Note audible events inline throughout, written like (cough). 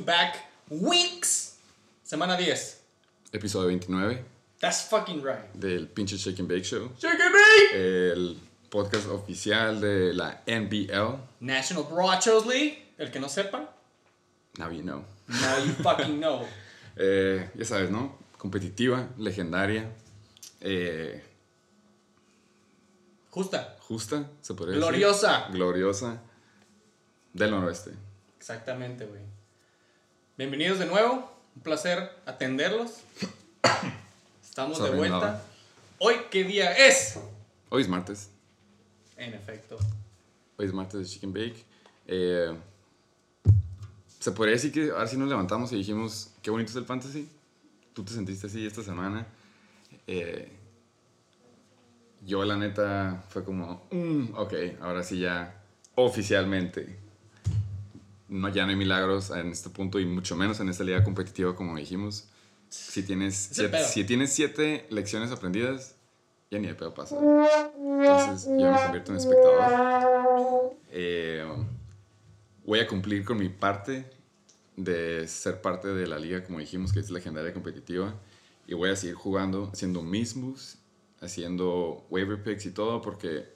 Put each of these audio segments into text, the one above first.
back to back weeks. Semana 10. Episodio 29 That's fucking right. del pinche Shake and Bake Show. Shake it, me! El podcast oficial de la NBL. National Brochos League. El que no sepa, Now you know. now you fucking know. (laughs) Eh, ya sabes, ¿no? Competitiva, legendaria, eh, Justa. justa, se podría decir. Gloriosa. Gloriosa. Del noroeste. Exactamente, güey. Bienvenidos de nuevo. Un placer atenderlos. (coughs) Estamos de vuelta. nada. Hoy, ¿qué día es? Hoy es martes. En efecto. Hoy es martes de Chicken Bake. Eh, se podría decir que ahora sí nos levantamos y dijimos, qué bonito es el fantasy. Tú te sentiste así esta semana. Eh, yo la neta fue como, "Mm, ok, ahora sí ya oficialmente. No, ya no hay milagros en este punto y mucho menos en esta liga competitiva como dijimos. Si tienes, siete, si tienes siete lecciones aprendidas, ya ni de pedo pasa. Entonces yo me convierto en espectador. Eh, voy a cumplir con mi parte de ser parte de la liga, como dijimos, que es legendaria competitiva. Y voy a seguir jugando, haciendo mis moves, haciendo waiver picks y todo, porque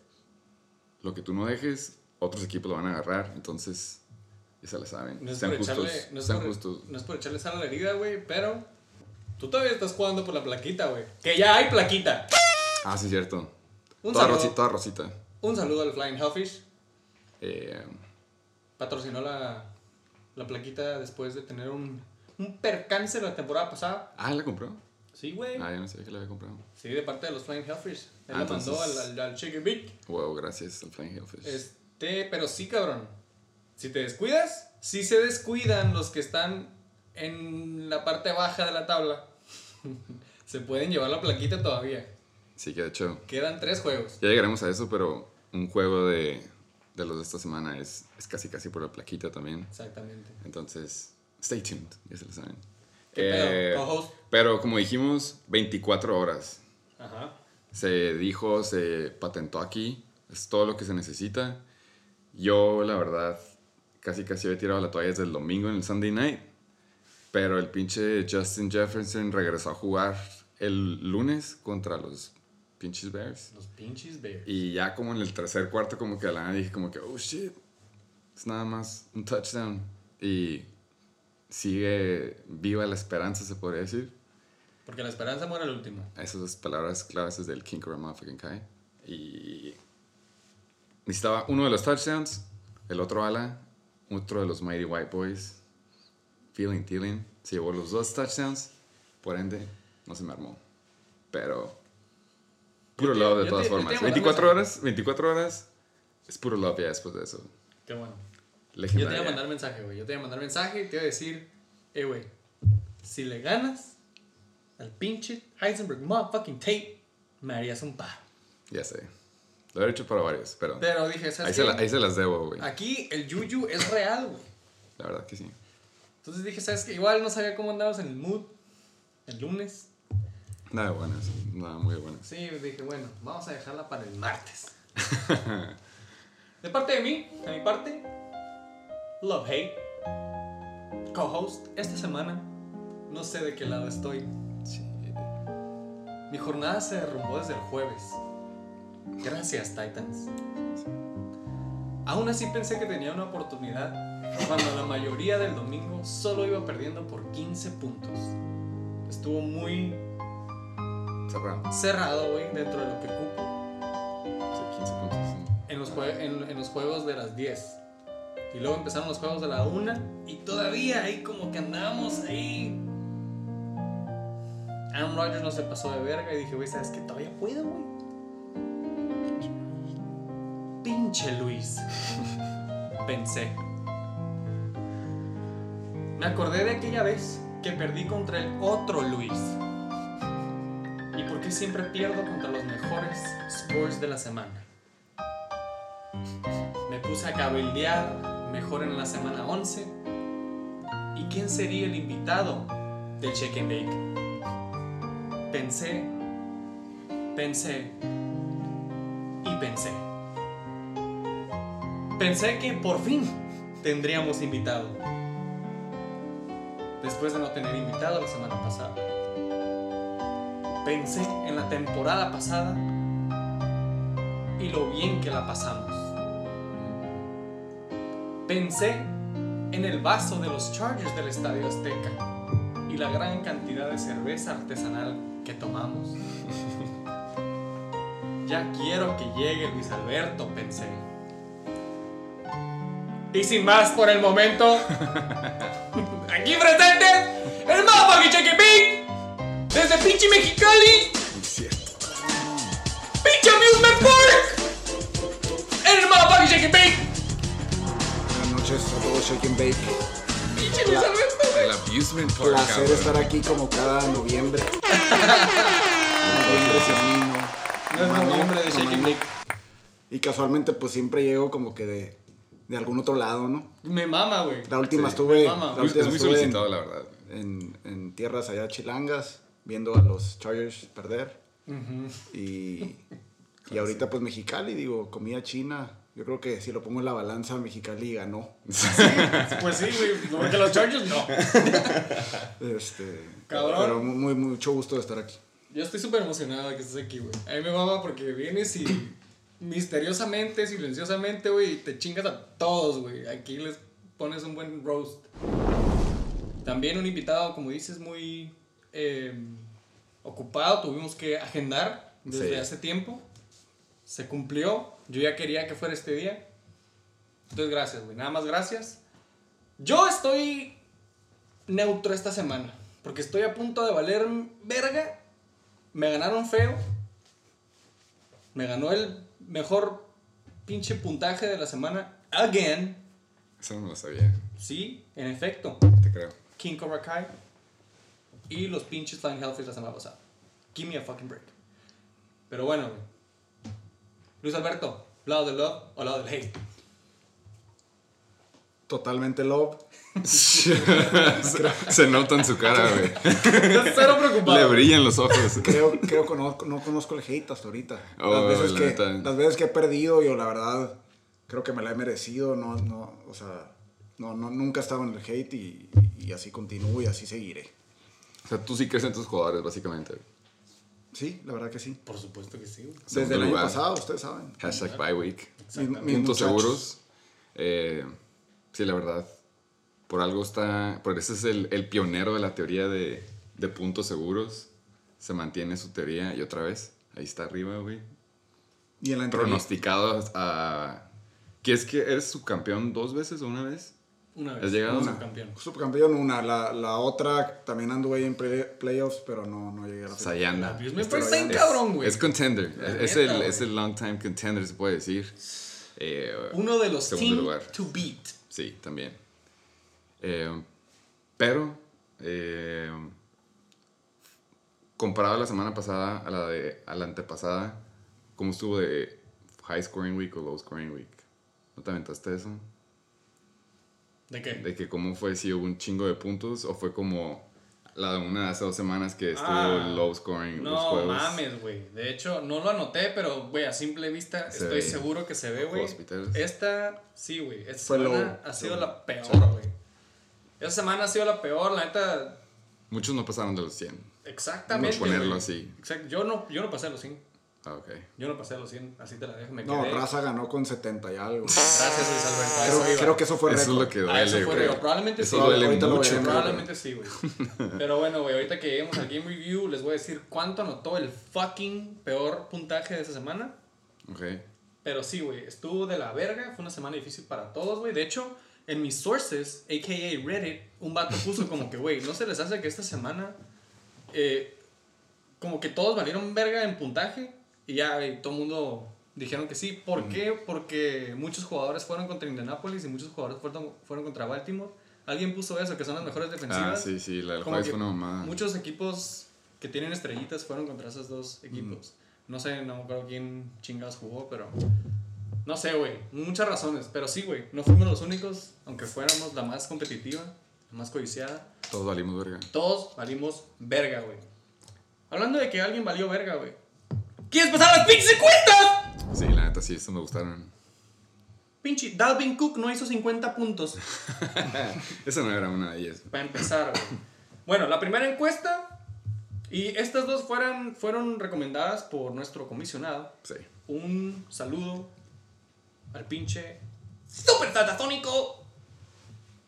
lo que tú no dejes, otros equipos lo van a agarrar. Entonces, ya se la saben. No es, sean por justos. echarle, no, es sean por, justos. no es por echarle sal a la herida, güey, pero tú todavía estás jugando por la plaquita, güey. Que ya hay plaquita. Ah, sí, cierto. Un Toda, saludo, rosi- toda rosita. un saludo al Flying Hellfish. Eh, Patrocinó la, la plaquita después de tener un, un percance la temporada pasada. ah, ¿la compró? Sí, güey. Ah, yo no sabía que la había comprado. Sí, de parte de los Flying Hellfish. Él Ah, la mandó al, al Chicken Beak. Wow, gracias al Flying Hellfish. Este, pero sí, cabrón. Si te descuidas, sí se descuidan los que están en la parte baja de la tabla. (laughs) se pueden llevar la plaquita todavía. Sí, que de hecho, Quedan tres juegos. ya llegaremos a eso, pero un juego de, de los de esta semana es, es casi casi por la plaquita también. Exactamente. Entonces, stay tuned, ya se lo saben. ¿Qué Eh, pedo? Pero como dijimos, 24 horas. Ajá. Se dijo, se patentó aquí, es todo lo que se necesita. Yo, la verdad, casi casi había tirado la toalla desde el domingo en el Sunday night. Pero el pinche Justin Jefferson regresó a jugar el lunes contra los pinches Bears. Los pinches bears. Y ya como en el tercer cuarto, como que a la nada dije como que, oh shit, es nada más un touchdown. Y sigue viva la esperanza, se podría decir. Porque la esperanza muere al último. Esas palabras claves del King Motherfucking Kai. Y necesitaba uno de los touchdowns, el otro ala, otro de los Mighty White Boys. Feeling, Teeling. Se llevó los dos touchdowns, por ende, no se me armó. Pero, puro te- love de todas te- formas. iba a mandar 24 mensaje. horas, 24 horas, es puro love ya después de eso. Qué bueno. Yo te iba a mandar mensaje, güey. Yo te iba a mandar mensaje y te iba a decir, eh, güey, si le ganas al pinche Heisenberg motherfucking Tate, me harías un par. Ya sé. Lo he hecho para varios, pero Pero dije, ahí ¿sabes se, la- ahí se las debo, güey. Aquí el yuyu es real, güey. La verdad que sí. Entonces dije, ¿sabes qué? Igual no sabía cómo andabas en el mood el lunes. Nada de buenas, nada muy buenas. Sí, dije, bueno, vamos a dejarla para el martes. de parte de mí, de mi parte, Love Hate, co-host, esta semana, no sé de qué lado estoy. Sí. Mi jornada se derrumbó desde el jueves. Gracias, Titans. Aún así pensé que tenía una oportunidad cuando la mayoría del domingo solo iba perdiendo por 15 puntos. Estuvo muy Cerrado. cerrado, güey, dentro de lo que cupo. Sí, 15 puntos. sí. en los, jue- en, en los juegos de las 10. Y luego empezaron los juegos de la 1 y todavía ahí como que andábamos ahí. Aaron Rodgers no se pasó de verga y dije, güey, ¿sabes qué? Todavía puedo, güey. Pinche Luis. Pensé. Me acordé de aquella vez que perdí contra el otro Luis. ¿Y por qué siempre pierdo contra los mejores scores de la semana? Me puse a cabildear mejor en la semana 11. ¿Y quién sería el invitado del Check and Bake? Pensé, pensé y pensé. Pensé que por fin tendríamos invitado. después de no tener invitado la semana pasada. Pensé en la temporada pasada y lo bien que la pasamos. Pensé en el vaso de los Chargers del Estadio Azteca y la gran cantidad de cerveza artesanal que tomamos. (laughs) Ya quiero que llegue Luis Alberto, pensé. Y sin más por el momento, aquí presente el mapa Pink desde pinche Mexicali, pinche Amusement Park, el mapa Pink, Buenas noches a todos, Shake and Bake. pinche. El Abusement Park. Placer cabrón. estar aquí como cada noviembre. (laughs) noviembre semino. No es noviembre de Shake and. Bake. Y casualmente pues siempre llego como que de, de algún otro lado, ¿no? Me mama, güey. La última Sí, estuve, me mama. la Es última muy estuve en, solicitado, la verdad. en, en tierras allá chilangas, viendo a los Chargers perder. Ujú. Y, y ahorita pues Mexicali, digo, comida china. Yo creo que si lo pongo en la balanza, Mexicali ganó. (laughs) Pues sí, güey, porque los Chargers no. Este, Cabrón. Pero muy, mucho gusto de estar aquí. Yo estoy súper emocionado de que estés aquí, güey. A mí me mama porque vienes y misteriosamente, silenciosamente, güey, te chingas a todos, güey. Aquí les pones un buen roast. También un invitado, como dices, muy eh, ocupado. Tuvimos que agendar desde Sí. hace tiempo. Se cumplió. Yo ya quería que fuera este día. Entonces, gracias, güey. Nada más gracias. Yo estoy neutro esta semana. Porque estoy a punto de valer verga. Me ganaron feo. Me ganó el mejor pinche puntaje de la semana. Again. Eso no lo sabía. Sí, en efecto. Te creo. King Cobra Kai. Y los pinches Flying Hellfish la semana pasada. Give me a fucking break. Pero bueno. Luis Alberto, lado del love o lado del hate. Totalmente love. Se, (laughs) se nota en su cara, güey. Cero preocupado. Le brillan los ojos. Creo, creo que no, no conozco el hate hasta ahorita. Oh, las, veces la que, neta. las veces que he perdido, yo la verdad creo que me la he merecido. No, no, o sea, no, no, nunca he estado en el hate y, y así continúo y así seguiré. O sea, tú sí crees en tus jugadores, básicamente. Sí, la verdad que sí. Por supuesto que sí, güey. Desde el Segundo año lugar. pasado, ustedes saben. Hashtag bye week. Puntos seguros. Eh, sí, la verdad. Por algo está. Por ese es el, el pionero de la teoría de, de puntos seguros. Se mantiene su teoría y otra vez. Ahí está arriba, güey. Y en la entrevista. Pronosticado a. ¿Qué es que eres subcampeón dos veces o una vez? Una vez. ¿Has llegado? Una. subcampeón. Subcampeón una, la, la otra también anduve ahí en play- playoffs, pero no, no llegué a la O sea, anda. Está ahí. bien Es- cabrón, güey. Es contender. Es, neta, el, es el long time contender, se puede decir. Eh, Uno de los team lugar. to beat. Sí, también. Eh, pero, eh, comparado a la semana pasada, a la, de, a la antepasada, ¿cómo estuvo de high scoring week o low scoring week? ¿No te aventaste eso? ¿De qué? De que cómo fue, si hubo un chingo de puntos o fue como la de una de hace dos semanas que estuvo Ah, low scoring los No juegos. mames, güey. De hecho, no lo anoté, pero, güey, a simple vista Se estoy ve. seguro que se ve, güey. Esta, sí, güey. Esta Fue semana low. ha sido Sí. la peor, güey. Esta semana ha sido la peor, la neta. Muchos no pasaron de los 100. Exactamente. Por ponerlo así. Exacto. Yo no, yo no pasé a los 100. Ah, ok. Yo no pasé a los 100. Así te la dejo. Me No, quedé. Raza ganó con 70 y algo. Gracias, Luis Alberto. Creo, creo que eso fue Eso es récord. lo que duele, eso fue récord. Probablemente Eso sí. duele Ahorita mucho. Probablemente sí, güey. (laughs) Pero bueno, güey, ahorita que lleguemos al Game Review, les voy a decir cuánto anotó el fucking peor puntaje de esta semana. Ok. Pero sí, güey, estuvo de la verga. Fue una semana difícil para todos, güey. De hecho, en mis sources, a.k.a. Reddit, un vato puso como que, güey, ¿no se les hace que esta semana eh, como que todos valieron verga en puntaje? Y ya, güey, todo el mundo dijeron que sí. ¿Por qué? Porque muchos jugadores fueron contra Indianapolis y muchos jugadores fueron, fueron contra Baltimore. Alguien puso eso, que son las mejores defensivas. Ah, sí, sí, la del fue una mamada. Muchos equipos que tienen estrellitas fueron contra esos dos equipos. No sé, no me acuerdo quién chingados jugó, pero. No sé, güey. Muchas razones. Pero sí, güey. No fuimos los únicos, aunque fuéramos la más competitiva, la más codiciada. Todos valimos verga. Todos valimos verga, güey. Hablando de que alguien valió verga, güey. ¿Quieres pasar las pinches encuestas? Sí, la neta, sí, estos me gustaron. pinche Dalvin Cook no hizo 50 puntos. (laughs) Esa no era una de ellas. Para empezar, güey. Bueno, la primera encuesta, y estas dos fueron, fueron recomendadas por nuestro comisionado. Sí. Un saludo al pinche Super Tatatonico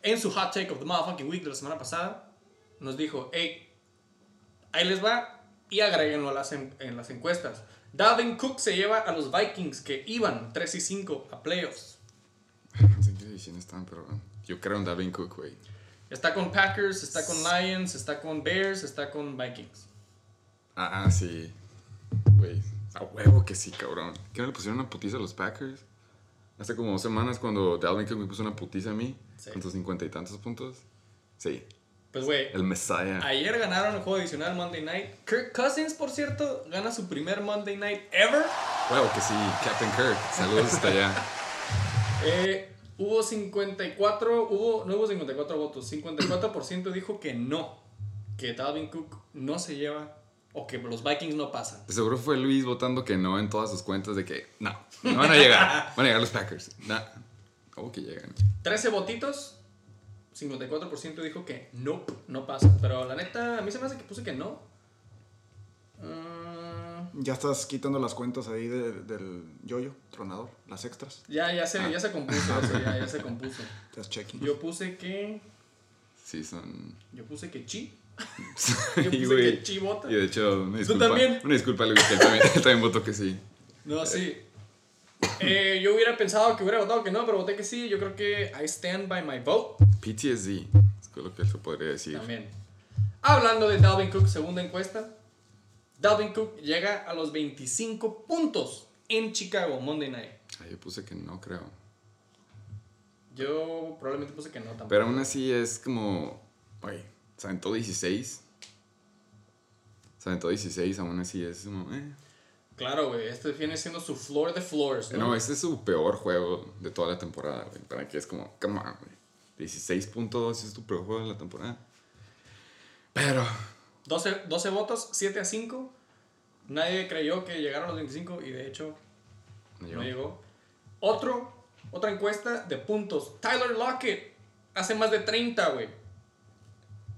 en su hot take of the motherfucking week de la semana pasada. Nos dijo, hey, ahí les va y agréguenlo a las en, en las encuestas. Dalvin Cook se lleva a los Vikings que iban 3 y 5 a playoffs. (laughs) Están, pero yo creo en Dalvin Cook, güey. Está con Packers, está con Lions, está con Bears, está con Vikings. Ah, ah, sí. Güey, a huevo que sí, cabrón. ¿Qué no le pusieron una putiza a los Packers? Hace como dos semanas cuando Dalvin Cook me puso una putiza a mí, Sí. con sus cincuenta y tantos puntos. Sí, Pues, güey, el Messiah. ayer ganaron el juego adicional Monday Night. Kirk Cousins, por cierto, gana su primer Monday Night ever. Huevo que sí, Captain Kirk. Saludos hasta allá. (laughs) Eh, hubo 54, hubo, no hubo 54 votos, 54% dijo que no, que Dalvin Cook no se lleva o que los Vikings no pasan. De seguro fue Luis votando que no en todas sus cuentas de que no, no van a llegar. (laughs) Van a llegar los Packers. Nah. ¿Cómo que llegan? 13 votitos, 54% dijo que no, no pasa. Pero la neta, a mí se me hace que puse que no. Mm, Ya estás quitando las cuentas ahí de- del yoyo, tronador, las extras. ya, ya, se, ya se compuso eso, ya, ya se compuso. Estás checking. Yo puse que. Sí, son. Yo puse que chi. Sí, güey. que chi vota. Y de hecho, una disculpa. también? Una disculpa, Luis, que él también, él también votó que sí. No, sí. Eh, yo hubiera pensado que hubiera votado que no, pero voté que sí. Yo creo que I stand by my vote PTSD, es lo que se podría decir. también. Hablando de Dalvin Cook, segunda encuesta. Dalvin Cook llega a los 25 puntos en Chicago, Monday Night. Ay, yo puse que no, creo. Yo probablemente puse que no tampoco. Pero aún así es como. Oye, se aventó 16. Se aventó 16, aún así es como. Eh. Claro, güey. Este viene siendo su floor de floors, ¿no? No, este es su peor juego de toda la temporada, güey. Para que es como, come on, güey. 16.2 es tu peor juego de la temporada. Pero, 12, 12 votos, 7 a 5. Nadie creyó que llegara a los 25 y de hecho no no llegó. llegó. Otro, otra encuesta de puntos. Tyler Lockett hace más de 30, güey.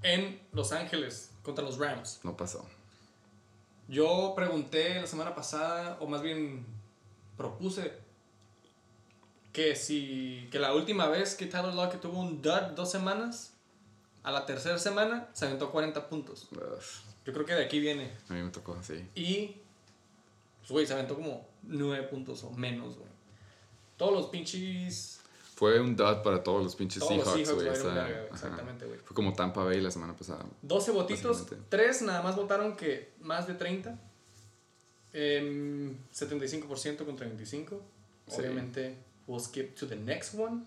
En Los Ángeles contra los Rams. No pasó. Yo pregunté la semana pasada, o más bien propuse, que si que la última vez que Tyler Lockett tuvo un dud dos semanas, a la tercera semana se aventó 40 puntos. Ugh, Yo creo que de aquí viene. a mí me tocó así. Y, pues, güey, se aventó como 9 puntos o menos, güey. Todos los pinches. Fue un dud para todos los pinches Todos Seahawks, güey. exactamente, güey. Fue como Tampa Bay la semana pasada. 12 votitos, Básicamente. 3 nada más votaron que más de 30. Em, 75% contra 25. Sí. Obviamente, we'll skip to the next one.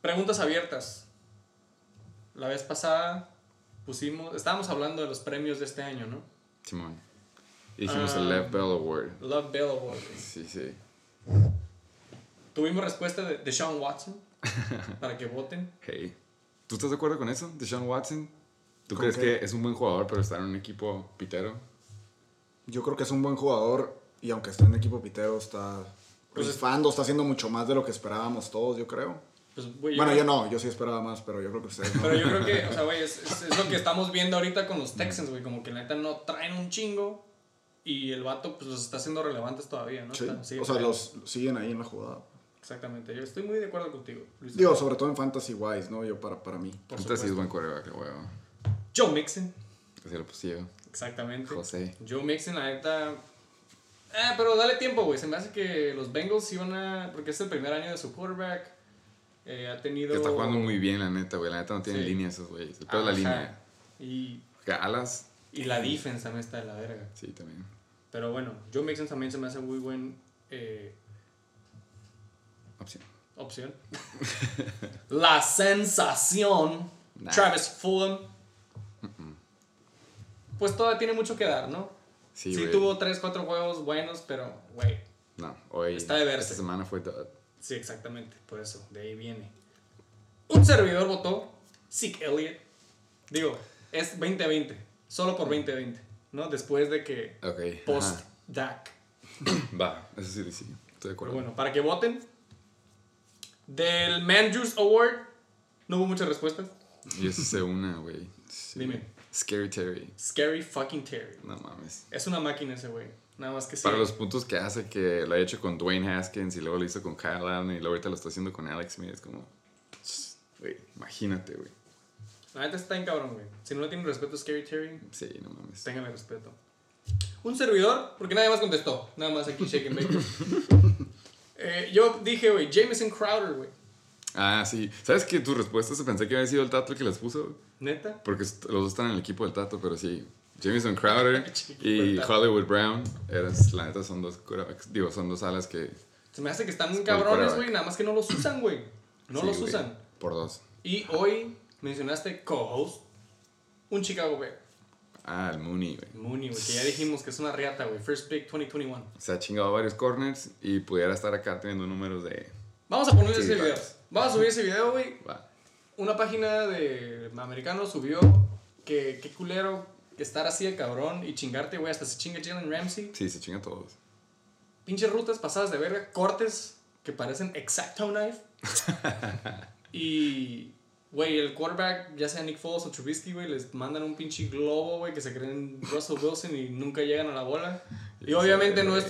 Preguntas abiertas. La vez pasada pusimos, estábamos hablando de los premios de este año, ¿no? Simón. Y dijimos Ah. el Lev Bell Award. Love Bell Award. güey. Sí, sí. Tuvimos respuesta de, de Sean Watson (laughs) para que voten. Hey. ¿Tú estás de acuerdo con eso? ¿De Sean Watson? ¿Tú ¿Con crees qué? que es un buen jugador, pero está en un equipo pitero? Yo creo que es un buen jugador y aunque esté en equipo pitero, está Pues es- rifando, está haciendo mucho más de lo que esperábamos todos, yo creo. Pues, güey, Bueno, creo- yo no, yo sí esperaba más, pero yo creo que ustedes no. Pero yo creo que, o sea, güey, es, es- es lo que (laughs) estamos viendo ahorita con los Texans, güey. Como que la neta no traen un chingo y el vato, pues los está haciendo relevantes todavía, ¿no? Sí, Está- sigue o sea, los siguen ahí en la jugada. Exactamente, yo estoy muy de acuerdo contigo. Luis. Digo, sobre todo en fantasy wise, ¿no? Yo para, para mí. Por Entonces sí es buen quarterback, el huevo. Joe Mixon, Así lo puse yo. exactamente. José. Joe Mixon, la neta. Ah, pero dale tiempo, güey. Se me hace que los Bengals iban a. Porque es el primer año de su quarterback. Eh, ha tenido. Que está jugando muy bien, la neta, güey. La neta no tiene Sí. línea esos güeyes. El la línea. Y, Que alas, y la defense también está de la verga. sí, también. Pero bueno, Joe Mixon también se me hace muy buen eh, Opción. (laughs) La sensación. Nah. Travis Fulham. Pues todavía tiene mucho que dar, ¿no? Sí, Sí, tuvo 3, 4 juegos buenos, pero, güey. No, hoy. Está de verse. Esta semana fue dud. Sí, exactamente. Por eso, de ahí viene. Un servidor votó Zeke Elliott. Digo, es 2020. Solo por 2020. ¿No? Después de que Ok. post ajá. DAC. (coughs) Va, eso sí, sí. Estoy de Pero acuerdo. bueno, para que voten, Del Man Juice Award, no hubo muchas respuestas. Y eso se una, güey. Sí. Dime. Scary Terry. Scary fucking Terry. No mames. Es una máquina ese güey. Nada más que sí. Para los puntos que hace, que lo ha hecho con Dwayne Haskins y luego lo hizo con Kyle Allen y luego ahorita lo está haciendo con Alex Smith. Es como, (sniffs) güey, imagínate, güey. La neta está en cabrón, güey. Si no le tienen respeto a Scary Terry, Sí, no mames. ténganle respeto. Un servidor, porque nadie más contestó. Nada más aquí Shake and Bake. Eh, yo dije, güey, Jameson Crowder, güey. Ah, sí. ¿Sabes que tus respuestas pensé que había sido el Tato el que las puso? Neta. Porque los dos están en el equipo del Tato, pero sí. Jameson Crowder (laughs) y. Hollywood Brown. La neta son dos. Digo, son dos alas que. Se me hace que están Por cabrones, güey. Nada más que no los usan, güey. No sí, los güey, usan. Por dos. Y hoy mencionaste co-host, un Chicago Bear. Ah, el Mooney, güey. Mooney, güey, que ya dijimos que es una riata, güey. First pick 2021. Se ha chingado varios corners y pudiera estar acá teniendo números de. Vamos a poner Sí, ese video. Vamos a subir ese video, güey. Va. Una página de americanos subió que qué culero que estar así de cabrón y chingarte, güey. Hasta se chinga Jalen Ramsey. Sí, se chingan todos. Pinches rutas pasadas de verga, cortes que parecen exacto knife. (laughs) y, güey, el quarterback, ya sea Nick Foles o Trubisky, güey, les mandan un pinche globo, güey, que se creen Russell Wilson y nunca llegan a la bola. Y obviamente no es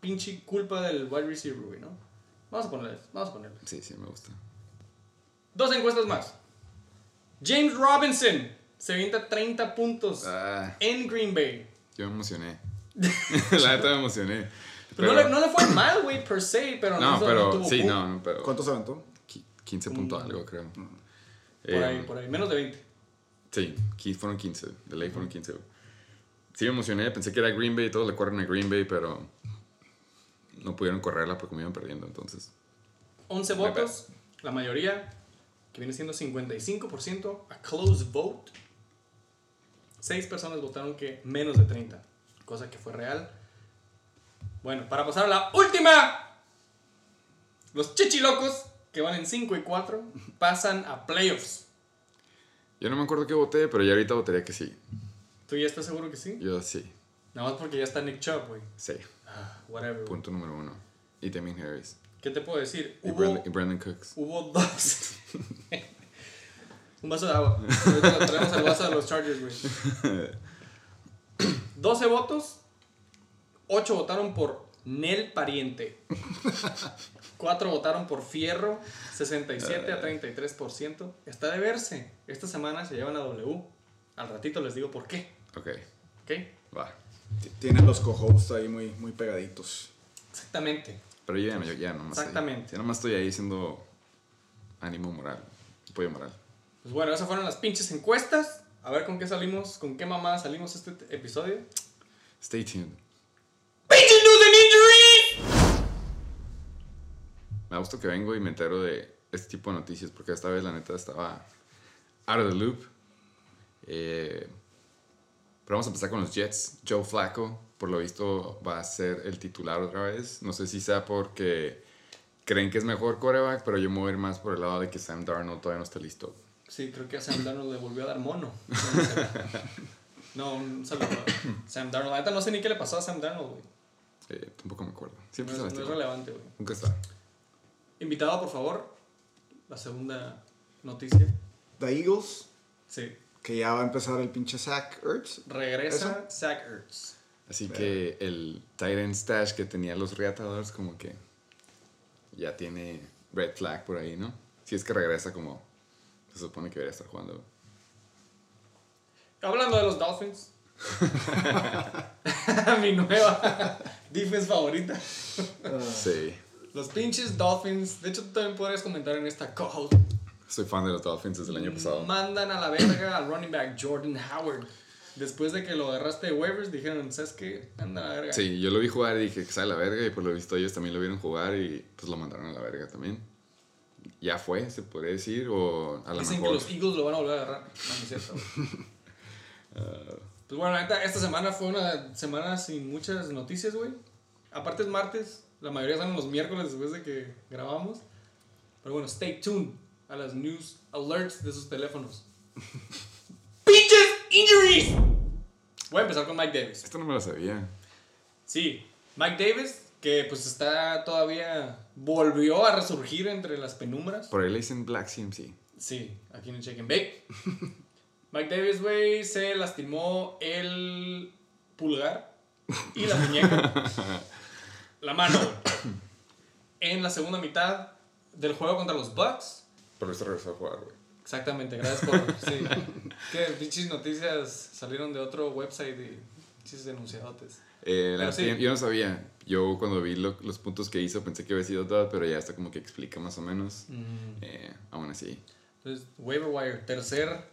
pinche culpa del wide receiver, güey, ¿no? Vamos a ponerles, vamos a ponerles. Sí, sí, me gusta. Dos encuestas más. James Robinson se avienta 30 puntos Ah, en Green Bay. yo me emocioné. (laughs) (laughs) la neta me emocioné. Pero, no, le, no le fue mal, güey, per se, pero No, hizo- pero. tuvo Sí, no, no, pero. ¿Cuánto se aventó? qui- 15 puntos algo, creo. Por Eh, ahí, por ahí, menos de 20. Sí, fueron 15. De ley fueron 15. güey. Sí, me emocioné. Pensé que era Green Bay. Todos le corren a Green Bay, pero. No pudieron correrla porque me iban perdiendo. Entonces. 11 My votos, la mayoría, que viene siendo 55%, a close vote. 6 personas votaron que menos de 30, cosa que fue real. Bueno, para pasar a la última, los chichilocos, que van en 5 y 4, pasan a playoffs. Yo no me acuerdo qué voté, pero ya ahorita votaría que sí. ¿Tú ya estás seguro que sí? Yo sí. Nada más porque ya está Nick Chubb, güey. Sí. Ah, whatever. Punto número uno. Y también Harris. ¿Qué te puedo decir? Y, Hubo, Brandon, y Brandon Cooks. hubo dos. (laughs) Un vaso de agua. Ahorita traemos el vaso de los Chargers, güey. (laughs) 12 votos. 8 votaron por Nel Pariente. (laughs) 4 votaron por Fierro. 67 a 33%. Está de verse. Esta semana se llevan a W. Al ratito les digo por qué. Ok. ¿Ok? Va. Tienen los co-hosts ahí muy, muy pegaditos. Exactamente. Pero yo ya, no- yo ya nomás. Exactamente. Ya nomás estoy ahí siendo ánimo moral. Apoyo moral. Pues bueno, esas fueron las pinches encuestas. A ver con qué salimos, con qué mamá salimos este episodio. Stay tuned. ¡Pinches news and injuries! Me gusta que vengo y me entero de este tipo de noticias porque esta vez la neta estaba out of the loop. Eh, pero vamos a empezar con los Jets. Joe Flacco, por lo visto, va a ser el titular otra vez. No sé si sea porque creen que es mejor quarterback, pero yo me voy a ir más por el lado de que Sam Darnold todavía no está listo. Sí, creo que a Sam Darnold le volvió a dar mono. (laughs) No, un saludo Sam Darnold. Neta no sé ni qué le pasó a Sam Darnold, güey. Eh, tampoco me acuerdo. No, Siempre es, se no es relevante, güey. Nunca está. Invitado, por favor. La segunda noticia. The Eagles, Sí. que ya va a empezar el pinche Zach Ertz. Regresa Zach Ertz. Así que el Titan Stash que tenía los reatadores, como que ya tiene red flag por ahí, ¿no? Si es que regresa como se supone que debería estar jugando. Hablando de los Dolphins. (laughs) (laughs) Mi nueva (laughs) defense favorita. Sí. Los pinches Dolphins. De hecho, tú también podrías comentar en esta co Soy fan de los Dolphins desde el año pasado. Mandan a la verga al running back Jordan Howard. Después de que lo agarraste de waivers, dijeron, ¿sabes qué? Anda a la verga. Sí, yo lo vi jugar y dije que sale la verga y por lo visto ellos también lo vieron jugar y pues lo mandaron a la verga también. Ya fue, se podría decir, o a Dicen que mejor... los Eagles lo van a volver a agarrar. No, no es cierto. güey. (laughs) pues bueno, neta, esta semana fue una semana sin muchas noticias, güey. Aparte es martes, la mayoría salen los miércoles después de que grabamos. Pero bueno, stay tuned a las news alerts de sus teléfonos. (laughs) ¡Pinches injuries! Voy a empezar con Mike Davis. Esto no me lo sabía. Sí, Mike Davis, que pues está todavía, volvió a resurgir entre las penumbras. Por ahí le dicen Black CMC. Sí, aquí en el Check and Bake. (laughs) Mike Davis, güey, se lastimó el pulgar y la muñeca. (laughs) la mano, güey. En la segunda mitad del juego contra los Bucks. Pero se regresó a jugar, güey. Exactamente, gracias por. Sí. Que pinches noticias salieron de otro website y pinches denunciadotes. Eh, la sí. Yo no sabía. Yo cuando vi lo- los puntos que hizo pensé que había sido todo, pero ya está como que explica más o menos. Eh, aún así. Entonces, waiver wire, tercer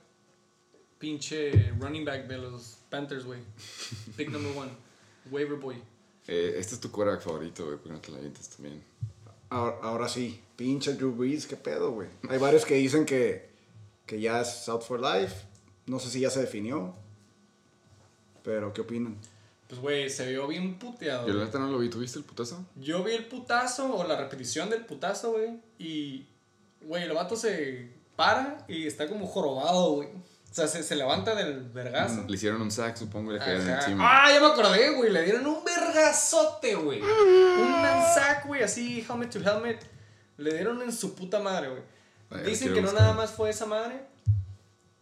pinche running back de los Panthers, güey. Pick number one. Waiver boy. Eh, este es tu quarterback favorito, güey, porque no te la avientas también. Ahora, ahora sí, pinche Drew Brees, qué pedo, güey. Hay varios que dicen que, que ya es out for life. No sé si ya se definió. Pero, ¿qué opinan? Pues, güey, se vio bien puteado. Yo la güey. neta no lo vi. ¿Tuviste el putazo? Yo vi el putazo o la repetición del putazo, güey. Y, güey, el vato se para y está como jorobado, güey. O sea, se, se levanta del vergazo. Le hicieron un sack, supongo, y le cayeron encima. Ah, ya me acordé, güey. Le dieron un vergazote, güey. Un sack, güey, así, helmet to helmet. Le dieron en su puta madre, güey. Ay, Dicen que no nada más fue esa madre.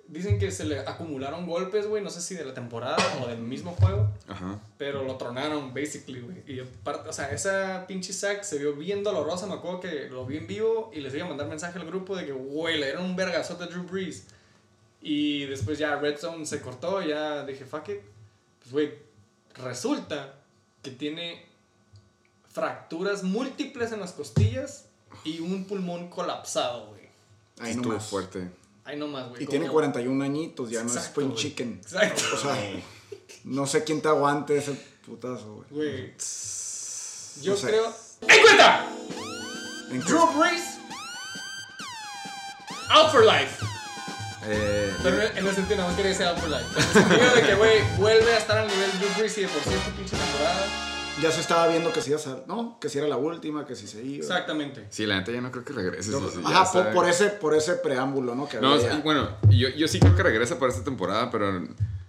Dicen que se le acumularon golpes, güey. No sé si de la temporada o del mismo juego. Ajá. Pero lo tronaron, basically, güey. Y aparte, o sea, esa pinche sack se vio bien dolorosa. Me acuerdo que lo vi en vivo y les iba a mandar mensaje al grupo de que, güey, le dieron un vergazote a Drew Brees. Y después ya Red Zone se cortó. Y ya dije, fuck it. Pues, güey, resulta que tiene fracturas múltiples en las costillas y un pulmón colapsado, güey. Ahí Estuvo nomás. fuerte. Ahí nomás, güey. Y tiene 41 añitos, ya no es spring chicken. Exacto. O sea, no sé quién te aguante ese putazo, güey. Güey. Yo No sé. creo. ¡En cuenta! ¿En qué- Drew Brees. Out for life. Eh, Pero en el sentido, no quería decir out for life. En el sentido de que, güey, vuelve a estar al nivel Drew Brees y de por sí esta pinche temporada. Ya se estaba viendo que si, iba a no, que si era la última, que si se iba. Exactamente. sí, la neta ya no creo que regrese. Sí, Ajá, por, por ese, por ese preámbulo, ¿no? Que No, había. sí, bueno, yo, yo sí creo que regresa para esta temporada, pero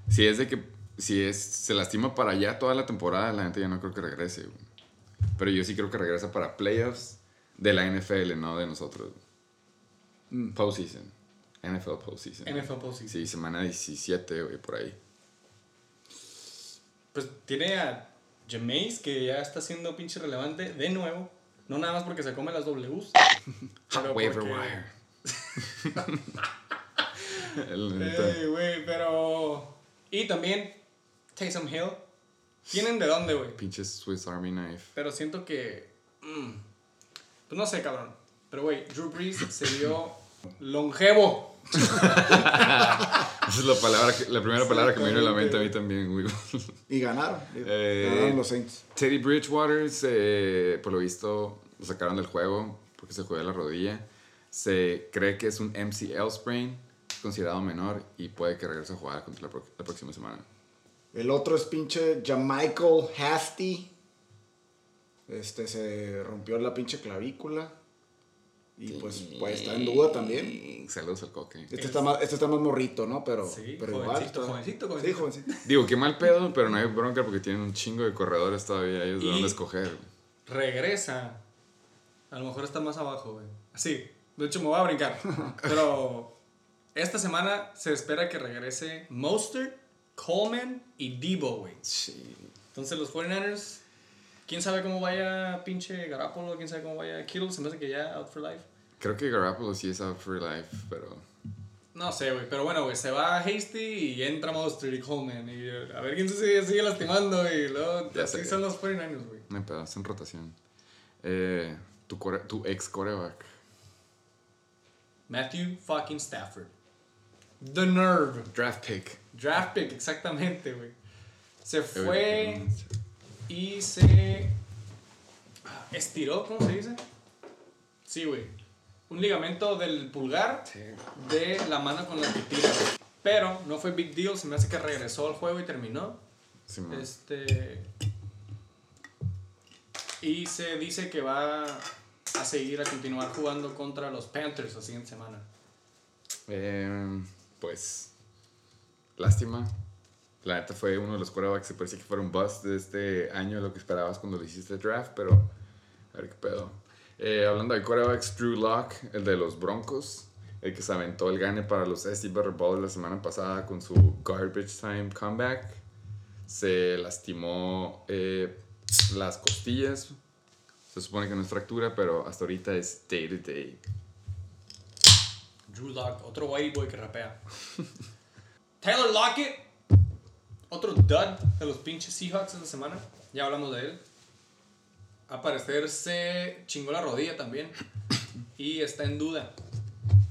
si es de que si es, se lastima para allá toda la temporada, la gente ya no creo que regrese. güey. Pero yo sí creo que regresa para playoffs de la NFL, no de nosotros. Mm. Postseason. NFL postseason. NFL postseason. Sí, semana 17, güey, por ahí. Pues tiene a Jameis, que ya está siendo pinche relevante de nuevo. No nada más porque se come las Ws. (laughs) pero Waiver porque- wire. (laughs) El- neta. Ey, güey, pero. Y también Taysom Hill. ¿Tienen de dónde, güey? Pinche Swiss Army Knife. Pero siento que. mm, pues no sé, cabrón. Pero, güey, Drew Brees se vio longevo. (laughs) Esa es la, palabra que- la primera palabra que me vino a la mente a mí también, güey. Y ganaron. Eh, ganaron los Saints. Teddy Bridgewater, se, por lo visto, lo sacaron del juego porque se juega la rodilla. Se cree que es un MCL sprain, considerado menor, y puede que regrese a jugar contra la próxima semana. El otro es pinche Jamichael Hasty. Este se rompió la pinche clavícula. Y pues, pues está en duda también. Saludos al coque. Este está más, este está más morrito, ¿no? Pero, Sí, pero igual. jovencito, está- jovencito, Sí, jovencito. jovencito. Digo, qué mal pedo, pero no hay bronca porque tienen un chingo de corredores todavía, ellos de dónde escoger. Regresa. A lo mejor está más abajo, güey. Sí, de hecho me voy a brincar. (laughs) Pero esta semana se espera que regrese Mostert, Coleman y Debo, güey. Sí. Entonces los 49ers, quién sabe cómo vaya pinche Garapolo, quién sabe cómo vaya Kittle, se me hace que ya out for life. Creo que Garoppolo sí es out for life, pero... No sé, güey, pero bueno, güey, se va Hasty y entra Mostert y Coleman. Y eh, a ver quién se sigue, sigue lastimando y luego Ya así sé. son los 49ers, güey. No hay pedo, en rotación. Eh, tu, core- tu ex coreback. Matthew fucking Stafford. The nerve. Draft pick. Draft pick, exactamente, güey. Se fue y se estiró, ¿cómo se dice? Sí, güey. Un ligamento del pulgar de la mano con la que tira. Pero no fue big deal, se me hace que regresó al juego y terminó. Sí. Este. Y se dice que va a seguir a continuar jugando contra los Panthers la siguiente semana. Eh, pues, lástima. La neta fue uno de los quarterbacks que parecía que fuera un bust de este año, lo que esperabas cuando le hiciste el draft, pero a ver qué pedo. Eh, hablando de quarterbacks, Drew Lock, el de los Broncos, el que se aventó el gane para los SC Butter la semana pasada con su Garbage Time comeback, se lastimó eh, las costillas. Se supone que no es fractura, pero hasta ahorita es day to day. Drew Lock, otro white boy que rapea. (laughs) Taylor Lockett, otro dud de los pinches Seahawks esta semana. Ya hablamos de él. A parecer se chingó la rodilla también. Y está en duda.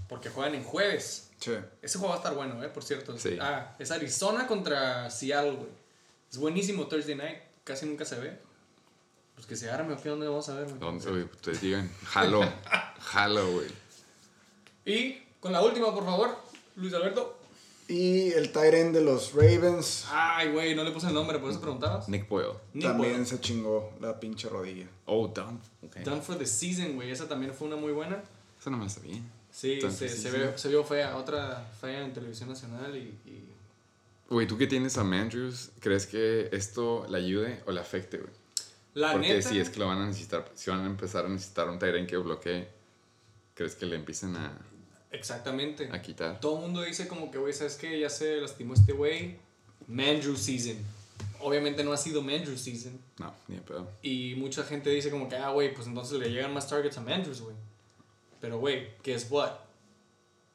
Porque juegan en jueves. Sí. Ese juego va a estar bueno, ¿eh? Por cierto. Sí. Ah, es Arizona contra Seattle, güey. Es buenísimo Thursday night. Casi nunca se ve. Pues que se arme, ¿o qué? ¿Dónde vamos a ver, güey? Donde güey, ustedes digan, jalo, (laughs) jalo, güey. Y con la última, por favor, Luis Alberto. Y el end de los Ravens Ay, güey, no le puse el nombre, por eso preguntabas. Nick Boyle. Nick también Boyle. se chingó la pinche rodilla. Oh, done. Okay. Done for the season, güey. Esa también fue una muy buena. Eso no me sabía. Sí, se, se, vio fea. Otra fea en televisión nacional y. y- Güey, tú que tienes a Mandrews, ¿crees que esto le ayude o le afecte, güey? La Porque neta. si es que lo van a necesitar, si van a empezar a necesitar un end que bloquee, ¿crees que le empiecen a, Exactamente. a quitar? Todo el mundo dice como que, güey, ¿sabes qué? Ya se lastimó este güey. Mandrew season. Obviamente no ha sido Mandrew season. No, ni de pedo. Y mucha gente dice como que, ah, güey, pues entonces le llegan más targets a Mandrews, güey. Pero, güey, guess what?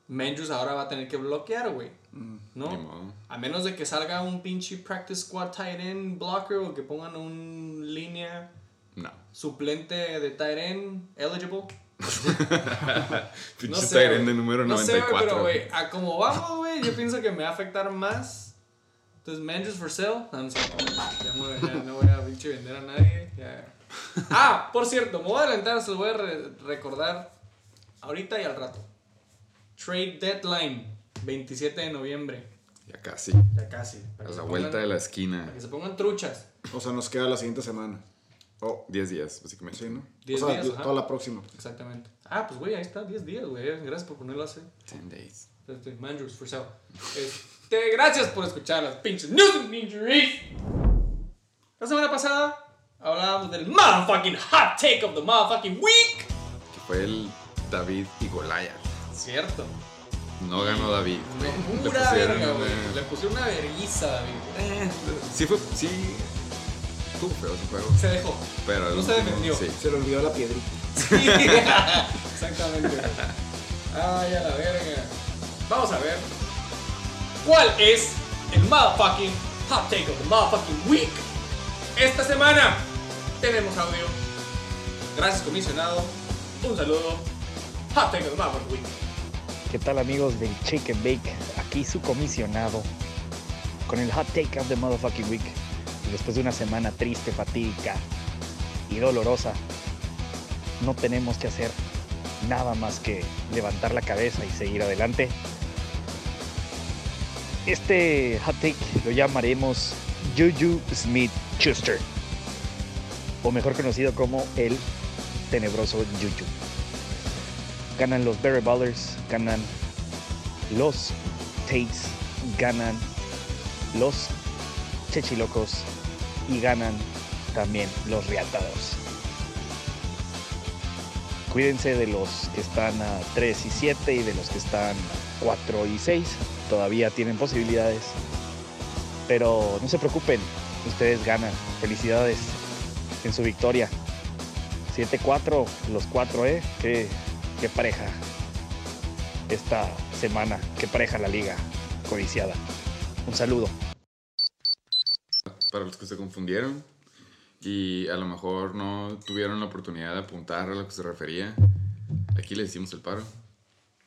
Mandrews ahora va a tener que bloquear, güey. Ni ¿No? A menos de que salga un pinche practice squad tight end blocker o que pongan un línea No. suplente de tight end eligible. (laughs) Pinche No sé, de número No sé, 94. pero, güey, a como vamos, güey, yo pienso que me va a afectar más. Entonces, Mandrews for sale. No, no sé. Ya, me- ya no voy a pinche vender a nadie. ya. Ah, por cierto, me voy a adelantar, se los voy a re- recordar ahorita y al rato. Trade deadline, 27 de noviembre. Ya casi. Ya casi. A la se vuelta pongan- de la esquina. Para que se pongan truchas. O sea, nos queda la siguiente semana. Oh, 10 días, básicamente. sí, ¿no? Diez o sea, días, ajá. toda la próxima. Exactamente. Ah, pues güey, ahí está, 10 días, güey. Gracias por ponerlo así. 10 days. Este, Mandrews for sale. Este, gracias por escuchar las pinches news and injuries. La semana pasada hablábamos del motherfucking hot take of the motherfucking week. Que fue el David y Goliath. Cierto. No ganó David. No, Le pusieron verga, una- güey. Le pusieron una verguiza, David. Eh, sí fue, sí. Estuvo feo ese juego. Se dejó. Pero No se defendió. Sí. Se le olvidó la piedrita. Sí, (laughs) exactamente. Ay, a la verga. Vamos a ver. ¿Cuál es el motherfucking hot take of the motherfucking week? Esta semana tenemos audio. Gracias, comisionado. Un saludo. Hot take of the motherfucking week. ¿Qué tal amigos del Shake and Bake? Aquí su comisionado con el Hot Take of the Motherfucking Week. Después de una semana triste, fatídica y dolorosa, no tenemos que hacer nada más que levantar la cabeza y seguir adelante. Este Hot Take lo llamaremos Juju Smith Schuster, o mejor conocido como el tenebroso Juju ganan los Berry Ballers, ganan los Tates, ganan los Chechilocos y ganan también los Riatados. Cuídense de los que están a 3 y 7 y de los que están a 4 y 6. Todavía tienen posibilidades. Pero no se preocupen, ustedes ganan. Felicidades en su victoria. 7-4, los 4, ¿eh? Qué, qué pareja esta semana, qué pareja la liga codiciada. Un saludo. Para los que se confundieron y a lo mejor no tuvieron la oportunidad de apuntar a lo que se refería, aquí les hicimos el paro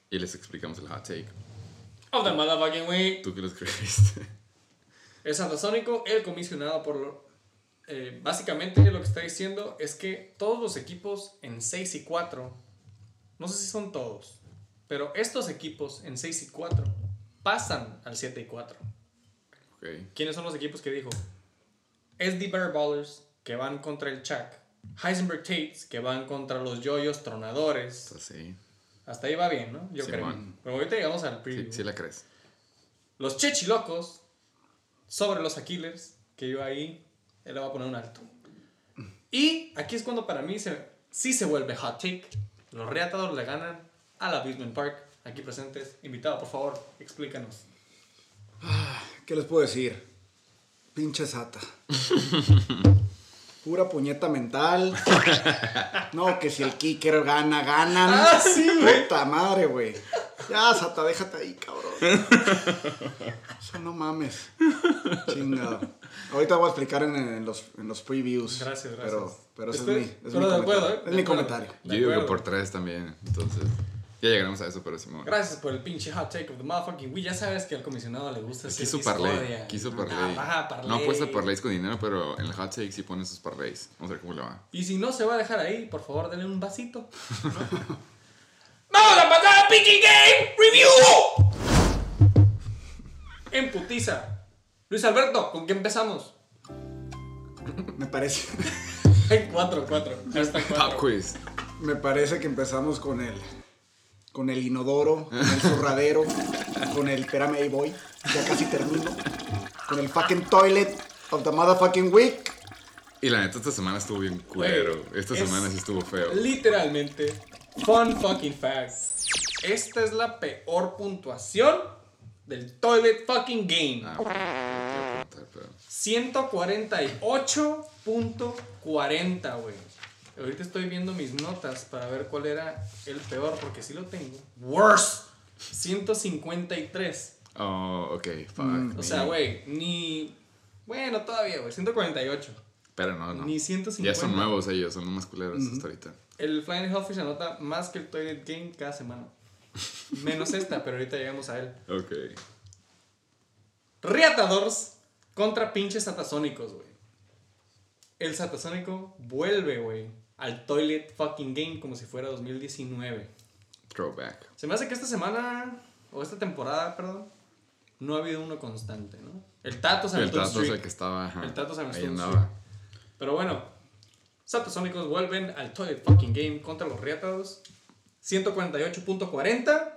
y les explicamos el hot take. Of the motherfucking week. ¿Tú qué lo escribiste? Es Santasónico, el comisionado por lo... eh, básicamente lo que está diciendo es que todos los equipos en 6 y 4, no sé si son todos, pero estos equipos en 6 y 4 pasan al 7 y 4. Ok. ¿Quiénes son los equipos que dijo? SD Bear Ballers, que van contra el Chuck. Heisenberg Tates, que van contra los Yoyos Tronadores. Así. Hasta ahí va bien, ¿no? Yo Simón. creo. Pero ahorita llegamos al Sí, preview. sí la crees. Los Chechilocos, sobre los Aquilers, que yo ahí, él le va a poner un alto. Y aquí es cuando para mí se, sí se vuelve hot take. Los Reatadores le ganan al Abusement Park, aquí presentes. Invitado, por favor, explícanos. ¿Qué les puedo decir? Pinche sata. Pura puñeta mental. No, que si el kicker gana, ganan. Ah, sí, güey. Puta madre, güey. Ya, sata, déjate ahí, cabrón. Eso no mames. Chingado. Ahorita voy a explicar en, en los, en los previews. Gracias, gracias. Pero, pero ese Estoy- es mi, es pero mi de acuerdo, comentario. ¿eh? Es De mi acuerdo. comentario. Yo digo que por tres también, entonces. Ya llegaremos a eso, pero Simón. Gracias por el pinche hot take of the motherfucking week. Ya sabes que al comisionado le gusta hacer Quiso discordia. parlay, quiso parlay. Ah, parlay. No apuesta parlays con dinero, pero en el hot take sí pone sus parlays. Vamos a ver cómo le va. Y si no se va a dejar ahí, por favor, denle un vasito. (laughs) ¡Vamos a pasar a pinche game review! En putiza. Luis Alberto, ¿con qué empezamos? Me parece, En 4, 4. Hasta Pop 4. quiz. me parece que empezamos con el, con el inodoro, con el zurradero, con el, espérame ahí voy, ya casi termino, con el fucking toilet of the motherfucking week. Y la neta, esta semana estuvo bien cuero. Esta es semana sí estuvo feo. Literalmente, fun fucking fact. Esta es la peor puntuación del toilet fucking game. Ah, bueno, te iba a preguntar, pero- 148.40, güey. Ahorita estoy viendo mis notas para ver cuál era el peor, porque sí lo tengo. Worse. 153. Oh, ok, fuck. Mm, O sea, güey, ni... Bueno, todavía, güey. 148. Pero no, no. Ni 150. Ya son nuevos ellos, son los más culeros hasta ahorita. El Flying Hellfish anota más que el Toilet Game cada semana. (laughs) Menos esta, pero ahorita llegamos a él. Ok. Reatadores contra pinches satasónicos, güey. El satasónico vuelve, güey, al Toilet Fucking Game como si fuera 2019. Throwback. Se me hace que esta semana, o esta temporada, perdón, no ha habido uno constante, ¿no? El Tato se El Tato es el que estaba. ajá, El Tato se Ahí andaba. Pero bueno, Satasónicos vuelven al Toilet Fucking Game contra los Reatadores. 148.40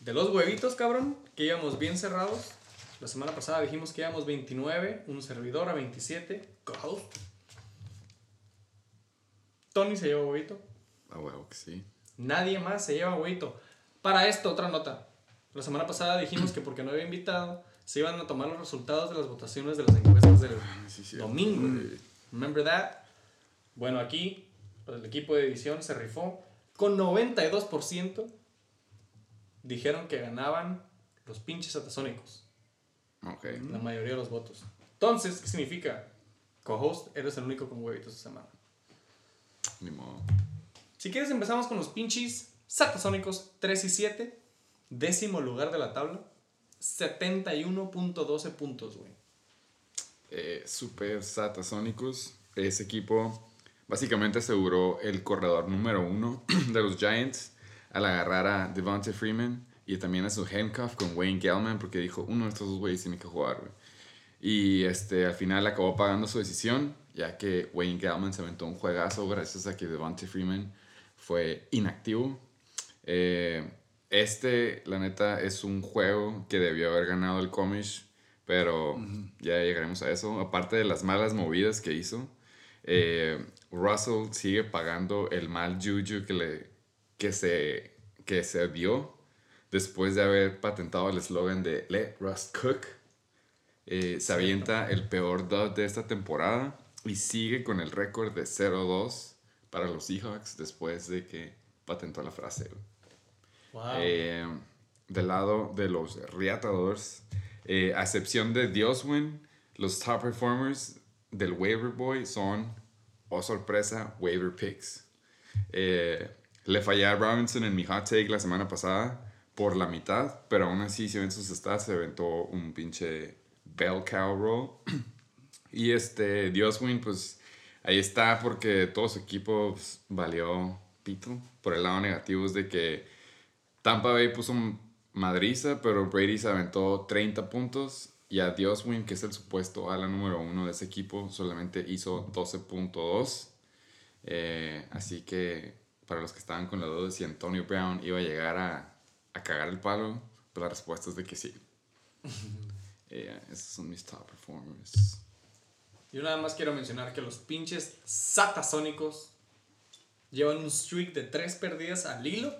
de los huevitos, cabrón, que íbamos bien cerrados. La semana pasada dijimos que íbamos 29, un servidor a 27. co-host. Tony se lleva huevito. A huevo que sí. Nadie más se lleva huevito. Para esto, otra nota. La semana pasada dijimos que porque no había invitado, se iban a tomar los resultados de las votaciones de las encuestas del Sí, sí. domingo. Remember that? Bueno, aquí el equipo de edición se rifó con 92%. Dijeron que ganaban los pinches satasónicos. Ok. La mayoría de los votos. Entonces, ¿qué significa? Co-host, eres el único con huevitos esta semana. Ni modo. Si quieres, empezamos con los pinches satasónicos 3 y 7. Décimo lugar de la tabla. 71.12 puntos, güey. Eh, Super Satasónicos. Ese equipo básicamente aseguró el corredor número uno (clears throat) de los Giants al agarrar a Devontae Freeman y también a su handcuff con Wayne Gellman porque dijo, uno de estos dos güeyes tiene que jugar, güey. Y este, al final acabó pagando su decisión, ya que Wayne Gellman se aventó un juegazo gracias a que Devontae Freeman fue inactivo. Eh, este, la neta, es un juego que debió haber ganado el Comish, pero ya llegaremos a eso. Aparte de las malas movidas que hizo, eh, Russell sigue pagando el mal juju que, le, que, se, que se dio después de haber patentado el eslogan de Let Rust Cook. Eh, se avienta el peor dud de esta temporada y sigue con el récord de 0-2 para los Seahawks después de que patentó la frase. Wow. Eh, del lado de los Reatadores, eh, a excepción de Dioswin, los top performers del waiver boy son, oh sorpresa, waiver picks. Eh, le fallé a Robinson en mi hot take la semana pasada por la mitad, pero aún así, si ven sus stats, se aventó un pinche bell cow roll. (clears throat) y este, Dioswin, pues ahí está porque todo su equipo pues, valió pito. Por el lado negativo es de que Tampa Bay puso madriza, pero Brady se aventó 30 puntos. Y a Dioswin, que es el supuesto ala número uno de ese equipo, solamente hizo 12.2. Eh, así que para los que estaban con la duda de si Antonio Brown iba a llegar a, a cagar el palo, pues la respuesta es de que sí. (laughs) Esos son mis top performers. Yo nada más quiero mencionar que los pinches satasónicos llevan un streak de tres perdidas al hilo.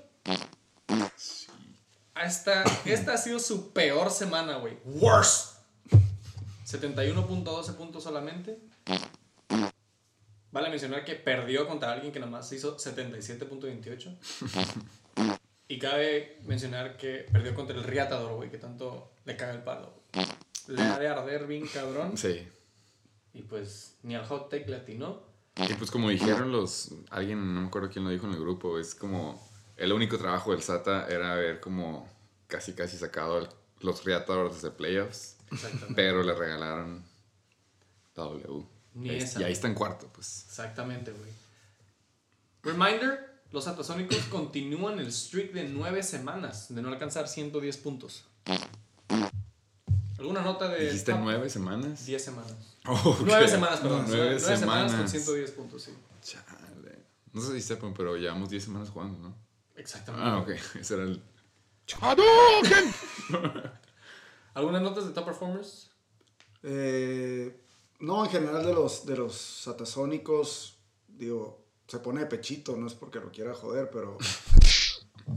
Esta, esta ha sido su peor semana, güey. Worst. 71.12 puntos solamente. Vale mencionar que perdió contra alguien que nada más hizo 77.28. Y cabe mencionar que perdió contra el Riatador, güey, que tanto le caga el palo. Le ha de arder bien cabrón. Sí. Y pues ni al hot take le atinó. Y pues como dijeron los, alguien, no me acuerdo quién lo dijo en el grupo, es como el único trabajo del SATA era haber como casi casi sacado el- los reatadores de playoffs, pero le regalaron la W. Ni Ahí- esa. Y ahí está en cuarto, pues. Exactamente, güey. Reminder, los satasónicos continúan el streak de 9 semanas de no alcanzar 110 puntos. ¿Alguna nota de... ¿Dijiste top? nueve semanas? 10 semanas. Oh, 9 ok. semanas, perdón. Nueve 9 semanas. semanas. con 110 puntos, sí. Chale. No sé si sepan, pero llevamos 10 semanas jugando, ¿no? Exactamente. Ah, ok. (laughs) Ese era el... (laughs) ¿Algunas notas de top performers? Eh, no, en general de los, de los satasónicos, digo, se pone de pechito, no es porque lo quiera joder, pero (laughs)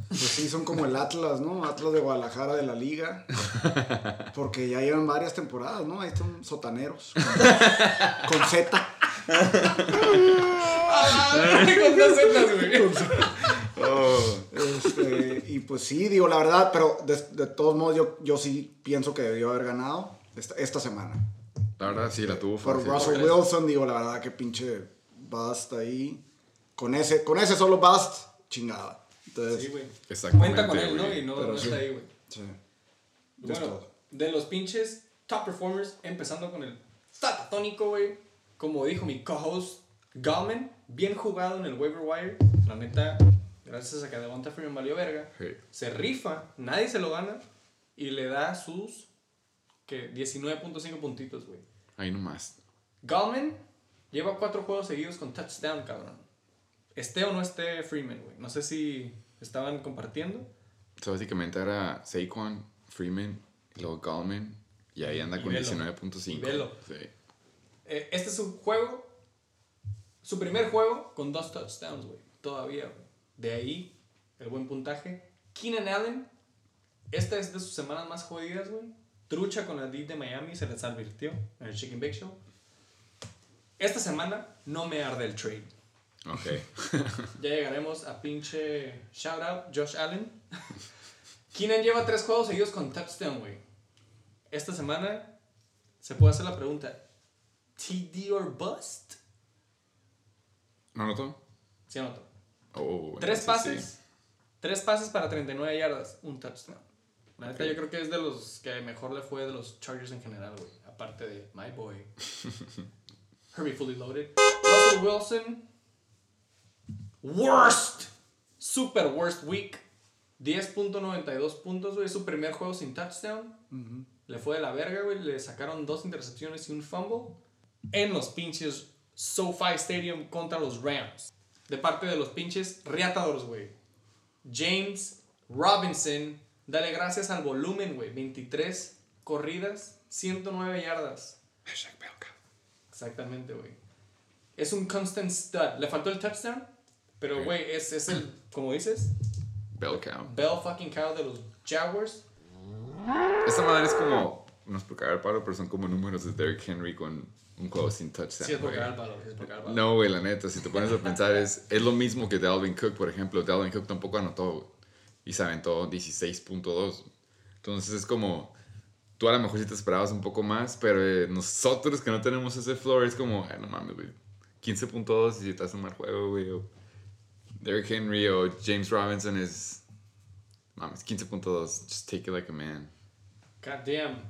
pues sí, son como el Atlas, ¿no? Atlas de Guadalajara de la liga, (laughs) porque ya llevan varias temporadas, ¿no? Ahí están sotaneros, (laughs) con, con Z. Este, y pues sí, digo la verdad, pero de, de todos modos yo, yo sí pienso que debió haber ganado esta, esta semana. La verdad, sí, la tuvo Por fácil. Russell Wilson, digo la verdad que pinche bust ahí. Con ese, con ese solo bust, chingada. Entonces, Sí, güey. Exactamente, Cuenta con él, ¿no? Y no, no está ahí, güey. sí. Bueno, de los pinches top performers, empezando con el satatónico, güey. Como dijo mi co-host Gallman, bien jugado en el waiver wire. La neta, gracias a que Devonta Freeman valió verga. Sí. Se rifa, nadie se lo gana. Y le da sus que 19.5 puntitos, güey. Ahí nomás. Gallman lleva cuatro juegos seguidos con touchdown, cabrón. Esté o no esté Freeman, güey. No sé si estaban compartiendo. O sea, básicamente era Saquon, Freeman, y luego Gallman. Y ahí anda Y con Velo. 19.5. Y Velo. Sí. Eh, este es un juego, su primer juego con dos touchdowns, güey. Todavía, güey. De ahí el buen puntaje. Keenan Allen, esta es de sus semanas más jodidas, güey. Trucha con la D de Miami, se les advirtió en el Chicken Bake Show. Esta semana no me arde el trade. Ok. (laughs) Ya llegaremos a pinche shout out Josh Allen. (laughs) Keenan lleva tres juegos seguidos con touchdown, güey. Esta semana se puede hacer la pregunta: ¿TD or bust? ¿No notó? ¿Sí o no? Oh, Tres entonces pases. sí. Tres pases para 39 yardas, un touchdown. La neta, yo creo que es de los que mejor le fue de los Chargers en general, güey. Aparte de My Boy. (laughs) Herbie Fully Loaded. Russell Wilson. Worst. Super worst week. 10.92 puntos, güey. Su primer juego sin touchdown. Le fue de la verga, güey. Le sacaron dos intercepciones y un fumble. En los pinches SoFi Stadium contra los Rams. De parte de los pinches Reatadores, güey. James Robinson. Dale gracias al volumen, güey. 23 corridas, 109 yardas. Exactamente, güey. Es un constant stud. Le faltó el touchdown, pero, güey, es, es el, como dices, Bell cow. Bell fucking cow de los Jaguars. Esta madre es como. No es por cagar el palo, pero son como números de Derrick Henry con un juego sin touchdown. Sí, es por cagar el palo, sí es por cagar el palo. No, güey, la neta, si te pones a pensar, es, es lo mismo que Dalvin Cook, por ejemplo. Dalvin Cook tampoco anotó y se aventó 16.2. Entonces es como, tú a lo mejor sí te esperabas un poco más, pero eh, nosotros que no tenemos ese floor es como, ay, no mames, güey. 15.2 y si te hace un mal juego, güey. Derrick Henry o James Robinson es, mames, 15.2. Just take it like a man. God damn.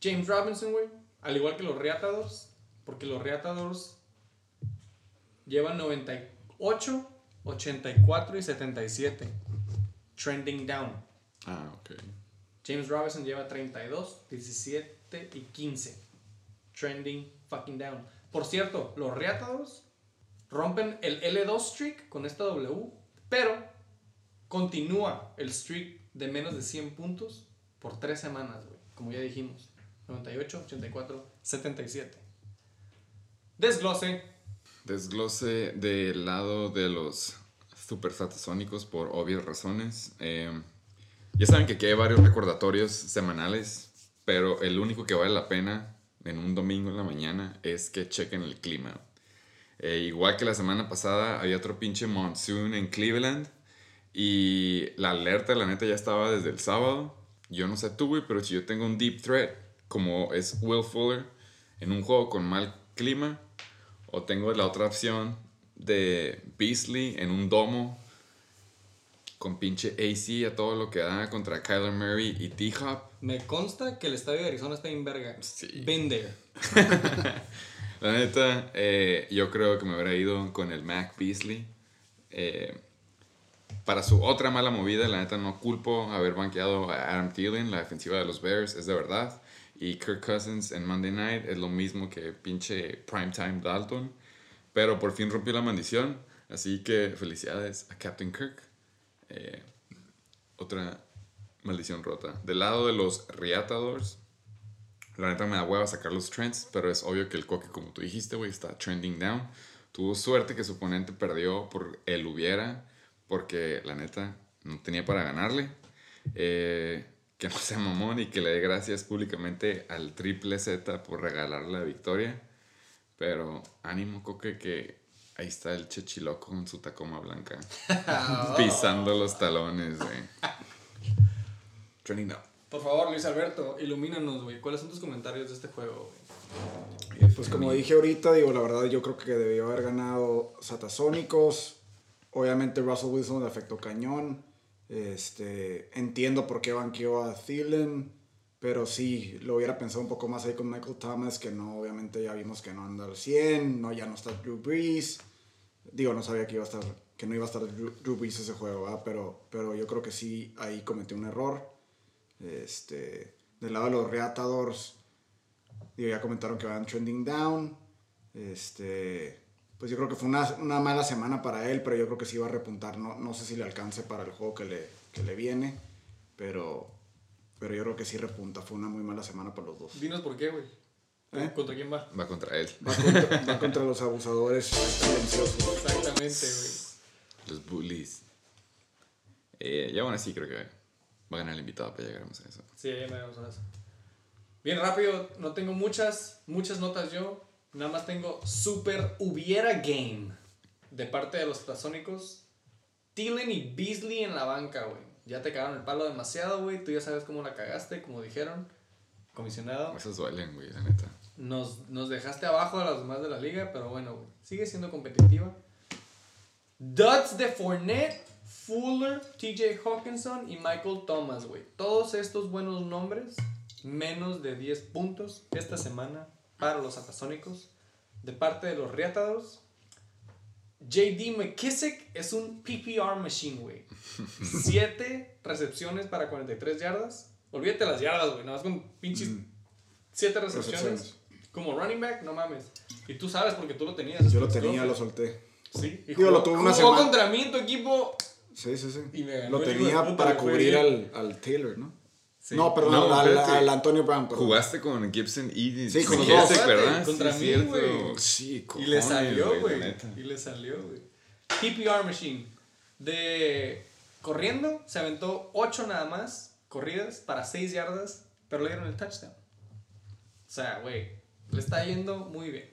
James Robinson, güey. Al igual que los Reatadores. Porque los Reatadores llevan 98, 84 y 77. Trending down. Ah, ok. James Robinson lleva 32, 17 y 15. Trending fucking down. Por cierto, los Reatadores rompen el L2 streak con esta W, pero continúa el streak de menos de 100 puntos por tres semanas, güey. Como ya dijimos. 98, 84, 77. Desglose. Desglose del lado de los super satasónicos por obvias razones. Eh, ya saben que aquí hay varios recordatorios semanales, pero el único que vale la pena en un domingo en la mañana es que chequen el clima. Eh, igual que la semana pasada, había otro pinche monsoon en Cleveland y la alerta, la neta, ya estaba desde el sábado. Yo no sé tú, güey, pero si yo tengo un deep threat, como es Will Fuller, en un juego con mal clima, o tengo la otra opción de Beasley en un domo con pinche AC a todo lo que da contra Kyler Murray y T-Hop. Me consta que el estadio de Arizona está en verga. Sí. Been there. (laughs) La neta, eh, yo creo que me hubiera ido con el Mac Beasley. Eh, para su otra mala movida, la neta no culpo haber banqueado a Adam Thielen, la defensiva de los Bears, es de verdad. Y Kirk Cousins en Monday Night es lo mismo que pinche Primetime Dalton. Pero por fin rompió la maldición. Así que felicidades a Captain Kirk. Eh, otra maldición rota. Del lado de los Reatadores, la neta me da hueva sacar los trends, pero es obvio que el coque, como tú dijiste, güey, está trending down. Tuvo suerte que su oponente perdió por el hubiera, porque la neta no tenía para ganarle. Eh, que no sea mamón y que le dé gracias públicamente al Triple Z por regalarle la victoria. Pero ánimo, coque, que ahí está el chechiloco con su tacoma blanca. (laughs) pisando los talones, güey. Trending down. Por favor, Luis Alberto, ilumínanos, güey. ¿Cuáles son tus comentarios de este juego, güey? Pues como dije ahorita, digo, la verdad yo creo que debió haber ganado Satasónicos. Obviamente Russell Wilson le afectó cañón. Este, entiendo por qué banqueó a Thielen, pero sí, lo hubiera pensado un poco más ahí con Michael Thomas, que no, obviamente ya vimos que no anda al 100, no, ya no está Drew Brees. Digo, no sabía que iba a estar, que no iba a estar Drew, Drew Brees ese juego, ¿verdad? Pero, pero yo creo que sí, ahí cometió un error. Este, del lado de los Reatadores, digo, ya comentaron que van trending down. Este, pues yo creo que fue una, una, mala semana para él, pero yo creo que sí va a repuntar. No, no sé si le alcance para el juego que le, que le viene, pero, pero yo creo que sí repunta. Fue una muy mala semana para los dos. Dinos por qué, güey. ¿Eh? ¿Contra quién va? Va contra él. Va contra, va contra los abusadores silenciosos. Exactamente, güey. Los bullies. Eh, y aún así creo que va a ganar el invitado para llegar a eso. Sí, ya me vamos a eso. Bien rápido, no tengo muchas, muchas notas yo. Nada más tengo super hubiera game de parte de los Tasónicos. Thielen y Beasley en la banca, güey. Ya te cagaron el palo demasiado, güey. Tú ya sabes cómo la cagaste, como dijeron. Comisionado. Esas duelen, güey, la neta. Nos, nos dejaste abajo a los demás de la liga, pero bueno, güey. Sigue siendo competitiva. Duds de Fournette, Fuller, TJ Hawkinson y Michael Thomas, güey. Todos estos buenos nombres, menos de 10 puntos esta semana para los atasónicos. De parte de los Reatados, JD McKissick es un PPR machine, güey. (laughs) 7 recepciones para 43 yardas. Olvídate las yardas, güey. Nada más con pinches 7 recepciones. Recepciones. Como running back, no mames. Y tú sabes porque tú lo tenías. Yo lo tenía, lo solté. Sí. Y Digo, jugó, lo tuve una jugó semana. contra mí en tu equipo. Sí, sí, sí. Y me ganó Lo tenía puta, para cubrir al, al Taylor, ¿no? Sí. No, perdón, No, al, al Antonio Brown. perdón. Jugaste con Gibson y Sí, con dos. ¿verdad? Contra sí, mí, güey. Sí, Y le salió, güey. Y le salió, güey. PPR Machine. De corriendo, se aventó 8 nada más corridas para 6 yardas, pero le dieron el touchdown. O sea, güey, le está yendo muy bien.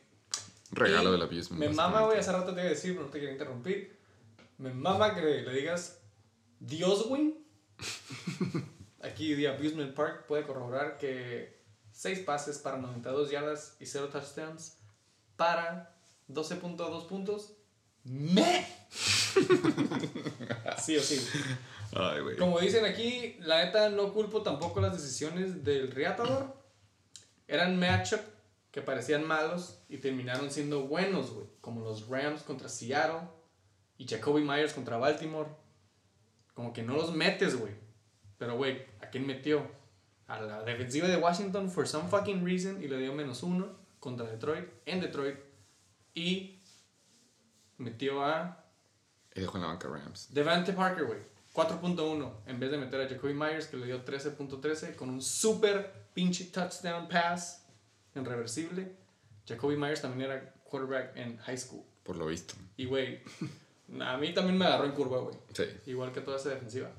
Regalo Y del abismo. Me mama, güey, hace rato te iba a decir, pero no te quería interrumpir. Me mama que le digas Dios, güey. (laughs) Aquí The Abusement Park puede corroborar que 6 pases para 92 yardas y 0 touchdowns para 12.2 puntos. ¡Me! (laughs) sí o sí. Ay, güey. Como dicen aquí, la neta no culpo tampoco las decisiones del Reatador. Eran matchup que parecían malos y terminaron siendo buenos, güey. Como los Rams contra Seattle y Jacoby Myers contra Baltimore. Como que no los metes, güey. Pero, güey, ¿a quién metió? A la defensiva de Washington for some fucking reason y le dio menos uno contra Detroit en Detroit. Y metió a Y dejó en la banca Rams. Devante Parker, güey. 4.1 en vez de meter a Jacoby Myers que le dio 13.13 con un super pinche touchdown pass en reversible. Jacoby Myers también era quarterback en high school. Por lo visto. Y güey, a mí también me agarró en curva, güey. Sí. Igual que toda esa defensiva.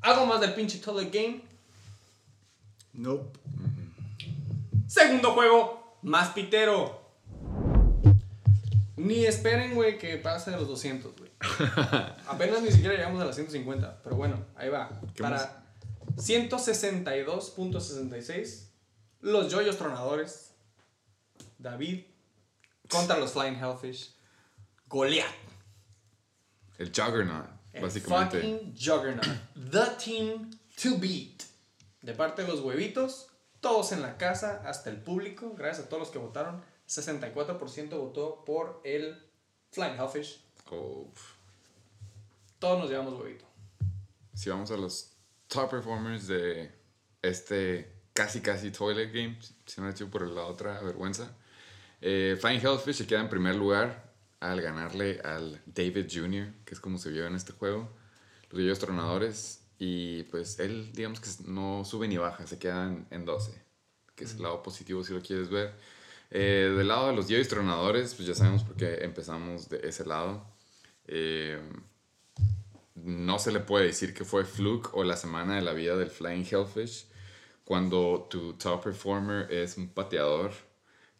¿Algo más del pinche total game? Nope. Segundo juego, más pitero. Ni esperen, güey, que pase de los 200, güey. (laughs) Apenas ni siquiera llegamos a las 150, pero bueno, ahí va. ¿Qué Para 162.66, los yoyos tronadores, David contra los Flying Hellfish, Goliath. El Juggernaut, El básicamente. fucking Juggernaut. (coughs) The team to beat. De parte de los huevitos, todos en la casa, hasta el público, gracias a todos los que votaron. 64% votó por el Flying Hellfish. Oh, Todos nos llevamos huevito. si vamos a los top performers de este casi casi toilet game, si no he hecho por la otra vergüenza. Eh, Flying Hellfish se queda en primer lugar al ganarle al David Jr., que es como se vio en este juego. Los Yoyos Tronadores. Y pues él, digamos que no sube ni baja, se queda en, en 12, que es el lado positivo si lo quieres ver. Eh, del lado de los Yoyos Tronadores, pues ya sabemos por qué empezamos de ese lado. Eh, no se le puede decir que fue fluke o la semana de la vida del Flying Hellfish cuando tu top performer es un pateador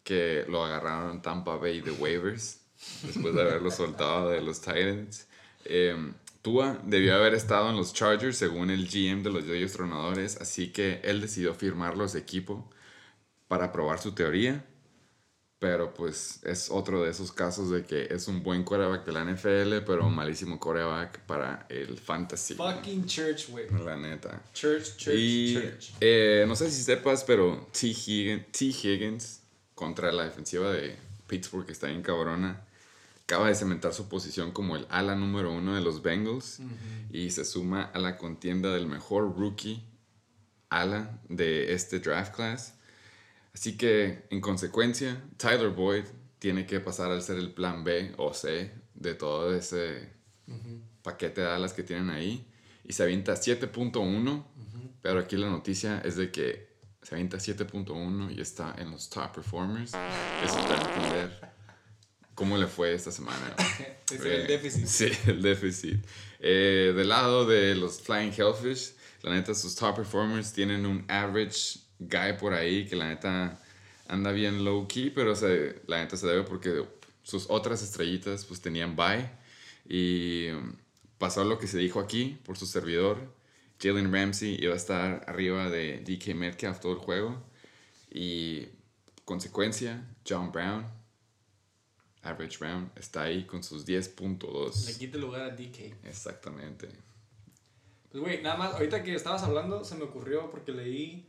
que lo agarraron en Tampa Bay de waivers después de haberlo soltado de los Titans. Eh, Tua debió haber estado en los Chargers según el GM de los Yoyos Tronadores, así que él decidió firmarlo a su equipo para probar su teoría. Pero pues es otro de esos casos de que es un buen quarterback de la NFL, pero un malísimo quarterback para el fantasy. Fucking church. La neta. Church, church, y church. eh, no sé si sepas, pero T. Higgins, T. Higgins contra la defensiva de Pittsburgh, que está bien cabrona, acaba de cementar su posición como el ala número uno de los Bengals y se suma a la contienda del mejor rookie ala de este draft class. Así que, en consecuencia, Tyler Boyd tiene que pasar al ser el plan B o C de todo ese paquete de alas que tienen ahí. Y se avienta 7.1. Pero aquí la noticia es de que se avienta 7.1 y está en los top performers. Eso es para entender cómo le fue esta semana. (laughs) Es el Eh, déficit. Sí, el déficit. Eh, del lado de los Flying Hellfish, la neta, sus top performers tienen un average guy por ahí que la neta anda bien low key, pero se, la neta se debe porque sus otras estrellitas pues tenían bye y um, pasó lo que se dijo aquí por su servidor. Jalen Ramsey iba a estar arriba de DK Metcalf todo el juego y consecuencia, John Brown, average Brown, está ahí con sus 10.2. Le quita el lugar a DK. Exactamente. Pues, güey, nada más, ahorita que estabas hablando, se me ocurrió porque leí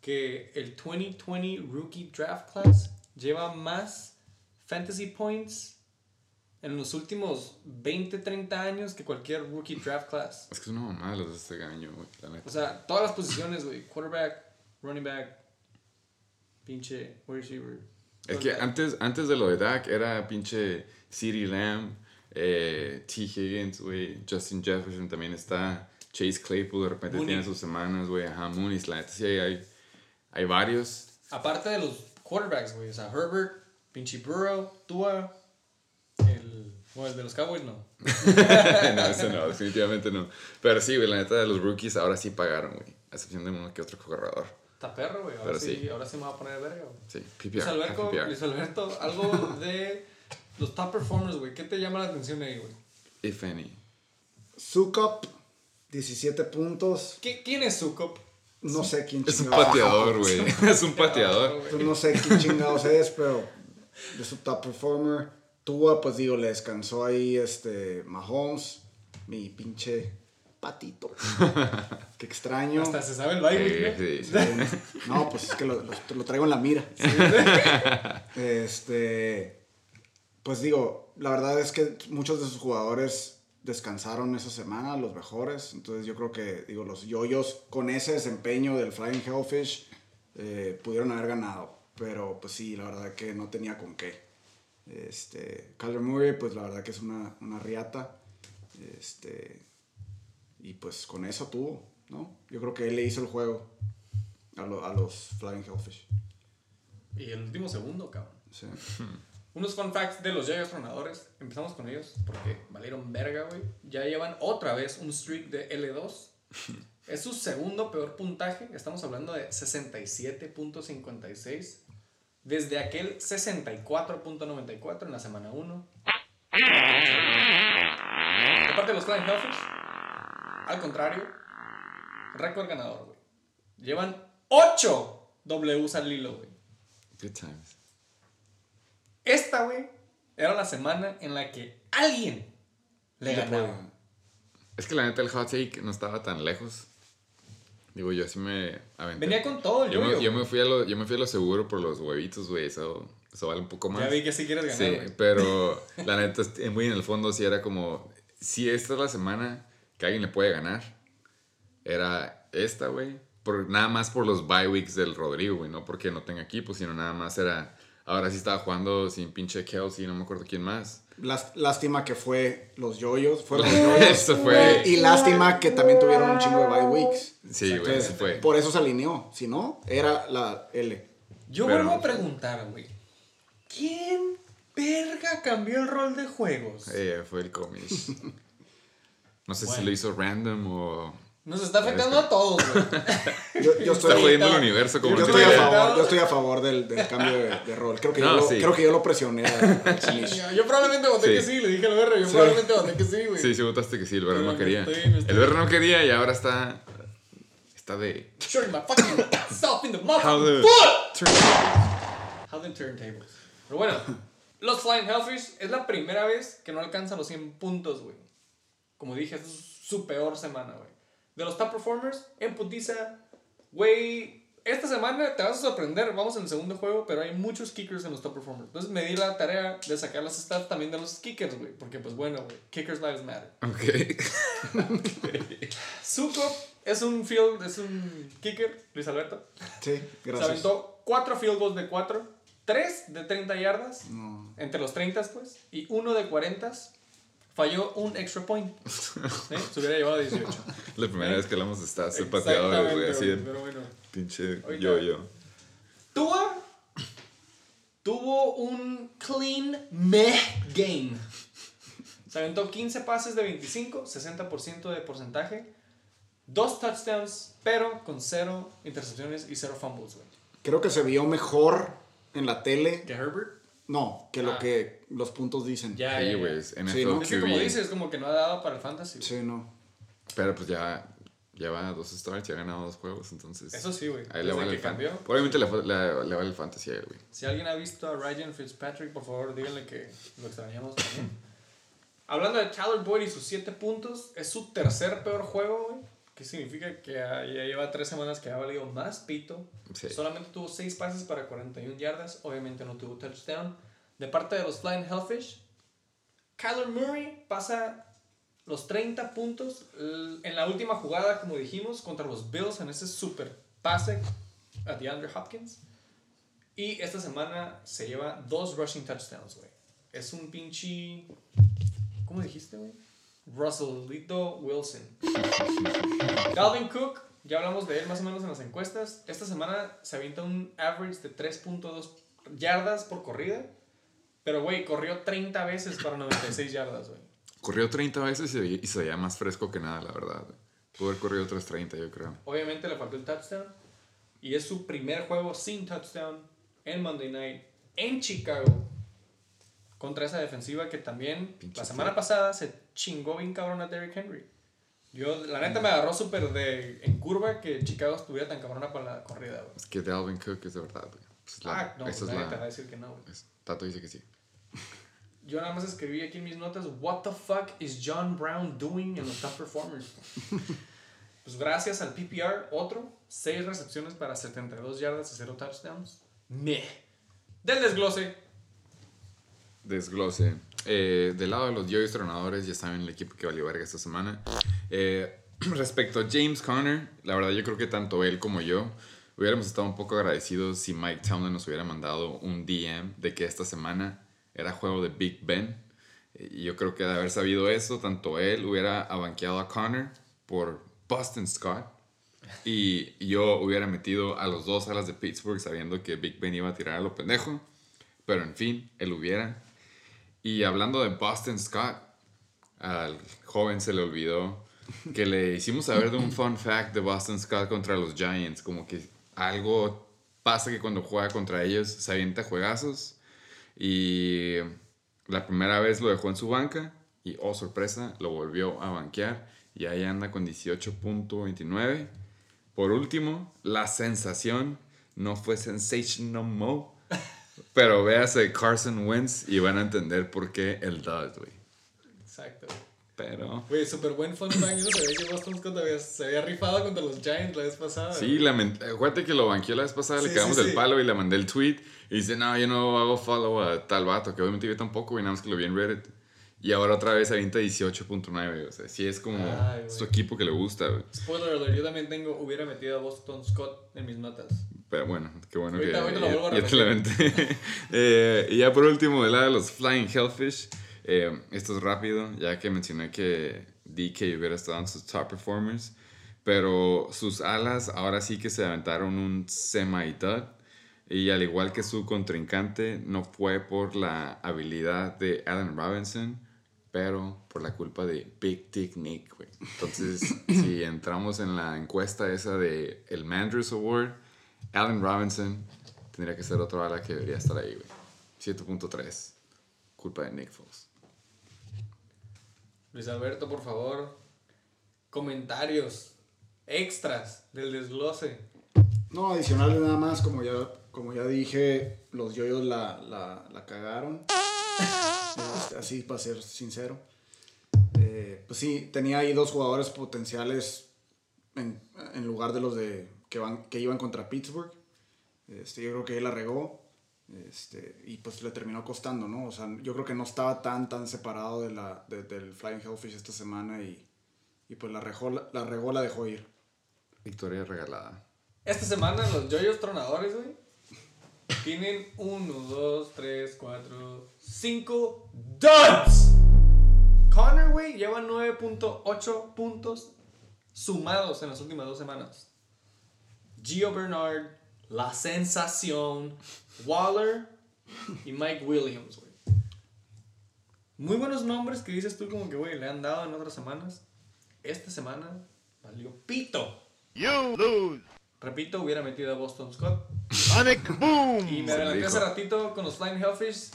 que el 2020 Rookie Draft Class lleva más fantasy points en los últimos 20, 30 años que cualquier Rookie Draft Class. Es que es una mamada los de este año, güey, la neta. O sea, todas las posiciones, güey. Quarterback, running back, pinche wide receiver. Es que antes, antes de lo de Dak era pinche CeeDee Lamb, eh, T. Higgins, güey, Justin Jefferson también está, Chase Claypool de repente Mooney. tiene sus semanas, güey, ajá, Mooney, la neta sí hay, hay varios. Aparte de los quarterbacks, güey. O sea, Herbert, pinche Burrow, Tua, el... Bueno, el de los Cowboys no. (laughs) no, ese no, definitivamente no. Pero sí, güey, la neta de los rookies ahora sí pagaron, güey, a excepción de uno que otro corredor. Está perro, güey. Ahora sí, sí. ahora sí me va a poner de verga, güey. Sí, Luis PPR, Alberto, PPR. Luis Alberto, algo de los top performers, güey. ¿Qué te llama la atención ahí, güey? If any. Sukup, 17 puntos. ¿Qui- ¿Quién es Sukop? No sé quién Es un chingados pateador, güey, (laughs) es un pateador. Pues no sé quién chingados es, pero es su top performer. Tua, pues digo, le descansó ahí este Mahomes, mi pinche patito. (laughs) Qué extraño. Hasta se sabe el baile, Eh, sí, sí. (laughs) No, pues es que lo, lo- lo traigo en la mira. (laughs) Este, pues digo, la verdad es que muchos de sus jugadores descansaron esa semana, los mejores. Entonces yo creo que, digo, los yoyos con ese desempeño del Flying Hellfish eh, pudieron haber ganado. Pero pues sí, la verdad que no tenía con qué. Este, Kyler Murray, pues la verdad que es una, una riata. Este, Y pues con eso tuvo, ¿no? Yo creo que él le hizo el juego a, lo- a los Flying Hellfish. Y el último segundo, cabrón. Sí. Unos fun facts de los Jaguars tronadores. Empezamos con ellos porque valieron verga, güey. Ya llevan otra vez un streak de L2. (laughs) Es su segundo peor puntaje. Estamos hablando de 67.56. Desde aquel 64.94 en la semana 1. De parte de los Flying Hellfish, al contrario, récord ganador, güey. Llevan 8 Ws al hilo, güey. Good times. Esta, güey, era la semana en la que alguien le ganaba. Es que la neta el hot take no estaba tan lejos. Digo, yo sí me aventé. Venía con todo el yo, me, yo me fui a lo, yo me fui a lo seguro por los huevitos, güey. Eso, eso vale un poco más. Ya vi que sí quieres ganar, Sí, güey. pero (laughs) la neta, est- muy en el fondo sí era como, si esta es la semana que alguien le puede ganar, era esta, güey. Por, nada más por los bye weeks del Rodrigo, güey, no porque no tenga equipo, sino nada más era, ahora sí estaba jugando sin pinche Kelsey, no me acuerdo quién más. Lás- Lástima que fue los yoyos, fueron los (laughs) yoyos. Eso fue. Y lástima que también tuvieron un chingo de bye weeks. Sí, güey, fue. Por eso se alineó. Si no, era la L. Yo Pero vuelvo a preguntar, güey. ¿Quién verga cambió el rol de juegos? Eh, fue el comish. (laughs) No sé si lo hizo random o... Nos está afectando a todos, güey. (laughs) Yo, yo Está estoy, jodiendo el universo como yo estoy a favor, yo estoy a favor del, del cambio de, de rol. Creo que, No, yo, lo, sí. creo que yo lo presioné a- al Sinish. Yo, yo probablemente voté Sí. que sí, le dije al verga. Yo Sí. probablemente voté que sí, güey. Sí, sí votaste que sí, el verro Pero no quería. estoy, estoy. El verro no quería y ahora está... Está de... Showing my fucking self in the How motherfucking the- foot. How the turntables. Pero bueno, los Flying Hellfish es la primera vez que no alcanzan los 100 puntos, güey. Como dije, es su peor semana, güey. De los top performers, en putiza, güey. Esta semana te vas a sorprender, vamos en el segundo juego, pero hay muchos kickers en los top performers. Entonces me di la tarea de sacar las stats también de los kickers, güey. Porque pues bueno, güey, kickers lives matter. Ok. (laughs) Zuko es un field, es un kicker, Luis Alberto. Sí, Se gracias. aventó 4 field goals de 4, 3 de 30 yardas, No. entre los 30 pues, y uno de 40. Falló un extra point. ¿sí? Se hubiera llevado 18. (laughs) La primera vez que hablamos stats de pateadores, güey, así pero bueno. pinche yo-yo. Tua tuvo un clean meh game. Se aventó 15 pases de 25, 60% de porcentaje, dos touchdowns, pero con cero intercepciones y cero fumbles, güey. Creo que se vio mejor en la tele. ¿Que Herbert? No, que lo Ah. que los puntos dicen. Ya, Sí, ya, ya. güey, es NFL Sí, ¿no? Es que como dices, como que no ha dado para el fantasy. Sí, no. Pero pues ya lleva dos starts y ha ganado dos juegos, entonces. Eso sí, güey. Ahí le vale que el cambió. Obviamente le, le- le vale el fantasy a él, güey. Si alguien ha visto a Ryan Fitzpatrick, por favor, díganle que lo extrañamos también. Hablando de Tyler Boyd y sus 7 puntos, es su tercer peor juego, güey. Que significa que ya lleva 3 semanas que ha valido más pito. Sí. Solamente tuvo 6 pases para 41 yardas. Obviamente no tuvo touchdown. De parte de los Flying Hellfish, Kyler Murray pasa los 30 puntos en la última jugada, como dijimos, contra los Bills en ese super pase a DeAndre Hopkins. Y esta semana se lleva dos rushing touchdowns, güey. Es un pinche. ¿Cómo dijiste, güey? Russellito Wilson. Dalvin Cook, ya hablamos de él más o menos en las encuestas. Esta semana se avienta un average de 3.2 yardas por corrida. Pero, güey, corrió 30 veces para 96 yardas, güey. Corrió 30 veces y, se veía- y se veía más fresco que nada, la verdad. Pudo haber corrido otras 30, yo creo. Obviamente le faltó el touchdown. Y es su primer juego sin touchdown en Monday Night en Chicago. Contra esa defensiva que también Pinche la semana pasada se chingó bien cabrón a Derrick Henry. Yo, la neta, me agarró súper de en curva que Chicago estuviera tan cabrona para la corrida, güey. Es que Dalvin Cook es de verdad, güey. Esa es la- Ah, no, pues es nadie te va a la... decir que no, güey. Tato dice que sí. Yo nada más escribí aquí en mis notas, what the fuck is John Brown doing en los top performers? (laughs) pues gracias al PPR, otro, 6 recepciones para 72 yardas y 0 touchdowns. Meh. Del desglose, Desglose. Eh, del lado de los yoyos tronadores, ya saben el equipo que valió verga esta semana. Eh, (clears throat) respecto a James Conner, la verdad yo creo que tanto él como yo hubiéramos estado un poco agradecidos si Mike Townley nos hubiera mandado un DM de que esta semana era juego de Big Ben. Eh, Y yo creo que de haber sabido eso, tanto él hubiera abanqueado a Connor por Boston Scott. Y yo hubiera metido a los dos alas de Pittsburgh sabiendo que Big Ben iba a tirar a lo pendejo. Pero en fin, él hubiera. Y hablando de Boston Scott, al joven se le olvidó que le hicimos saber de un (laughs) fun fact de Boston Scott contra los Giants. Como que algo pasa que cuando juega contra ellos se avienta juegazos. Y la primera vez lo dejó en su banca y, oh sorpresa, lo volvió a banquear y ahí anda con 18.29. Por último, la sensación no fue Sensational Mo, pero véase Carson Wentz y van a entender por qué el dud, güey. Exacto. Pero... Güey, súper buen fun fact. Yo no sabía que Boston Scott había- se había rifado contra los Giants la vez pasada. Sí, lament- acuérdate que lo banqueó la vez pasada, le quedamos sí, del sí. palo y le mandé el tweet. Y dice, no, yo no hago follow a tal vato, que obviamente yo tampoco, güey, nada más que lo vi en Reddit. Y ahora otra vez avienta 18.9, o sea, sí es como Ay, su equipo que le gusta, güey. Spoiler alert, yo también tengo, hubiera metido a Boston Scott en mis notas. Pero bueno, qué bueno Ahorita- que ahorita lo ya, ya te. (laughs) Eh, y ya por último, del lado de los Flying Hellfish, eh, esto es rápido, ya que mencioné que DK hubiera estado en sus top performers, pero sus alas ahora sí que se aventaron un semi-dud. Y al igual que su contrincante, no fue por la habilidad de Allen Robinson, pero por la culpa de Big Dick Nick, güey. Entonces, (laughs) si entramos en la encuesta esa de el Manders Award, Allen Robinson tendría que ser otro ala que debería estar ahí, güey. 7.3. Culpa de Nick Foles. Luis Alberto, por favor. Comentarios extras del desglose. No, adicionales nada más, como ya, como ya dije, los yoyos la, la, la cagaron. Así, para ser sincero. Eh, pues sí, tenía ahí dos jugadores potenciales en, en lugar de los de que, van, que iban contra Pittsburgh. Este, yo creo que él la regó. Este, y pues le terminó costando, ¿no? O sea, yo creo que no estaba tan, tan separado de la, de- del Flying Hellfish esta semana y, y pues la regó, la, la regó, la dejó ir. Victoria regalada. Esta semana los yoyos tronadores, güey, tienen 1, 2, 3, 4, 5 duds. Connor, güey, lleva 9.8 puntos sumados en las últimas dos semanas. Gio Bernard, La Sensación, Waller y Mike Williams, güey. Muy buenos nombres que dices tú como que, güey, le han dado en otras semanas. Esta semana valió pito. You lose. Repito, hubiera metido a Boston Scott. Sonic boom. Y me adelanté hace ratito con los Flying Hellfish.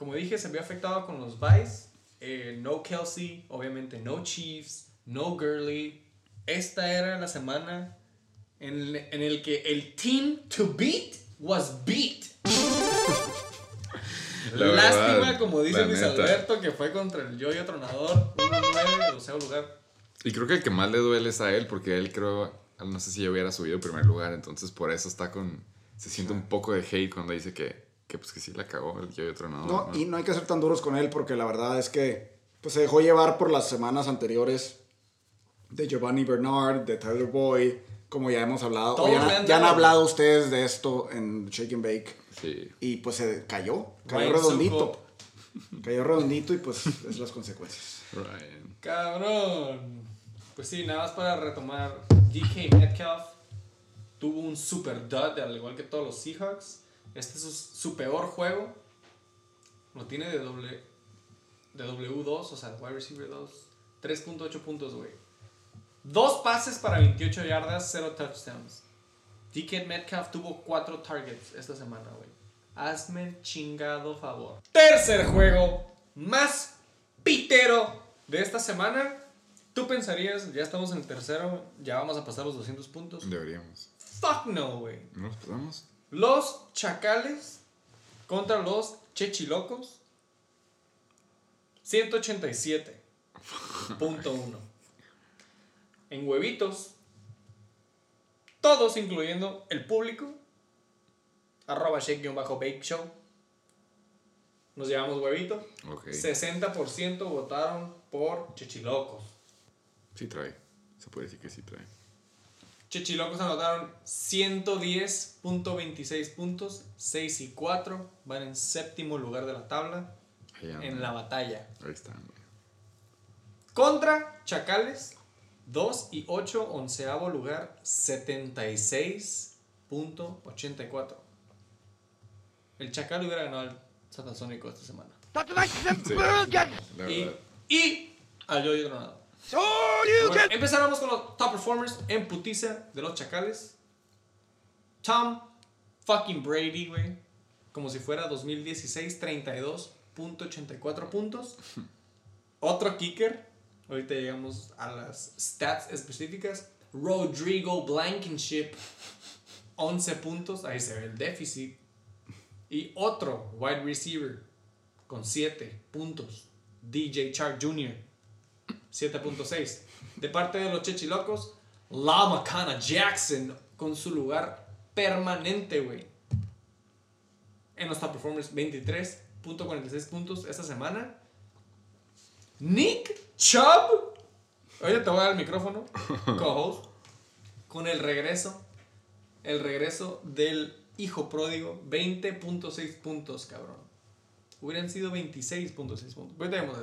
Como dije, se vio afectado con los buys. Eh, no Kelsey, obviamente no Chiefs, no Gurley. Esta era la semana en, en el que el team to beat was beat. (laughs) La Lástima, verdad, como dice Luis neta. Alberto, que fue contra el Yoyo Tronador 1-9, doceavo lugar. Y creo que el que más le duele es a él, porque él creo, no sé si ya hubiera subido en primer lugar, entonces por eso está con, se siente un poco de hate cuando dice que, que pues que sí la cagó el yo y otro no. No, ¿no? y no hay que ser tan duros con él porque la verdad es que pues, se dejó llevar por las semanas anteriores de Giovanni Bernard, de Tyler Boyd, como ya hemos hablado. O ya, han ya han dado. hablado ustedes de esto en Shake and Bake. Sí. Y pues se cayó, cayó Ryan redondito. Cayó redondito y pues es las consecuencias. Ryan. Cabrón. Pues sí, nada más para retomar. DK Metcalf tuvo un super dud, al igual que todos los Seahawks. Este es su, su peor juego. Lo tiene de doble de W2, o sea, wide receiver 2. 3.8 puntos, güey. Dos pases para 28 yardas, 0 touchdowns. DK Metcalf tuvo 4 targets esta semana, güey. Hazme el chingado favor. Tercer juego más pitero de esta semana. Tú pensarías, ya estamos en el tercero, ya vamos a pasar los 200 puntos. Deberíamos. Fuck no, güey. ¿No nos pasamos? Los chacales contra los chechilocos. 187.1. En huevitos. Todos, incluyendo el público. Arroba shake-bake show. Nos llevamos huevito. Ok. 60% votaron por chechilocos. Sí trae. Se puede decir que sí trae. Chechilocos anotaron 110.26 puntos, 6 y 4, van en séptimo lugar de la tabla en la batalla. Ahí están. Contra Chacales, 2 y 8, onceavo lugar, 76.84. El Chacal hubiera ganado al Satasónico esta semana. Sí, Y, y al Yoyo Tronado. Bueno, empezáramos con los top performers en putiza de los Chacales. Tom fucking Brady, güey. Como si fuera 2016, 32.84 puntos. (laughs) Otro kicker. Ahorita llegamos a las stats específicas. Rodrigo Blankenship, 11 puntos. Ahí se ve el déficit. Y otro wide receiver con 7 puntos. DJ Chark Jr. 7.6. De parte de los Chechilocos, La Macana Jackson con su lugar permanente, güey. En los top performers, 23.46 puntos esta semana. Nick Chubb. Oye, te voy a dar el micrófono. (laughs) Co-host. Con el regreso. El regreso del hijo pródigo. 20.6 puntos, cabrón. Hubieran sido 26.6 puntos. Ahorita vemos.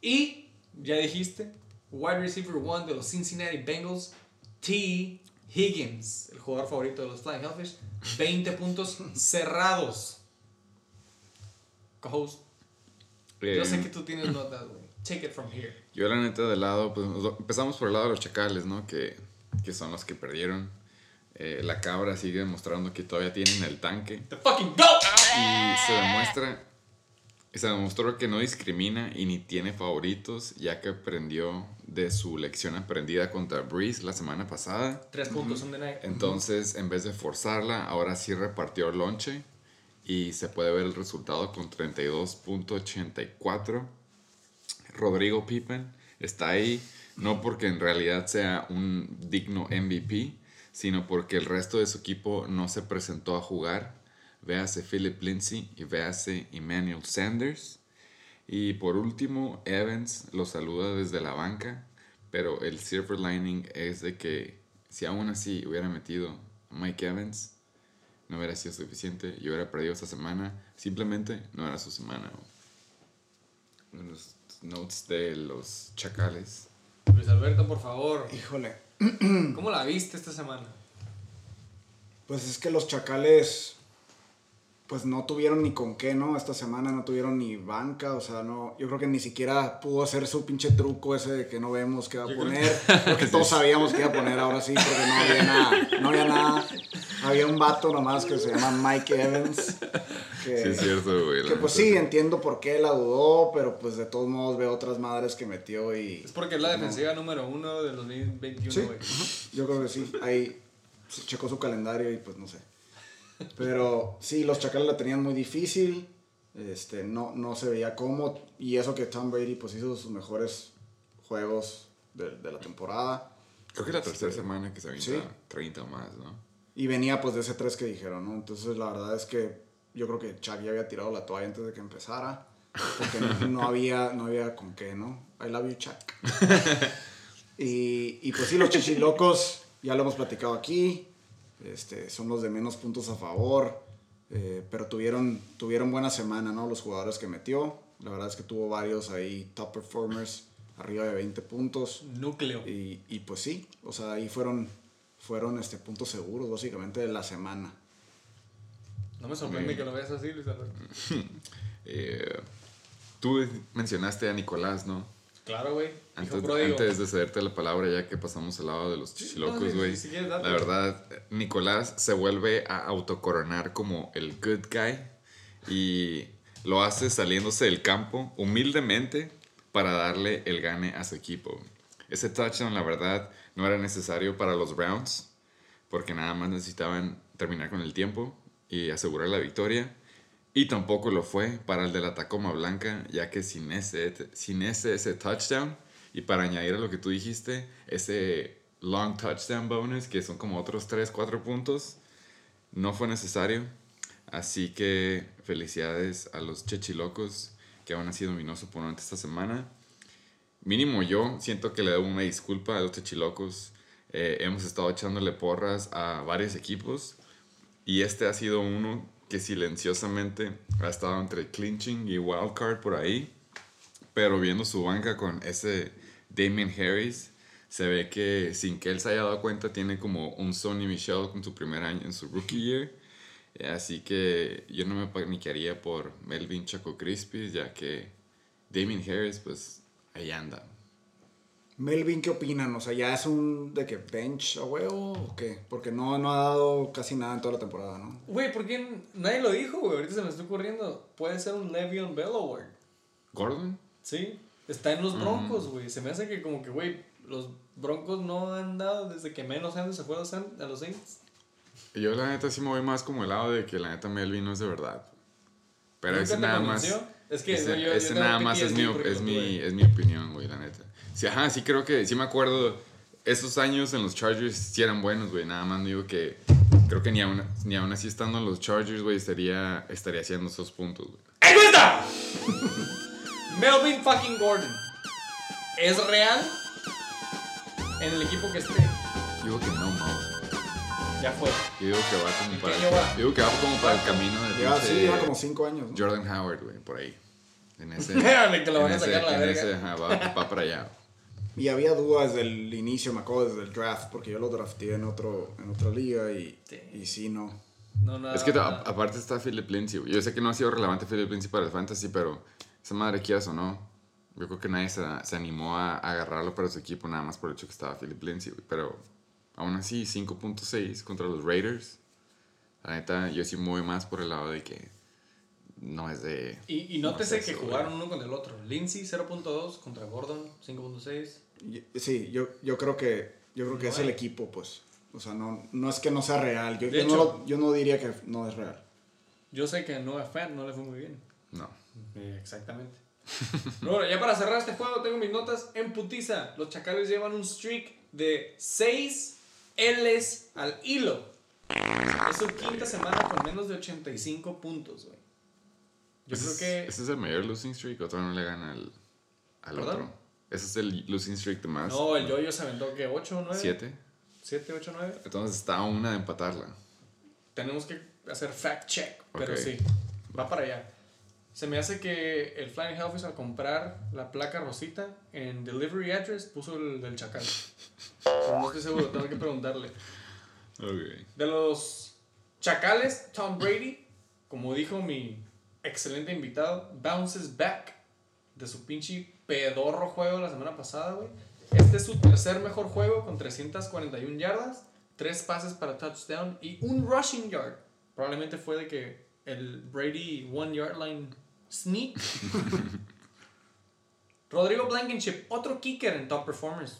Y, ya dijiste, wide receiver one de los Cincinnati Bengals, T. Higgins, el jugador favorito de los Flying Hellfish, 20 puntos cerrados. Co-host, yo Eh, sé que tú tienes notas, güey. Take it from here. Yo la neta de lado, pues empezamos por el lado de los chacales, ¿no? Que, que son los que perdieron. Eh, la cabra sigue demostrando que todavía tienen el tanque. The fucking GOAT! Y se demuestra, se demostró que no discrimina y ni tiene favoritos, ya que aprendió de su lección aprendida contra Breeze la semana pasada. Tres puntos on the night. Entonces, en vez de forzarla, ahora sí repartió lonche y se puede ver el resultado con 32.84. Rodrigo Pippen está ahí no porque en realidad sea un digno MVP, sino porque el resto de su equipo no se presentó a jugar. Véase Philip Lindsay y véase Emmanuel Sanders. Y por último, Evans lo saluda desde la banca, pero el silver lining es de que si aún así hubiera metido a Mike Evans, no hubiera sido suficiente y hubiera perdido esta semana. Simplemente no era su semana. Los notes de los chacales. Luis Alberto, por favor. Híjole. ¿Cómo la viste esta semana? Pues es que los chacales, pues no tuvieron ni con qué, ¿no? Esta semana no tuvieron ni banca, o sea, no, yo creo que ni siquiera pudo hacer su pinche truco ese de que no vemos qué va a poner. Creo que todos sabíamos qué iba a poner ahora sí, porque no había nada, no había nada. Había un vato nomás que se llama Mike Evans. Que, Sí, es cierto, güey. que pues sí, entiendo por qué la dudó, pero pues de todos modos veo otras madres que metió y... Es porque es la defensiva número uno del 2021, Sí, güey. yo creo que sí. Ahí se checó su calendario y pues no sé. Pero sí, los Chacales la tenían muy difícil. Este, no, no se veía cómo. Y eso que Tom Brady pues hizo sus mejores juegos de, de la temporada. Creo que la tercera semana que se avienta Sí. 30 o más, ¿no? Y venía pues de ese 3 que dijeron, ¿no? Entonces la verdad es que yo creo que Chuck ya había tirado la toalla antes de que empezara. Porque no, no había, no había con qué, ¿no? I love you, Chuck. (laughs) y, y pues sí, los chichilocos, ya lo hemos platicado aquí. Este, son los de menos puntos a favor. eh, pero tuvieron, tuvieron buena semana, ¿no? Los jugadores que metió. La verdad es que tuvo varios ahí top performers, arriba de 20 puntos. Núcleo. Y, y pues sí, o sea, ahí fueron, fueron este, puntos seguros básicamente de la semana. No me sorprende que lo veas así, Luis Alberto. (laughs) Eh, tú mencionaste a Nicolás, ¿no? Claro, güey. Antes, de cederte la palabra, ya que pasamos al lado de los chichilocos, güey. sí, la verdad, Nicolás se vuelve a autocoronar como el good guy y lo hace saliéndose del campo humildemente para darle el gane a su equipo. Ese touchdown, la verdad, no era necesario para los Browns porque nada más necesitaban terminar con el tiempo y asegurar la victoria. Y tampoco lo fue para el de la Tacoma Blanca, ya que sin ese, sin ese, ese touchdown, y para añadir a lo que tú dijiste, ese long touchdown bonus, que son como otros 3, 4 puntos, no fue necesario. Así que felicidades a los chechilocos que aún han sido mi oponente esta semana. Mínimo yo siento que le debo una disculpa a los chechilocos. Eh, hemos estado echándole porras a varios equipos y este ha sido uno que silenciosamente ha estado entre clinching y wildcard por ahí. Pero viendo su banca con ese Damien Harris, se ve que sin que él se haya dado cuenta tiene como un Sony Michel con su primer año en su rookie year. Así que yo no me paniquearía por Melvin Choco Crispy, ya que Damien Harris, pues ahí anda. Melvin, ¿qué opinan? O sea, ¿ya es un de que bench a huevo o qué? Porque no, no ha dado casi nada en toda la temporada, ¿no? Güey, ¿por qué nadie lo dijo, güey? Ahorita se me está ocurriendo. Puede ser un Le'Veon Bell Award. Gordon, Sí. Está en los Broncos, güey. Se me hace que como que, güey, los Broncos no han dado desde que menos Sanders se fue a los, San- a los Saints. yo la neta sí me voy más como el lado de que la neta Melvin no es de verdad. Pero ¿Nunca ese nada más. Es que ese yo- yo ese nada más es mi, es, mi, es mi opinión, güey, la neta. Sí, ajá, sí creo que, sí me acuerdo, esos años en los Chargers sí eran buenos, güey. Nada más digo que creo que ni aún, ni aún así estando en los Chargers, güey, estaría, estaría haciendo esos puntos, güey. ¡Encuesta! (laughs) Melvin fucking Gordon. ¿Es real? En el equipo que esté. Digo que no, no. Ya fue. Yo digo que va como para el, lleva? digo que va como para el camino de Ya, pinche sí, lleva como cinco años, ¿no? Jordan Howard, güey, por ahí. En ese, (laughs) que lo van a en ese- sacar la en verga. ese, ajá, va, va para allá. Y había dudas desde el inicio, me acuerdo desde el draft, porque yo lo drafté en, otro, en otra liga y Sí. y sí, no. No, nada. Es que a- aparte está Philip Lindsay. Yo sé que no ha sido relevante Philip Lindsay para el fantasy, pero esa madre quieras o no. Yo creo que nadie se, se animó a, a agarrarlo para su equipo nada más por el hecho que estaba Philip Lindsay. Pero aún así, 5.6 contra los Raiders. La neta, yo sí me voy más por el lado de que no es de. Y, y nótese No sé que jugaron uno contra el otro. Lindsay 0.2 contra Gordon 5.6. Sí, yo, yo creo que, yo creo que es el equipo, pues. O sea, no, no es que no sea real. Yo, yo, no, hecho- lo- yo no diría que no es real. Yo sé que a Noah Fant no le fue muy bien. No. Eh, Exactamente. (laughs) Pero bueno, ya para cerrar este juego tengo mis notas en putiza. Los chacales llevan un streak de 6 L's al hilo. Es su quinta semana con menos de 85 puntos, güey. Yo ¿Ese creo es- que... ¿Ese es el mayor losing streak o todavía no le gana al, al ¿Perdón? otro? Ese es el losing streak de más. No, el yoyo se aventó que 8 o 9. ¿Siete? 7, 8, 9. Entonces está a una de empatarla. Tenemos que hacer fact check, pero Ok. sí, va para allá. Se me hace que el Flying Hellfish al comprar la placa rosita en delivery address puso el del chacal. Pero no estoy seguro, tengo que preguntarle. Ok. De los chacales, Tom Brady, como dijo mi excelente invitado, bounces back de su pinche pedorro juego la semana pasada, güey. Este es su tercer mejor juego con 341 yardas, tres pases para touchdown y un rushing yard. Probablemente fue de que el Brady one yard line sneak. (laughs) Rodrigo Blankenship, otro kicker en top performers.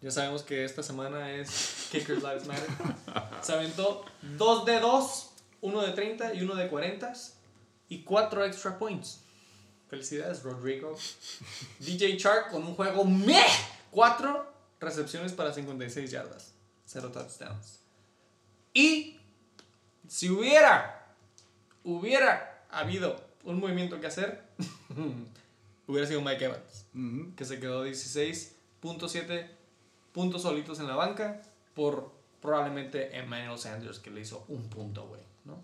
Ya sabemos que esta semana es Kickers Lives Matter. Se aventó 2 de 2, 1 de 30 y 1 de 40 y 4 extra points. Felicidades, Rodrigo. (laughs) DJ Shark con un juego meh. 4 recepciones para 56 yardas, 0 touchdowns. Y si hubiera, hubiera habido un movimiento que hacer, (laughs) hubiera sido Mike Evans que se quedó 16.7 puntos solitos en la banca por probablemente Emmanuel Sanders que le hizo un punto, güey, ¿no?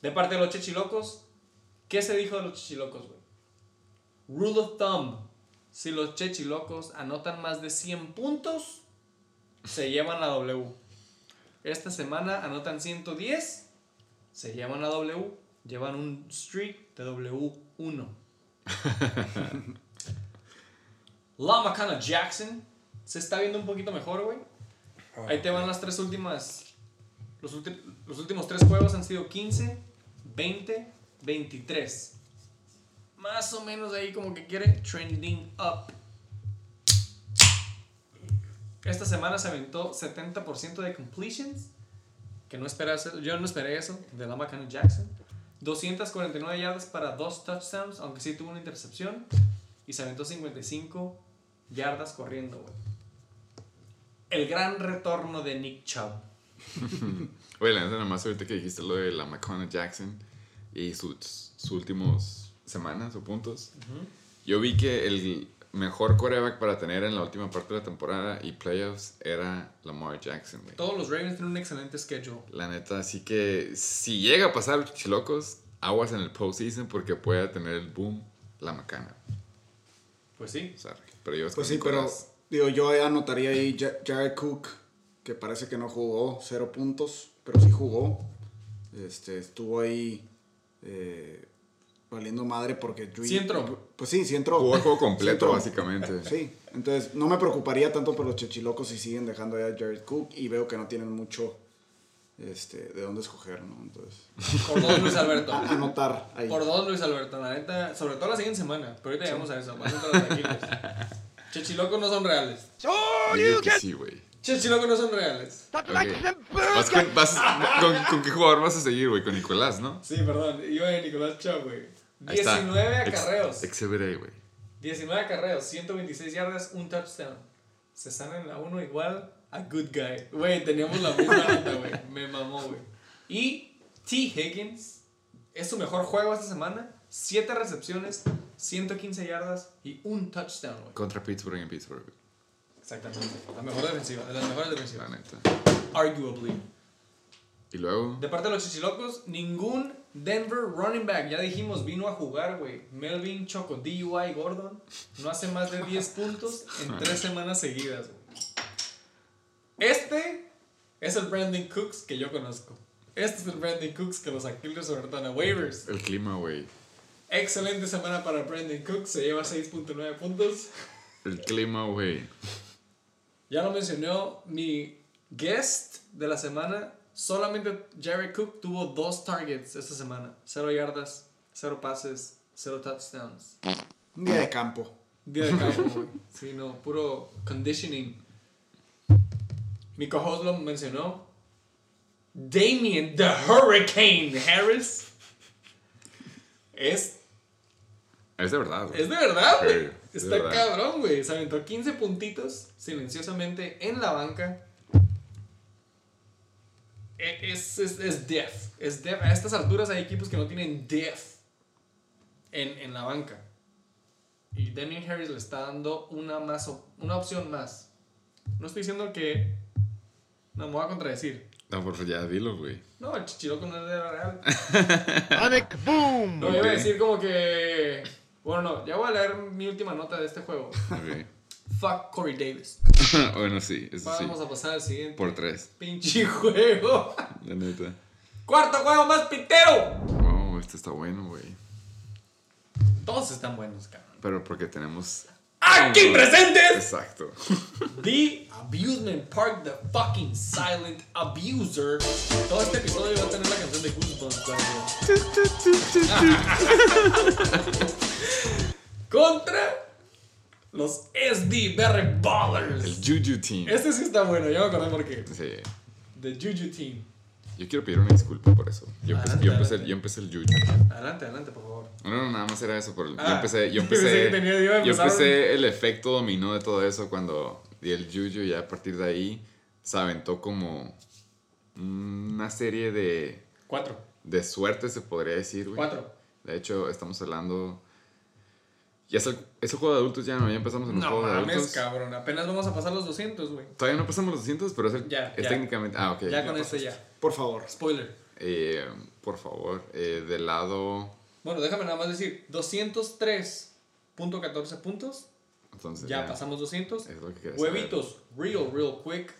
De parte de los chechilocos, ¿qué se dijo de los chechilocos, güey? Rule of thumb, si los chechilocos anotan más de 100 puntos, se llevan la W. Esta semana anotan 110, se llevan la W, llevan un streak de W1. (laughs) La Macana Jackson se está viendo un poquito mejor, güey. Ahí te van las tres últimas. Los, ulti- los últimos tres juegos han sido 15, 20, 23. Más o menos ahí como que quiere trending up. Esta semana se aventó 70% de completions. Que no esperé eso- yo no esperé eso de la Macana Jackson. 249 yardas para dos touchdowns, aunque sí tuvo una intercepción. Y se aventó 55 yardas corriendo, güey. El gran retorno de Nick Chubb. (laughs) Oye, la neta, nada más ahorita que dijiste lo de la McConnell Jackson y sus, sus últimos semanas o puntos. Yo vi que el mejor quarterback para tener en la última parte de la temporada y playoffs era Lamar Jackson, güey. Todos los Ravens tienen un excelente schedule. La neta, así que si llega a pasar los chichilocos, aguas en el postseason porque puede tener el boom la macana. Pues sí. Sorry, pero yo Pues sí, pero digo, yo anotaría ahí Ja- Jared Cook, que parece que no jugó, cero puntos, pero sí jugó. Este, estuvo ahí eh, valiendo madre porque Sí entró. Pues sí, sí entró. Jugó el juego (laughs) Sí completo, entró. básicamente. Sí, entonces no me preocuparía tanto por los chechilocos si siguen dejando ahí a Jared Cook y veo que no tienen mucho este, de dónde escoger, ¿no? Entonces, Por dos, Luis Alberto. a- anotar ahí. Por dos, Luis Alberto. La neta, sobre todo la siguiente semana. Pero ahorita llegamos a eso. Más tranquilos. (laughs) Chechilocos no son reales. Yo you sí, güey. Chechilocos no son reales. stuck Ok. like them Vas con, vas- con, ¿Con qué jugador vas a seguir, güey? Con Nicolás, ¿no? Sí, perdón. Yo de Nicolás Chau, güey. Ahí está. 19 Ex- acarreos. A, güey. 19 acarreos, 126 yardas, un touchdown. Se sale en la 1 igual a Good Guy. Güey, teníamos la misma nota, güey. Me mamó, güey. Y T. Higgins es su mejor juego esta semana. 7 recepciones, 115 yardas y un touchdown, güey. Contra Pittsburgh en Pittsburgh, Exactamente. La mejor defensiva, de las mejores la defensivas. neta. Arguably. Y luego, De parte de los chichilocos, ningún Denver running back, ya dijimos, vino a jugar, güey. Melvin Choco, DUI Gordon, no hace más de 10 (laughs) puntos en 3 semanas seguidas, güey. Este es el Brandon Cooks que yo conozco. Este es el Brandon Cooks que los Aquiles sobre todo en waivers. el clima, güey. Excelente semana para Brandon Cooks, se lleva 6.9 puntos. El clima, güey. Ya lo mencionó mi guest de la semana. Solamente Jared Cook tuvo dos targets esta semana. Cero yardas, cero pases, cero touchdowns. Un día de campo. Día de campo, güey. Sí, no, puro conditioning. Mi co-host lo mencionó. Damien the Hurricane Harris. Es, Es de verdad, güey. es de verdad, güey. Está verdad. cabrón, güey. Se aventó 15 puntitos silenciosamente en la banca. E- Es, es, es def. Es def. A estas alturas hay equipos que no tienen def en, en la banca. Y Damien Harris le está dando una, más, op- una opción más. No estoy diciendo que... No, me voy a contradecir. No, por favor, ya dilo, güey. No, el chichiroco no es de la real. (laughs) Panic boom. No, iba a decir como que... Bueno, no, ya voy a leer mi última nota de este juego. Ok. Fuck Corey Davis. (laughs) bueno, sí, eso sí. Vamos a pasar al siguiente Por tres, pinche juego. (laughs) la neta. Cuarto juego más pitero. Oh, este está bueno, güey. Todos están buenos, cabrón. Pero porque tenemos. Aquí presentes. Exacto. (laughs) The Abusement Park, the fucking silent abuser. Todo este episodio va a tener la canción de Goosebumps. (laughs) Contra los SD Berry Ballers. El Juju Team. Este sí está bueno, ya me acordé por qué. Sí. The Juju Team. Yo quiero pedir una disculpa por eso. Yo empecé, Adelante, yo empecé, adelante. yo empecé el Juju. Adelante, adelante, por favor. No, no, nada más era eso. Por el- yo Ah, empecé, yo (laughs) empecé, yo empezar empecé el efecto dominó de todo eso cuando di el Juju. Ya a partir de ahí se aventó como una serie de, Cuatro. de suerte, se podría decir, güey. Cuatro. De hecho, estamos hablando. Ya es el, es el juego de adultos, ya no, ya empezamos en el No juego de mames, adultos. cabrón. Apenas vamos a pasar los 200, güey. Todavía no pasamos los 200, pero es, el- Ya, es ya. técnicamente. Ah, ok. Ya con este ya. Por favor. Spoiler. Eh, por favor, eh, del lado. Bueno, déjame nada más decir, 203.14 puntos. Entonces, Ya pasamos 200. Es lo que quería Huevitos, real, real quick.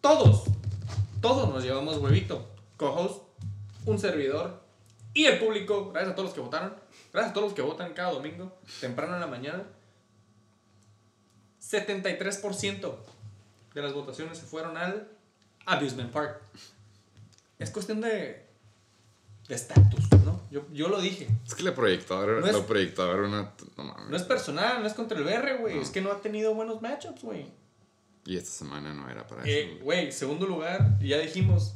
Todos, todos nos llevamos huevito. Co-host, un servidor y el público. Gracias a todos los que votaron. Gracias a todos los que votan cada domingo, temprano en la mañana. 73% de las votaciones se fueron al Abusement Park. Es cuestión de de estatus, ¿no? Yo, yo lo dije. Es que la proyectadora, No es- una. No mames. No es personal, no es contra el BR, güey. No. Es que no ha tenido buenos matchups, güey. Y esta semana no era para Eh, eso. Güey, segundo lugar, ya dijimos,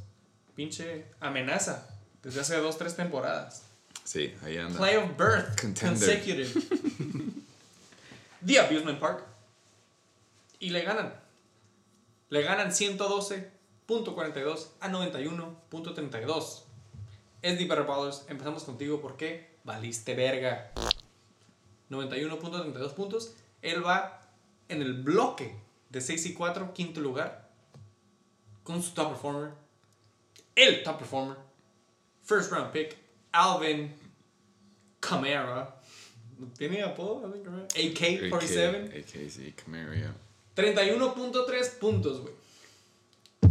pinche amenaza. Desde hace dos, tres temporadas. Sí, ahí anda. Playoff berth Contender. consecutive. The Abusement Park. Y le ganan. Le ganan 112.42 a 91.32. SD Better Ballers, empezamos contigo porque valiste verga. 91.32 puntos. Él va en el bloque de 6 y 4, quinto lugar. Con su top performer. El top performer. First round pick. Alvin Kamara. ¿Tiene apodo? AK-47. AK, sí, Camaro, yeah. 31.3 puntos, güey.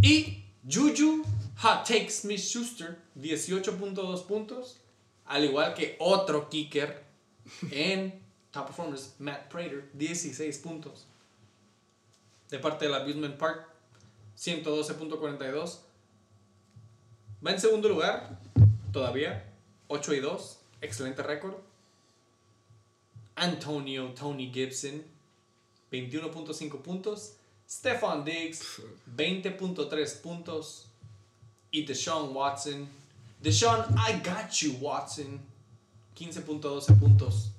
Y Juju Hot Takes Smith Schuster, 18.2 puntos. Al igual que otro kicker en Top Performers, Matt Prater, 16 puntos. De parte del Abusement Park, 112.42. Va en segundo lugar, todavía, 8 y 2. Excelente récord. Antonio Tony Gibson, 21.5 puntos. Stefan Diggs, 20.3 puntos. Y Deshaun Watson. Deshaun, I got you, Watson. 15.12 puntos.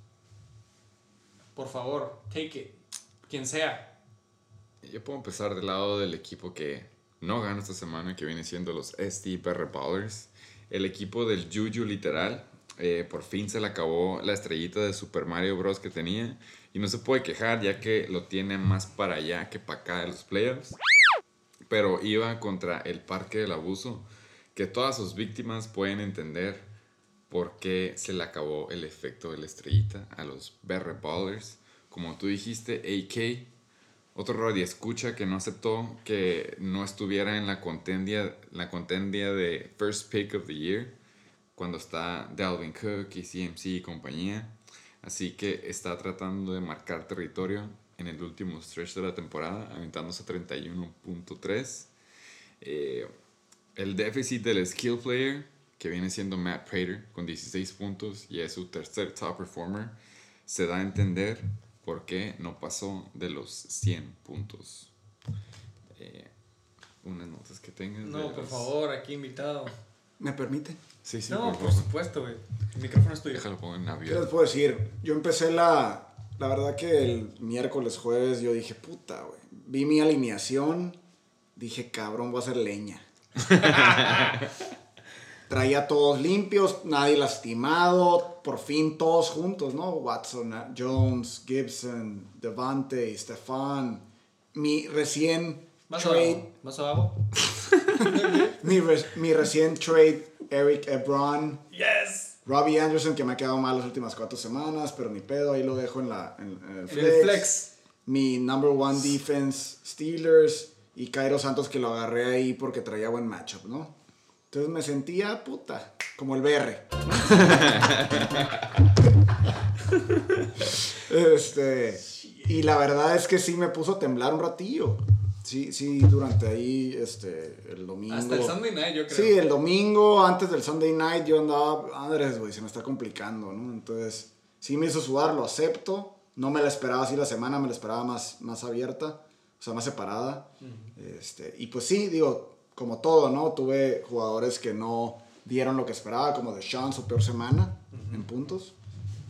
Por favor, take it. Quien sea. Yo puedo empezar del lado del equipo que no gana esta semana, que viene siendo los STPR Ballers. El equipo del Juju literal. Eh, por fin se le acabó la estrellita de Super Mario Bros. que tenía. Y no se puede quejar ya que lo tiene más para allá que para acá de los playoffs. Pero iba contra el Parque del Abuso. Que todas sus víctimas pueden entender por qué se le acabó el efecto de la estrellita a los BR Ballers. Como tú dijiste, AK otro radio escucha que no aceptó que no estuviera en la contendia, la contendia de First Pick of the Year cuando está Dalvin Cook y CMC y compañía. Así que está tratando de marcar territorio en el último stretch de la temporada, aventándose 31.3. Eh, el déficit del skill player, que viene siendo Matt Prater con 16 puntos y es su tercer top performer, se da a entender por qué no pasó de los 100 puntos. Eh, unas notas que tengas. No, por favor, aquí invitado. ¿Me permite? Sí, sí, no, por supuesto, güey. El micrófono es tuyo. Déjalo pongo en ¿Qué les puedo decir? Yo empecé la... La verdad que el miércoles, jueves, yo dije, puta, güey. Vi mi alineación, dije, cabrón, voy a hacer leña. (laughs) Traía todos limpios, nadie lastimado, por fin todos juntos, ¿no? Watson, Jones, Gibson, Devante, Stefan, mi recién Más trade, abajo. Más abajo. (laughs) mi, mi recién trade, Eric Ebron, Yes. Robbie Anderson, que me ha quedado mal las últimas cuatro semanas, pero ni pedo, ahí lo dejo en, la, en, en el En flex. el flex. Mi number one defense, Steelers. Y Cairo Santos, que lo agarré ahí porque traía buen matchup, ¿no? Entonces me sentía puta, como el BR. (laughs) este. Y la verdad es que sí me puso a temblar un ratillo. Sí, sí, durante ahí, este, el domingo. Hasta el Sunday night, yo creo. Sí, el domingo antes del Sunday night yo andaba, madres, güey, se me está complicando, ¿no? Entonces, sí me hizo sudar, lo acepto. No me la esperaba así la semana, me la esperaba más, más abierta, o sea, más separada. este, y pues sí, digo, como todo, ¿no? Tuve jugadores que no dieron lo que esperaba, como Deshaun, su peor semana en puntos.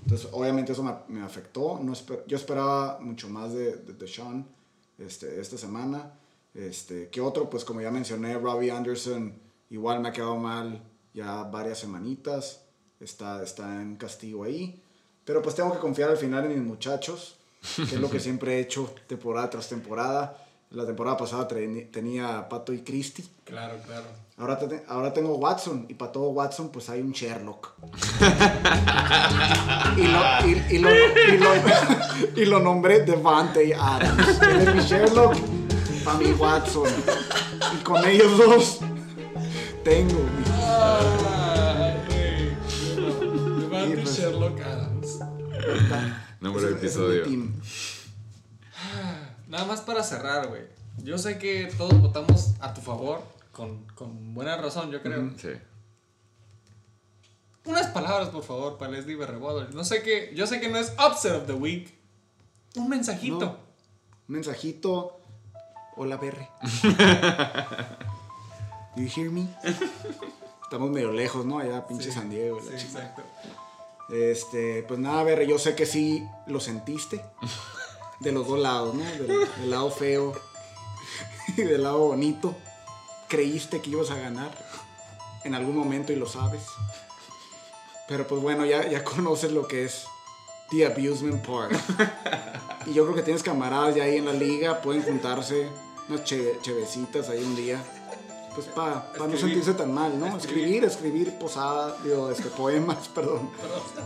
Entonces, obviamente eso me, me afectó. No esper- yo esperaba mucho más de, de Deshaun este, esta semana. Este, que otro, pues como ya mencioné, Robbie Anderson igual me ha quedado mal ya varias semanitas. Está, está en castigo ahí. Pero pues tengo que confiar al final en mis muchachos, que es lo que (laughs) siempre he hecho temporada tras temporada. La temporada pasada tenía Pato y Christie. Claro, claro. Ahora, te- ahora tengo Watson y para todo Watson pues hay un Sherlock. y, lo, y, y lo, y, lo, y lo nombré Devante Adams. Él es mi Sherlock, para mi Watson. Y con ellos dos tengo mi... Ay, güey. Devante Sí, pues. Sherlock Adams. Nombre del episodio. Nada más para cerrar, güey. Yo sé que todos votamos a tu favor, con, con buena razón, yo creo. Sí. Unas palabras, por favor, para Leslie Berreboder. No sé qué, yo sé que no es Upset of the Week. Un mensajito. No. Un mensajito. Hola, Berre. Do (laughs) you hear me? Estamos medio lejos, ¿no? Allá, pinche Sí, San Diego. la Sí, exacto. Este, pues nada, Berre, yo sé que sí lo sentiste. (laughs) De los dos lados, ¿no? Del, del lado feo (laughs) y del lado bonito. Creíste que ibas a ganar en algún momento y lo sabes. Pero pues bueno, ya, ya (laughs) conoces lo que es The Abusement Park. Y yo creo que tienes camaradas ya ahí en la liga, pueden juntarse unas cheve- chevecitas ahí un día pues para no Escribir. sentirse tan mal, ¿no? Escribir. Escribir, escribir, posada, digo, este, poemas, (laughs) perdón.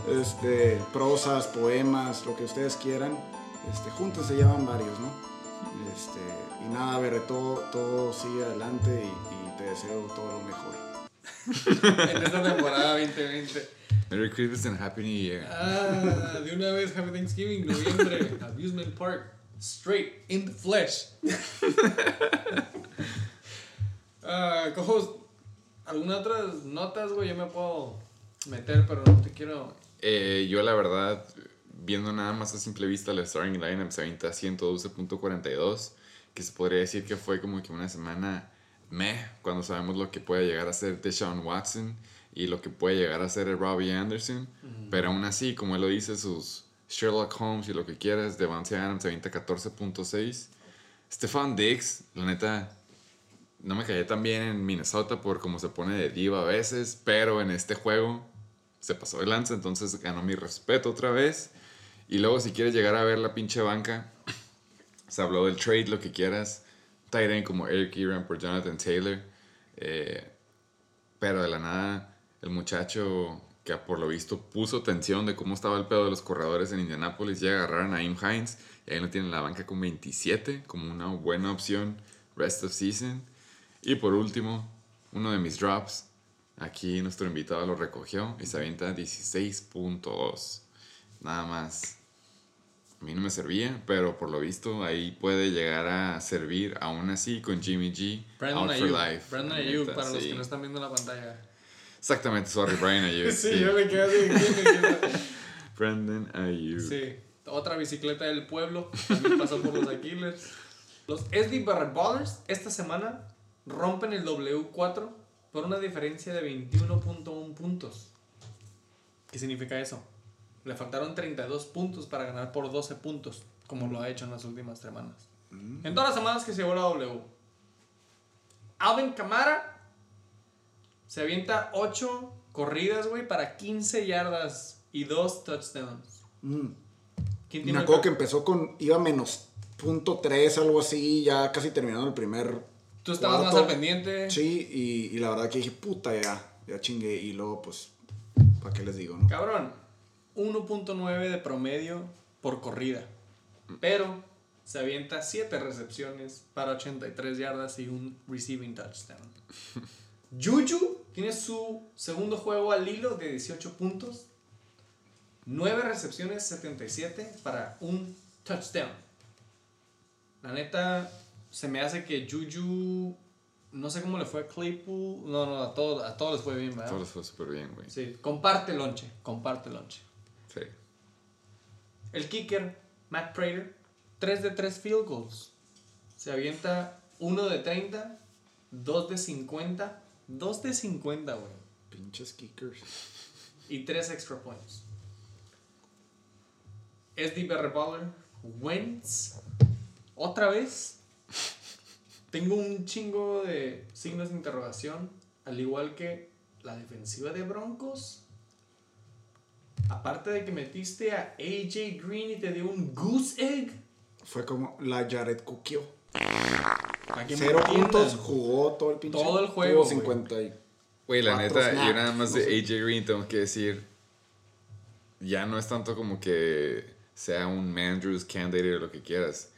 Este, prosas, poemas, lo que ustedes quieran. Este, juntos se llaman varios, ¿no? Este, y nada, ver, todo, todo sigue adelante y, y te deseo todo lo mejor. (laughs) En esta temporada 2020. Merry Christmas and Happy New Year. Ah, de una vez, Happy Thanksgiving, noviembre, Amusement Park, straight in the flesh. (laughs) Ah, cojos, ¿algunas otras notas, güey? Yo me puedo meter, pero no te quiero. Eh, yo la verdad, viendo nada más a simple vista la starting lineup, se avienta 112.42, que se podría decir que fue como que una semana meh, cuando sabemos lo que puede llegar a ser Deshaun Watson y lo que puede llegar a ser Robbie Anderson, pero aún así, como él lo dice, sus Sherlock Holmes y lo que quieras, Devante Adams se avienta 14.6. Stefan Diggs, la neta, no me caía tan bien en Minnesota por cómo se pone de diva a veces, pero en este juego se pasó de lanza, entonces ganó mi respeto otra vez. Y luego si quieres llegar a ver la pinche banca, se habló del trade, lo que quieras. Tyrion como Eric Eran por Jonathan Taylor. eh, pero de la nada, el muchacho que por lo visto puso tensión de cómo estaba el pedo de los corredores en Indianapolis, llega a agarrar a Naeem Hines y ahí lo tiene en la banca con 27, como una buena opción rest of season. Y por último, uno de mis drops, aquí nuestro invitado lo recogió y se avienta 16.2. Nada más. A mí no me servía, pero por lo visto ahí puede llegar a servir aún así con Jimmy G. Brandon out for life. Brandon neta, para los que no están viendo la pantalla. Exactamente, sorry, Brian (laughs) Ayuk. Sí, yo me quedé así. (laughs) Brandon Ayuk. Sí, otra bicicleta del pueblo. También pasó por los Aquiles. Los SD Barrett Ballers esta semana rompen el W4 por una diferencia de 21.1 puntos. ¿Qué significa eso? Le faltaron 32 puntos para ganar por 12 puntos, como lo ha hecho en las últimas semanas. En todas las semanas que se llevó la W. Alvin Kamara se avienta 8 corridas, güey, para 15 yardas y 2 touchdowns. Mm. ¿Quién Me acuerdo que empezó con, iba menos punto tres, algo así, ya casi terminando el primer Tú estabas más al pendiente. Sí, y, y la verdad que dije, puta, ya, ya chingué. Y luego, pues, ¿para qué les digo, no? Cabrón, 1.9 de promedio por corrida. Pero se avienta 7 recepciones para 83 yardas y un receiving touchdown. (laughs) Juju tiene su segundo juego al hilo de 18 puntos. 9 recepciones, 77 para un touchdown. La neta, se me hace que Juju, no sé cómo le fue a Claypool. No, no, a todos, a todos les fue bien, ¿verdad? Todo les fue súper bien, güey. Sí, comparte lonche, comparte lonche. El kicker, Matt Prater, 3 de 3 field goals. Se avienta 1 de 30, 2 de 50, 2 de 50, güey. Pinches kickers. Y 3 extra points. SD Barry Baller, Wentz, otra vez. Tengo un chingo de signos de interrogación, al igual que la defensiva de Broncos. Aparte de que metiste a AJ Green y te dio un goose egg. Fue como la Jared me Cero puntos, jugó todo el pinche. Todo el juego, Tuvo güey. 50 y... Güey, la neta, yo snaps, nada más no de sé. AJ Green tengo que decir, ya no es tanto como que sea un Mandrews candidate o lo que quieras.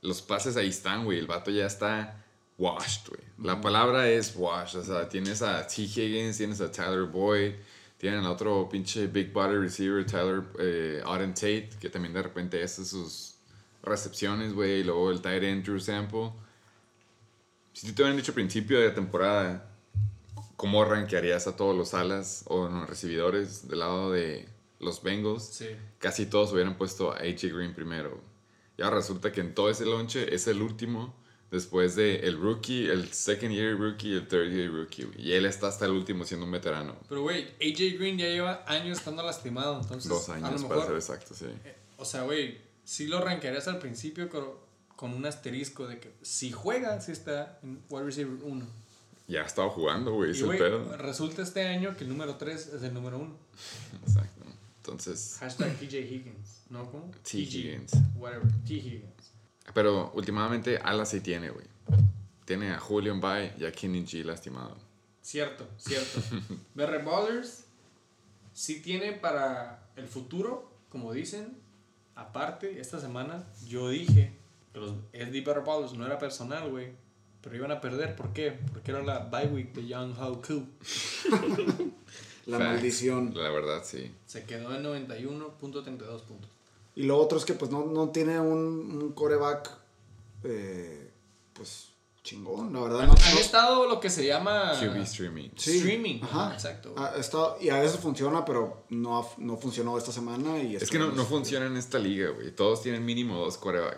Los pases ahí están, güey. El vato ya está washed, güey. La palabra es washed. O sea, tienes a T. Higgins, tienes a Tyler Boyd, tienen al otro pinche big body receiver, Tyler eh, Auden Tate, que también de repente hace sus recepciones, güey. Y luego el tight end Drew Sample. Si te hubieran dicho a principio de temporada cómo rankearías a todos los alas o no, recibidores del lado de los Bengals, Sí. casi todos hubieran puesto a AJ Green primero. Y ahora resulta que en todo ese lonche es el último después de el rookie, el second year rookie y el third year rookie. güey. Y él está hasta el último siendo un veterano. Pero, güey, AJ Green ya lleva años estando lastimado, entonces. Dos a lo años mejor, para ser exacto, sí. O sea, güey, sí lo rankearías al principio con, con un asterisco de que si juega, si está en wide receiver 1. Ya ha estado jugando, güey, es Y, el güey, pedo. resulta este año que el número 3 es el número 1. Exacto. Entonces, Hashtag TJ Higgins, ¿no? ¿Cómo? T. Higgins. Whatever, T. Higgins. Pero últimamente alas sí tiene, güey. tiene a Julio en bye y a Kenny G lastimado. Cierto, cierto. (laughs) BR Ballers sí tiene para el futuro, como dicen. Aparte, esta semana yo dije que los SD BR Ballers no era personal, güey. Pero iban a perder. ¿Por qué? Porque era la bye week de Young Koo. (laughs) La Facts. maldición. La verdad, sí. Se quedó en 91.32 puntos. Y lo otro es que pues no, no tiene un, un coreback eh, pues chingón, la verdad. Han, No, han no- estado lo que se llama QB streaming. Sí, streaming. ajá. Exacto. ha estado- y a veces funciona, pero no, ha- no funcionó esta semana. Y Es que no, no funciona en esta liga, güey. Todos tienen mínimo dos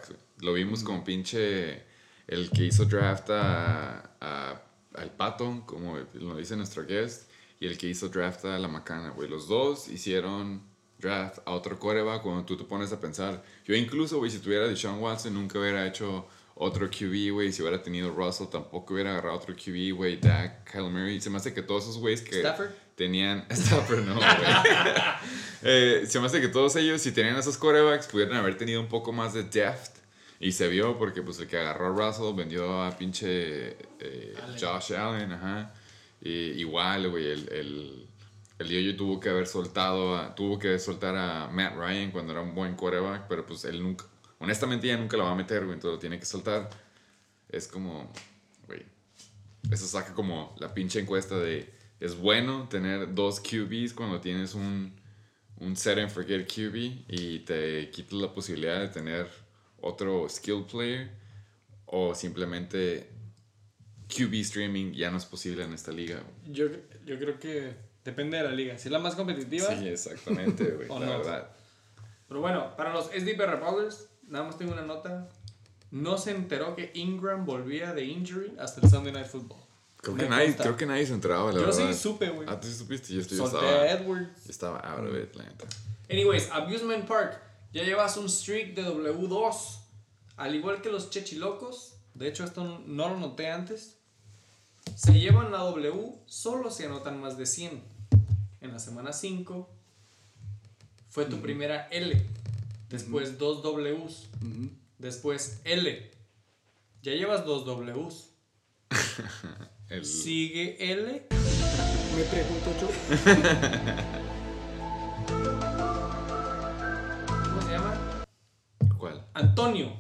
güey. Lo vimos con pinche... El que hizo draft a, a- al Pato, como lo dice nuestro guest, y el que hizo draft a la Macana, güey. Los dos hicieron draft a otro quarterback cuando tú te pones a pensar. Yo incluso, güey, si tuviera Deshaun Watson, nunca hubiera hecho otro QB, güey. Si hubiera tenido Russell, tampoco hubiera agarrado otro QB, güey. Dak, Kyle Murray. Se me hace que todos esos güeyes que Stafford. tenían... (laughs) Stafford, no, güey. (laughs) Eh, se me hace que todos ellos, si tenían esos quarterbacks, pudieran haber tenido un poco más de depth. Y se vio porque pues el que agarró a Russell vendió a pinche eh, Allen. Josh Allen, ajá. Y igual, güey, el, el, el yo tuvo que haber soltado, a- tuvo que soltar a Matt Ryan cuando era un buen quarterback, pero pues él nunca, honestamente ya nunca lo va a meter, güey, entonces lo tiene que soltar. Es como, güey, eso saca como la pinche encuesta de, es bueno tener dos QBs cuando tienes un, un set and forget QB y te quitas la posibilidad de tener otro skill player o simplemente QB streaming ya no es posible en esta liga. Yo, yo creo que depende de la liga. Si es la más competitiva. Sí, exactamente, güey, ¿O la no? verdad. Pero bueno, para los SDPR Ballers, nada más tengo una nota. No se enteró que Ingram volvía de injury hasta el Sunday Night Football. Creo que, nadie, creo que nadie se enteraba, la Yo verdad. sí supe, güey. Ah, tú sí supiste, yo, estoy, Solté estaba, a Edwards. yo estaba out of it, la neta. Anyways, Abusement Park. Ya llevas un streak de W2. Al igual que los Chechilocos. De hecho, esto no lo noté antes. Se llevan la W solo si anotan más de 100. En la semana 5 fue tu primera L. Después dos Ws. Después L. Ya llevas dos Ws. (laughs) El, Sigue L. (laughs) Me pregunto yo. ¿Cómo se llama? ¿Cuál? Antonio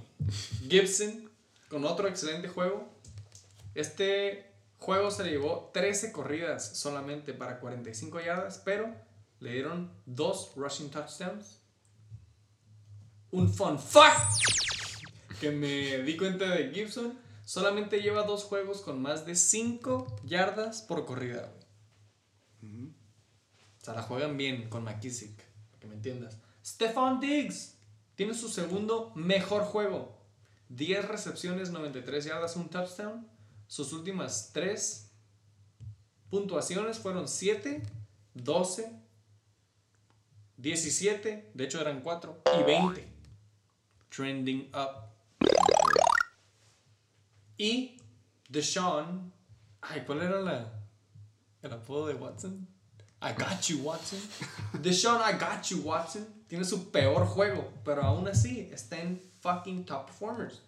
Gibson con otro excelente juego. Este juego se le llevó 13 corridas solamente para 45 yardas, pero le dieron dos rushing touchdowns. Un fun fact que me di cuenta de Gibson, solamente lleva dos juegos con más de 5 yardas por corrida. O sea, la juegan bien con McKissick, para que me entiendas. Stefan Diggs tiene su segundo mejor juego. 10 recepciones, 93 yardas, un touchdown. Sus últimas 3 puntuaciones fueron 7, 12, 17, de hecho eran 4, y 20. Trending up. Y Deshaun. Ay, ¿cuál era la, el apodo de Watson? I got you, Watson. (laughs) Deshaun, I got you, Watson. Tiene su peor juego, pero aún así está en fucking top performers.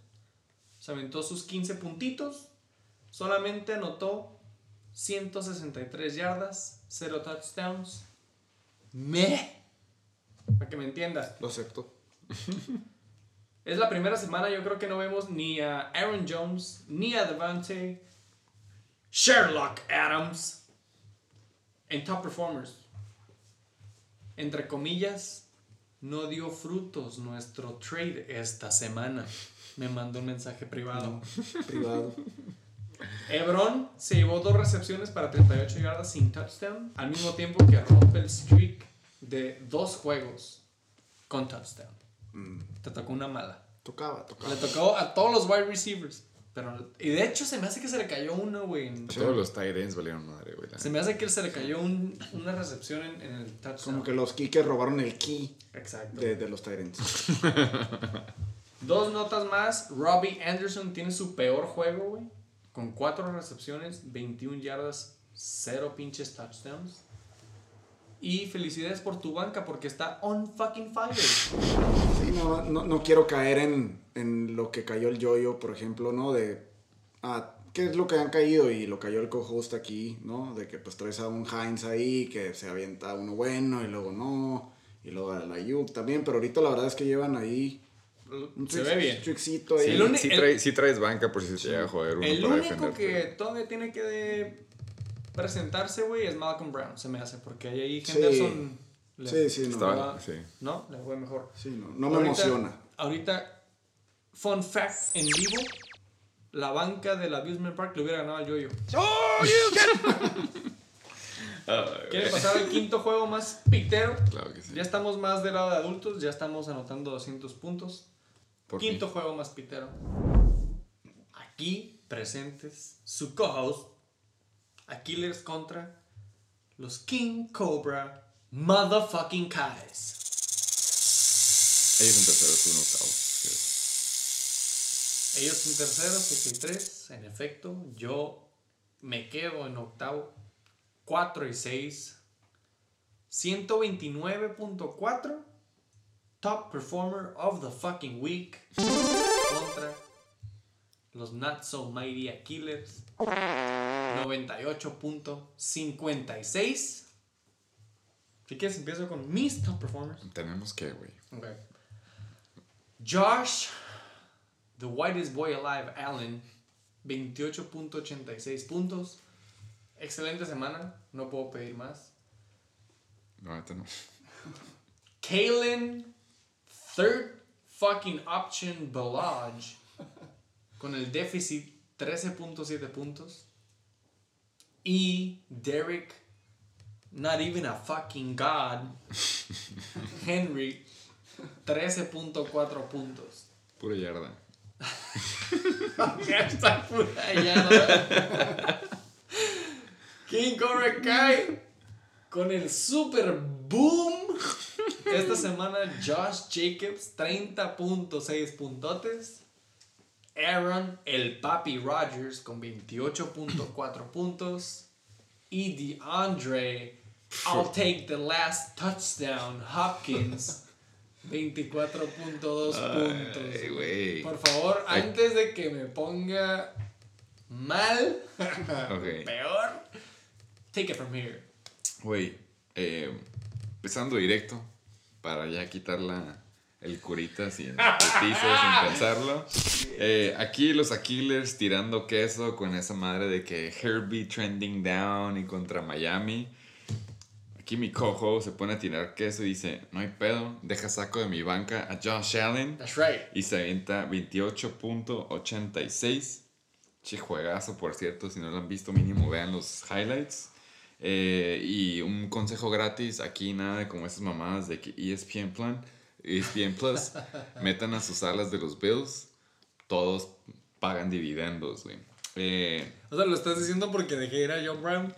Se aventó sus 15 puntitos. Solamente anotó 163 yardas, 0 touchdowns. Meh. Para que me entiendas. Lo acepto. (laughs) Es la primera semana, yo creo que no vemos ni a Aaron Jones, ni a Devante, Sherlock Adams en top performers. Entre comillas, no dio frutos nuestro trade esta semana. Me mandó un mensaje privado. Privado. (laughs) Ebron se llevó dos recepciones para 38 yardas sin touchdown, al mismo tiempo que rompe el streak de dos juegos con touchdown. Te tocó una mala. Tocaba, tocaba. Le tocó a todos los wide receivers. Pero, y de hecho se me hace que se le cayó uno, güey. en- Todos los tight ends valieron madre, güey. Se me hace que se le cayó un- una recepción en, en el touchdown. Como que los Kikers robaron el key Exacto. de, de los Tyrants. (laughs) Dos notas más. Robbie Anderson tiene su peor juego, güey. Con cuatro recepciones, 21 yardas, cero pinches touchdowns. Y felicidades por tu banca porque está on fucking fire. Sí, no, no, quiero caer en, en lo que cayó el yoyo, por ejemplo, ¿no? De. Ah, qué es lo que han caído y lo cayó el co-host aquí, ¿no? De que pues traes a un Heinz ahí que se avienta uno bueno y luego no, y luego a la Ayuk también, pero ahorita la verdad es que llevan ahí Se ve bien. trickcito ahí. Sí, el uni- Sí, trae- sí traes banca por si se llega a joder uno El para único que todavía tiene que presentarse, güey, es Malcolm Brown, se me hace, porque ahí Sí. Henderson le- Sí, sí, no. Estaba- sí. ¿no? Le fue mejor. Sí, no, no me Ahorita- emociona. Ahorita, fun fact en vivo, la banca del Abusement Park le hubiera ganado al Yoyo. (laughs) ¿Quieren güey. pasar al quinto juego más pitero? Claro que sí. Ya estamos más del lado de adultos, ya estamos anotando 200 puntos. Por Quinto fin. juego más pitero. Aquí presentes su co-host, Aquiles contra los King Cobra Motherfucking Kais. Ellos en tercero, tú en octavo. Sí. Ellos en tercero, 7 y 3. En efecto, yo me quedo en octavo, 4 y 6. 129.4. Top performer of the fucking week. Contra los Not So Mighty Aquiles. 98.56. Si quieres, empiezo con mis top performers. Tenemos que, güey. Okay. Josh, the whitest boy alive, Allen, 28.86 puntos. Excelente semana, no puedo pedir más. No, ahorita no. Kalen, third fucking option Balaj, con el déficit 13.7 puntos. Y Derek, not even a fucking god, (laughs) Henry, 13.4 puntos. Pura yarda. Ya está pura yarda. King Cobra Kai con el super boom. Esta semana Josh Jacobs 30.6 puntotes. Aaron el Papi Rogers con 28.4 puntos. Y DeAndre I'll take the last touchdown Hopkins 24.2 puntos. Por favor, Ay. antes de que me ponga mal, (laughs) peor, take it from here. Güey, eh, empezando directo, para ya quitar la, el curita sin sin (laughs) pensarlo. Eh, aquí los Aquilers tirando queso con esa madre de que Herbie trending down y contra Miami. Aquí mi cojo se pone a tirar queso y dice, no hay pedo, deja saco de mi banca a Josh Allen. That's right. Y se avienta 28.86. Che, juegazo, por cierto. Si no lo han visto, mínimo vean los highlights. Eh, y un consejo gratis: aquí nada de como esas mamadas de que ESPN, Plan, ESPN Plus (laughs) metan a sus alas de los Bills. Todos pagan dividendos, güey. Eh, O sea, lo estás diciendo porque dejé ir a John Brown.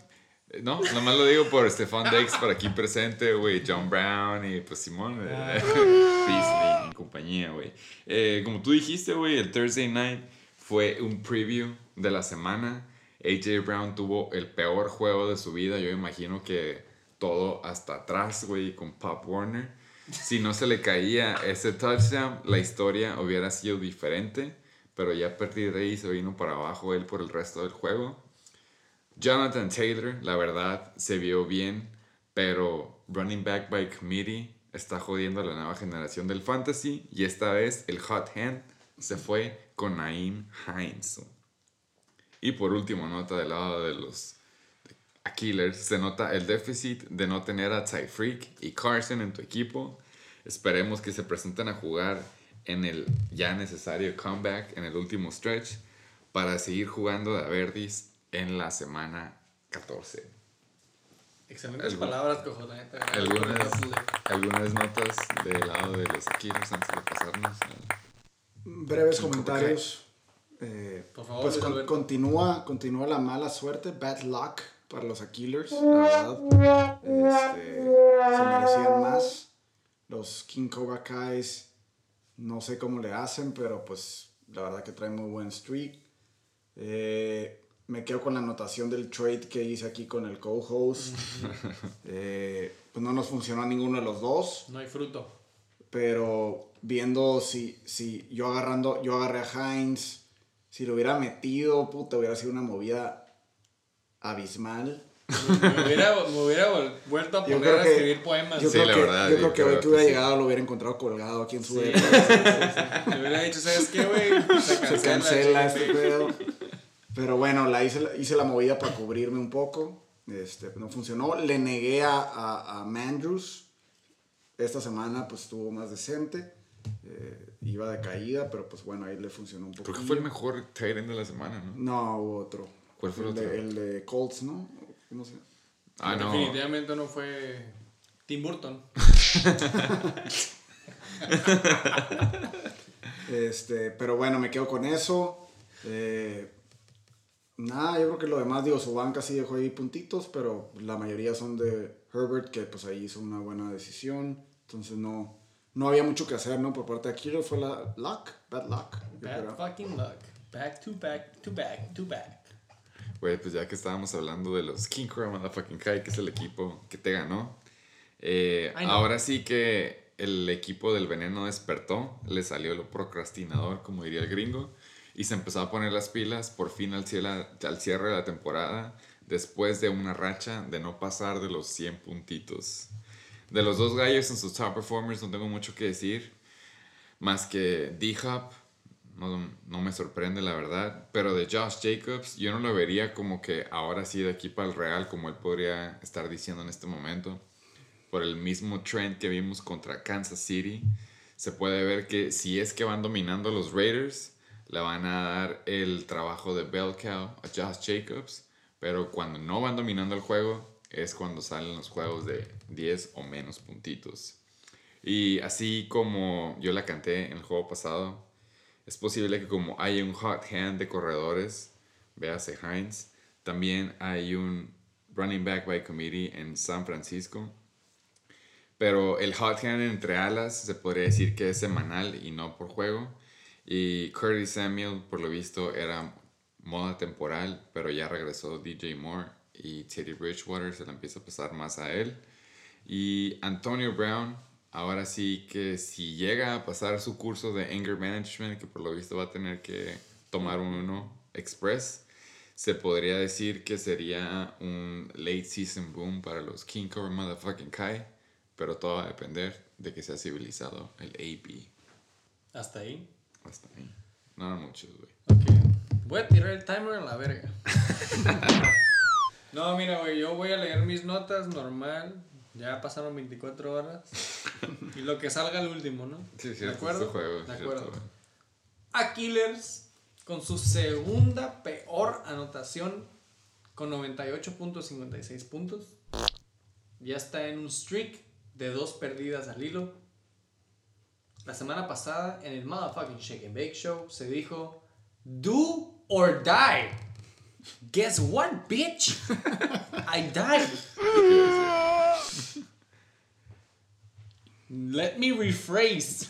no, nomás lo digo por Stefan Dex por aquí presente, güey. John Brown y pues Simón. eh, (laughs) Beasley y compañía, güey. Eh, como tú dijiste, güey, el Thursday night fue un preview de la semana. AJ Brown tuvo el peor juego de su vida. Yo imagino que todo hasta atrás, güey, con Pop Warner. Si no se le caía ese touchdown, la historia hubiera sido diferente. Pero ya a partir de ahí se vino para abajo él por el resto del juego. Jonathan Taylor, la verdad, se vio bien, pero running back by committee está jodiendo a la nueva generación del fantasy y esta vez el hot hand se fue con Naim Hines. Y por último, nota del lado de los Aquilers, se nota el déficit de no tener a Tyreek y Carson en tu equipo. Esperemos que se presenten a jugar en el ya necesario comeback en el último stretch para seguir jugando de Verdis en la semana 14. Excelentes Algún- palabras, cojo, la neta. Algunas, algunas notas del lado de los Aquilers antes de pasarnos. Breves comentarios. Eh, Por favor, pues con- continúa, continúa la mala suerte, bad luck para los Aquilers, la verdad. Este, se merecían más. Los King Cobra Kais, no sé cómo le hacen, pero pues la verdad que traen muy buen streak. Eh, me quedo con la anotación del trade que hice aquí con el co-host. (laughs) Eh, pues no nos funcionó a ninguno de los dos No hay fruto. pero viendo si, si yo agarrando, yo agarré a Heinz, si lo hubiera metido, puta, hubiera sido una movida abismal. Me hubiera, me hubiera vuelto a Yo poner a que- escribir poemas. Yo Sí, creo la que, verdad, yo creo que hoy que hubiera llegado lo hubiera encontrado colgado aquí en su Sí. depa. (laughs) Me hubiera dicho, ¿sabes qué, güey? Se cancela. Se cancela chica. este pedo. Pero bueno, la hice, hice la movida para cubrirme un poco. Este, no funcionó. Le negué a, a, a Mandrews. Esta semana pues estuvo más decente. Eh, iba de caída, pero pues bueno, ahí le funcionó un poco. Creo que fue el mejor tight end de la semana, ¿no? No, hubo otro. ¿Cuál fue el el otro? De, el de Colts, ¿no? No sé. Ah, no. Definitivamente no fue Tim Burton. (laughs) Este, pero bueno, me quedo con eso. Eh, nada, yo creo que lo demás, digo, su banca sí dejó ahí puntitos, pero la mayoría son de Herbert, que pues ahí hizo una buena decisión. Entonces no, no había mucho que hacer, ¿no? Por parte de Kiro fue la luck, bad luck. Bad fucking luck. Back to back to back to back. Güey, pues ya que estábamos hablando de los King Crow Motherfucking Kai, que es el equipo que te ganó. eh, ahora sí que el equipo del veneno despertó, le salió lo procrastinador, como diría el gringo, y se empezó a poner las pilas por fin al, ciela- al cierre de la temporada, después de una racha de no pasar de los 100 puntitos. De los dos gallos en sus top performers no tengo mucho que decir, más que D-Hop, no, no me sorprende la verdad, pero de Josh Jacobs yo no lo vería como que ahora sí de aquí para el Real como él podría estar diciendo en este momento. Por el mismo trend que vimos contra Kansas City, se puede ver que si es que van dominando los Raiders, le van a dar el trabajo de bell cow a Josh Jacobs, pero cuando no van dominando el juego es cuando salen los juegos de 10 o menos puntitos. Y así como yo la canté en el juego pasado, es posible que como hay un hot hand de corredores, véase Hines, también hay un running back by committee en San Francisco. Pero el hot hand entre alas se podría decir que es semanal y no por juego. Y Curtis Samuel, por lo visto, era moda temporal, pero ya regresó DJ Moore y Teddy Bridgewater se la empieza a pasar más a él. Y Antonio Brown, ahora sí que si llega a pasar su curso de anger management, que por lo visto va a tener que tomar uno express, se podría decir que sería un late season boom para los King Cover Motherfucking Kai, pero todo va a depender de que sea civilizado el AP. Hasta ahí. Hasta ahí. No muchos, güey. Ok. Voy a tirar el timer a la verga. (laughs) no, mira, güey, yo voy a leer mis notas normal. Ya pasaron 24 horas. Y lo que salga al último, ¿no? Sí, es ¿De cierto, acuerdo? este juego, De cierto, acuerdo. güey. A Killers, con su segunda peor anotación, con 98.56 puntos. Ya está en un streak de dos perdidas al hilo. La semana pasada, en el Motherfucking Shake and Bake Show, se dijo: Do or die. Guess what, bitch? I died. Let me rephrase.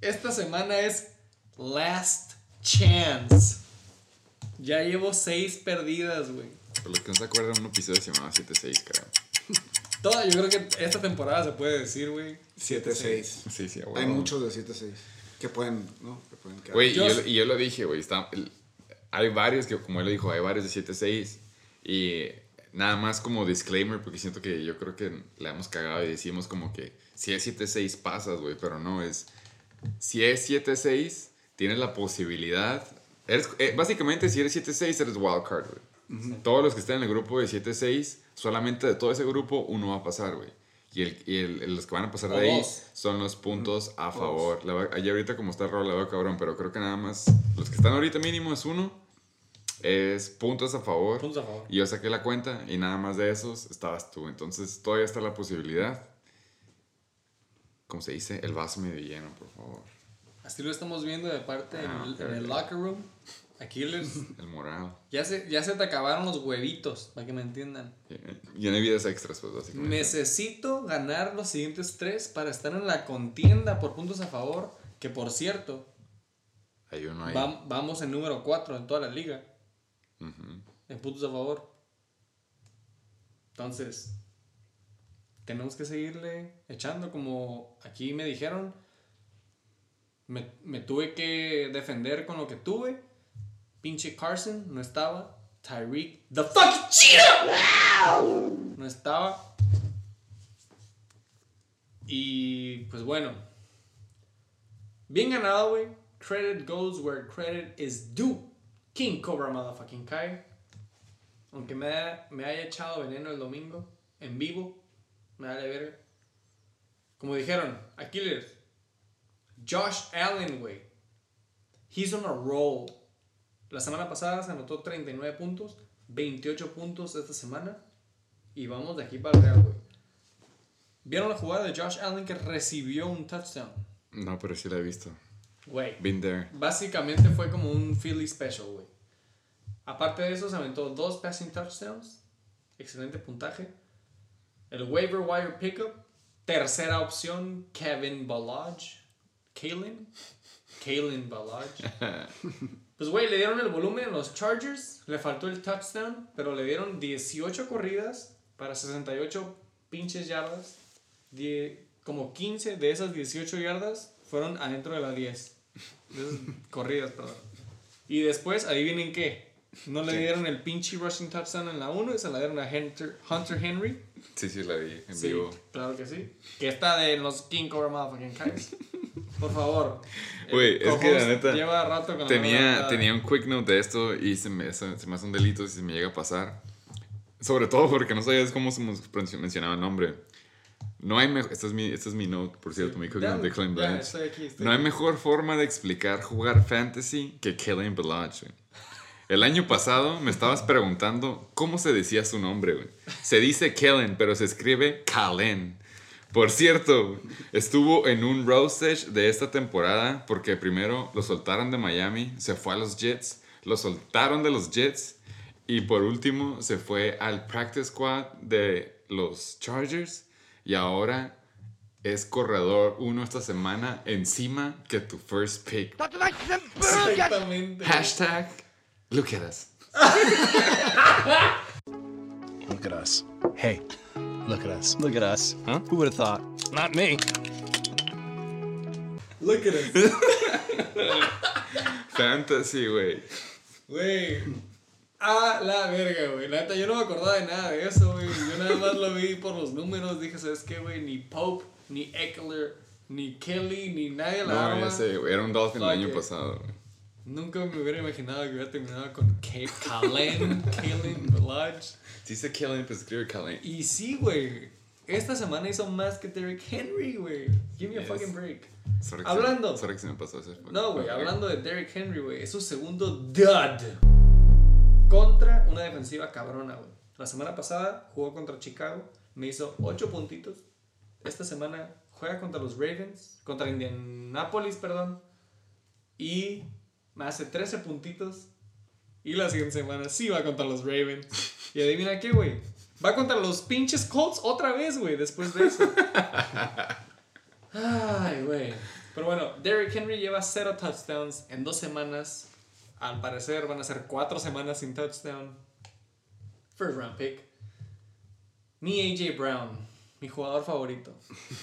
Esta semana es Last Chance. Ya llevo seis perdidas, güey. Por los que no se acuerdan, un episodio se llamaba 7-6, creo. Toda, yo creo que esta temporada se puede decir, güey. 7-6. Sí, sí, a Hay muchos de 7-6 que pueden, ¿no? Que pueden quedar. Güey, y Yo- yo, y yo lo dije, güey. está- el- Hay varios que, como él lo dijo, hay varios de 7-6. Y nada más como disclaimer, porque siento que yo creo que la hemos cagado y decimos como que si es 7-6 pasas, güey. Pero no, es. Si es 7-6, tienes la posibilidad. Eres, eh, básicamente, si eres 7-6, eres wildcard, güey. Todos los que estén en el grupo de 7-6, solamente de todo ese grupo, uno va a pasar, güey. Y, el, y el- los que van a pasar de ahí son los puntos a favor. Allá ahorita como está el rol, la veo cabrón, pero creo que nada más los que están ahorita mínimo es uno, es puntos a favor. Puntos a favor. Y yo saqué la cuenta y nada más de esos estabas tú. Entonces todavía está la posibilidad. Como se dice, el vaso medio lleno, por favor. Así lo estamos viendo de parte en, Ah, el, ok, en el locker room. A Killers. (laughs) El moral. ya, se, ya se te acabaron los huevitos, para que me entiendan. Y no hay vidas extras, pues básicamente. Necesito ganar los siguientes tres para estar en la contienda por puntos a favor. Que por cierto, Hay uno ahí. vam- vamos en número 4 en toda la liga. En puntos a favor. Entonces, tenemos que seguirle echando como aquí me dijeron. Me, me tuve que defender con lo que tuve. Pinche Carson no estaba. Tyreek, the fucking cheetah, no estaba. Y pues bueno, bien ganado, güey. Credit goes where credit is due. King Cobra motherfucking Kai. Aunque me, haya- me haya echado veneno el domingo en vivo, me da de verga. Como dijeron, Aquiles, Josh Allen, güey. He's on a roll. La semana pasada se anotó 39 puntos, 28 puntos esta semana. Y vamos de aquí para el Real, güey. ¿Vieron la jugada de Josh Allen que recibió un touchdown? No, pero sí la he visto. Güey. Been there. Básicamente fue como un Philly special, güey. Aparte de eso, se aventó dos passing touchdowns. Excelente puntaje. El waiver wire pickup. Tercera opción, Kevin Ballage. Kalen. Kalen Ballage. (laughs) Pues, güey, le dieron el volumen a los Chargers. Le faltó el touchdown. Pero le dieron 18 corridas para 68 pinches yardas. Die- como 15 de esas 18 yardas fueron adentro de las 10. Corridas, perdón. Y después, adivinen qué. No le dieron el pinche rushing touchdown en la 1 y se la dieron a Hunter, Hunter Henry. Sí, sí, la vi en Sí, vivo. claro que sí. Que está de los King Cobra Motherfucking Kites. (laughs) Por favor. Güey, es que la neta, Lleva rato con la Tenía, mano tenía un quick note de esto y se me, se, se me hace un delito si se me llega a pasar. Sobre todo porque no sabías cómo se men- mencionaba el nombre. No hay mejor. Esta es mi, esta es mi note, por cierto, note de Blanche. aquí, estoy No hay mejor forma de explicar jugar fantasy que Kellen güey. El año pasado me estabas preguntando cómo se decía su nombre, güey. Se dice Kellen, pero se escribe Kalen. Por cierto, estuvo en un roastage de esta temporada porque primero lo soltaron de Miami, se fue a los Jets, lo soltaron de los Jets y por último se fue al practice squad de los Chargers y ahora es corredor uno esta semana encima que tu first pick. Exactamente. Hashtag look at us. Look at us. Hey, look at us. Look at us. Huh? Who would have thought? Not me. Look at it. Fantasy, güey. Güey. A la verga, güey. La neta, yo no me acordaba de nada de eso, güey. Yo nada más lo vi por los números. Dije, ¿sabes qué, güey? Ni Pope, ni Eckler, ni Kelly, ni nadie a la No, arma. ya sé, güey. Era un Dolphin el año pasado, güey. Nunca me hubiera imaginado que hubiera terminado con Kalen, Kalen Balaj. Dice Kellen, pues escribe Kellen. Y sí, güey. Esta semana hizo más que Derrick Henry, güey. Give me a Yes. fucking break. Sorry Hablando. Se, sorry que se me pasó ese. No, güey, Ok. hablando de Derrick Henry, güey, es su segundo dud contra una defensiva cabrona, güey. La semana pasada jugó contra Chicago, me hizo 8 puntitos. Esta semana juega contra los Ravens, contra Indianapolis, perdón, y me hace 13 puntitos. Y la siguiente semana sí va contra los Ravens. Y adivina qué, güey. Va contra los pinches Colts otra vez, güey, después de eso. (laughs) Ay, güey. Pero bueno, Derrick Henry lleva cero touchdowns en dos semanas. Al parecer van a ser cuatro semanas sin touchdown. First round pick. Mi AJ Brown, mi jugador favorito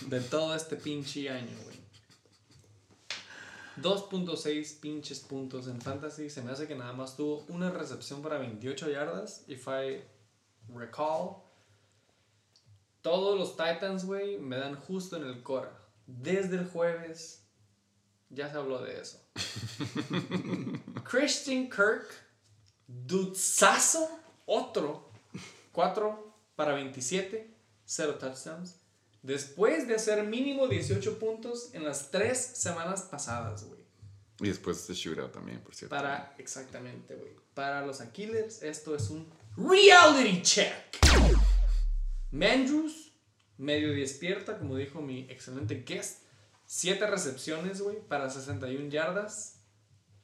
de todo este pinche año, güey. 2.6 pinches puntos en fantasy. Se me hace que nada más tuvo una recepción para 28 yardas. If I recall. Todos los Titans, güey, me dan justo en el Cora. Desde el jueves ya se habló de eso. (laughs) Christian Kirk, Dutzazo, otro. 4 para 27, 0 touchdowns. Después de hacer mínimo 18 puntos en las 3 semanas pasadas, güey. Y después este shootout también, por cierto. Para, exactamente, güey. Para los Aquiles, esto es un reality check. Mandrews, medio despierta, como dijo mi excelente guest. 7 recepciones, güey, para 61 yardas.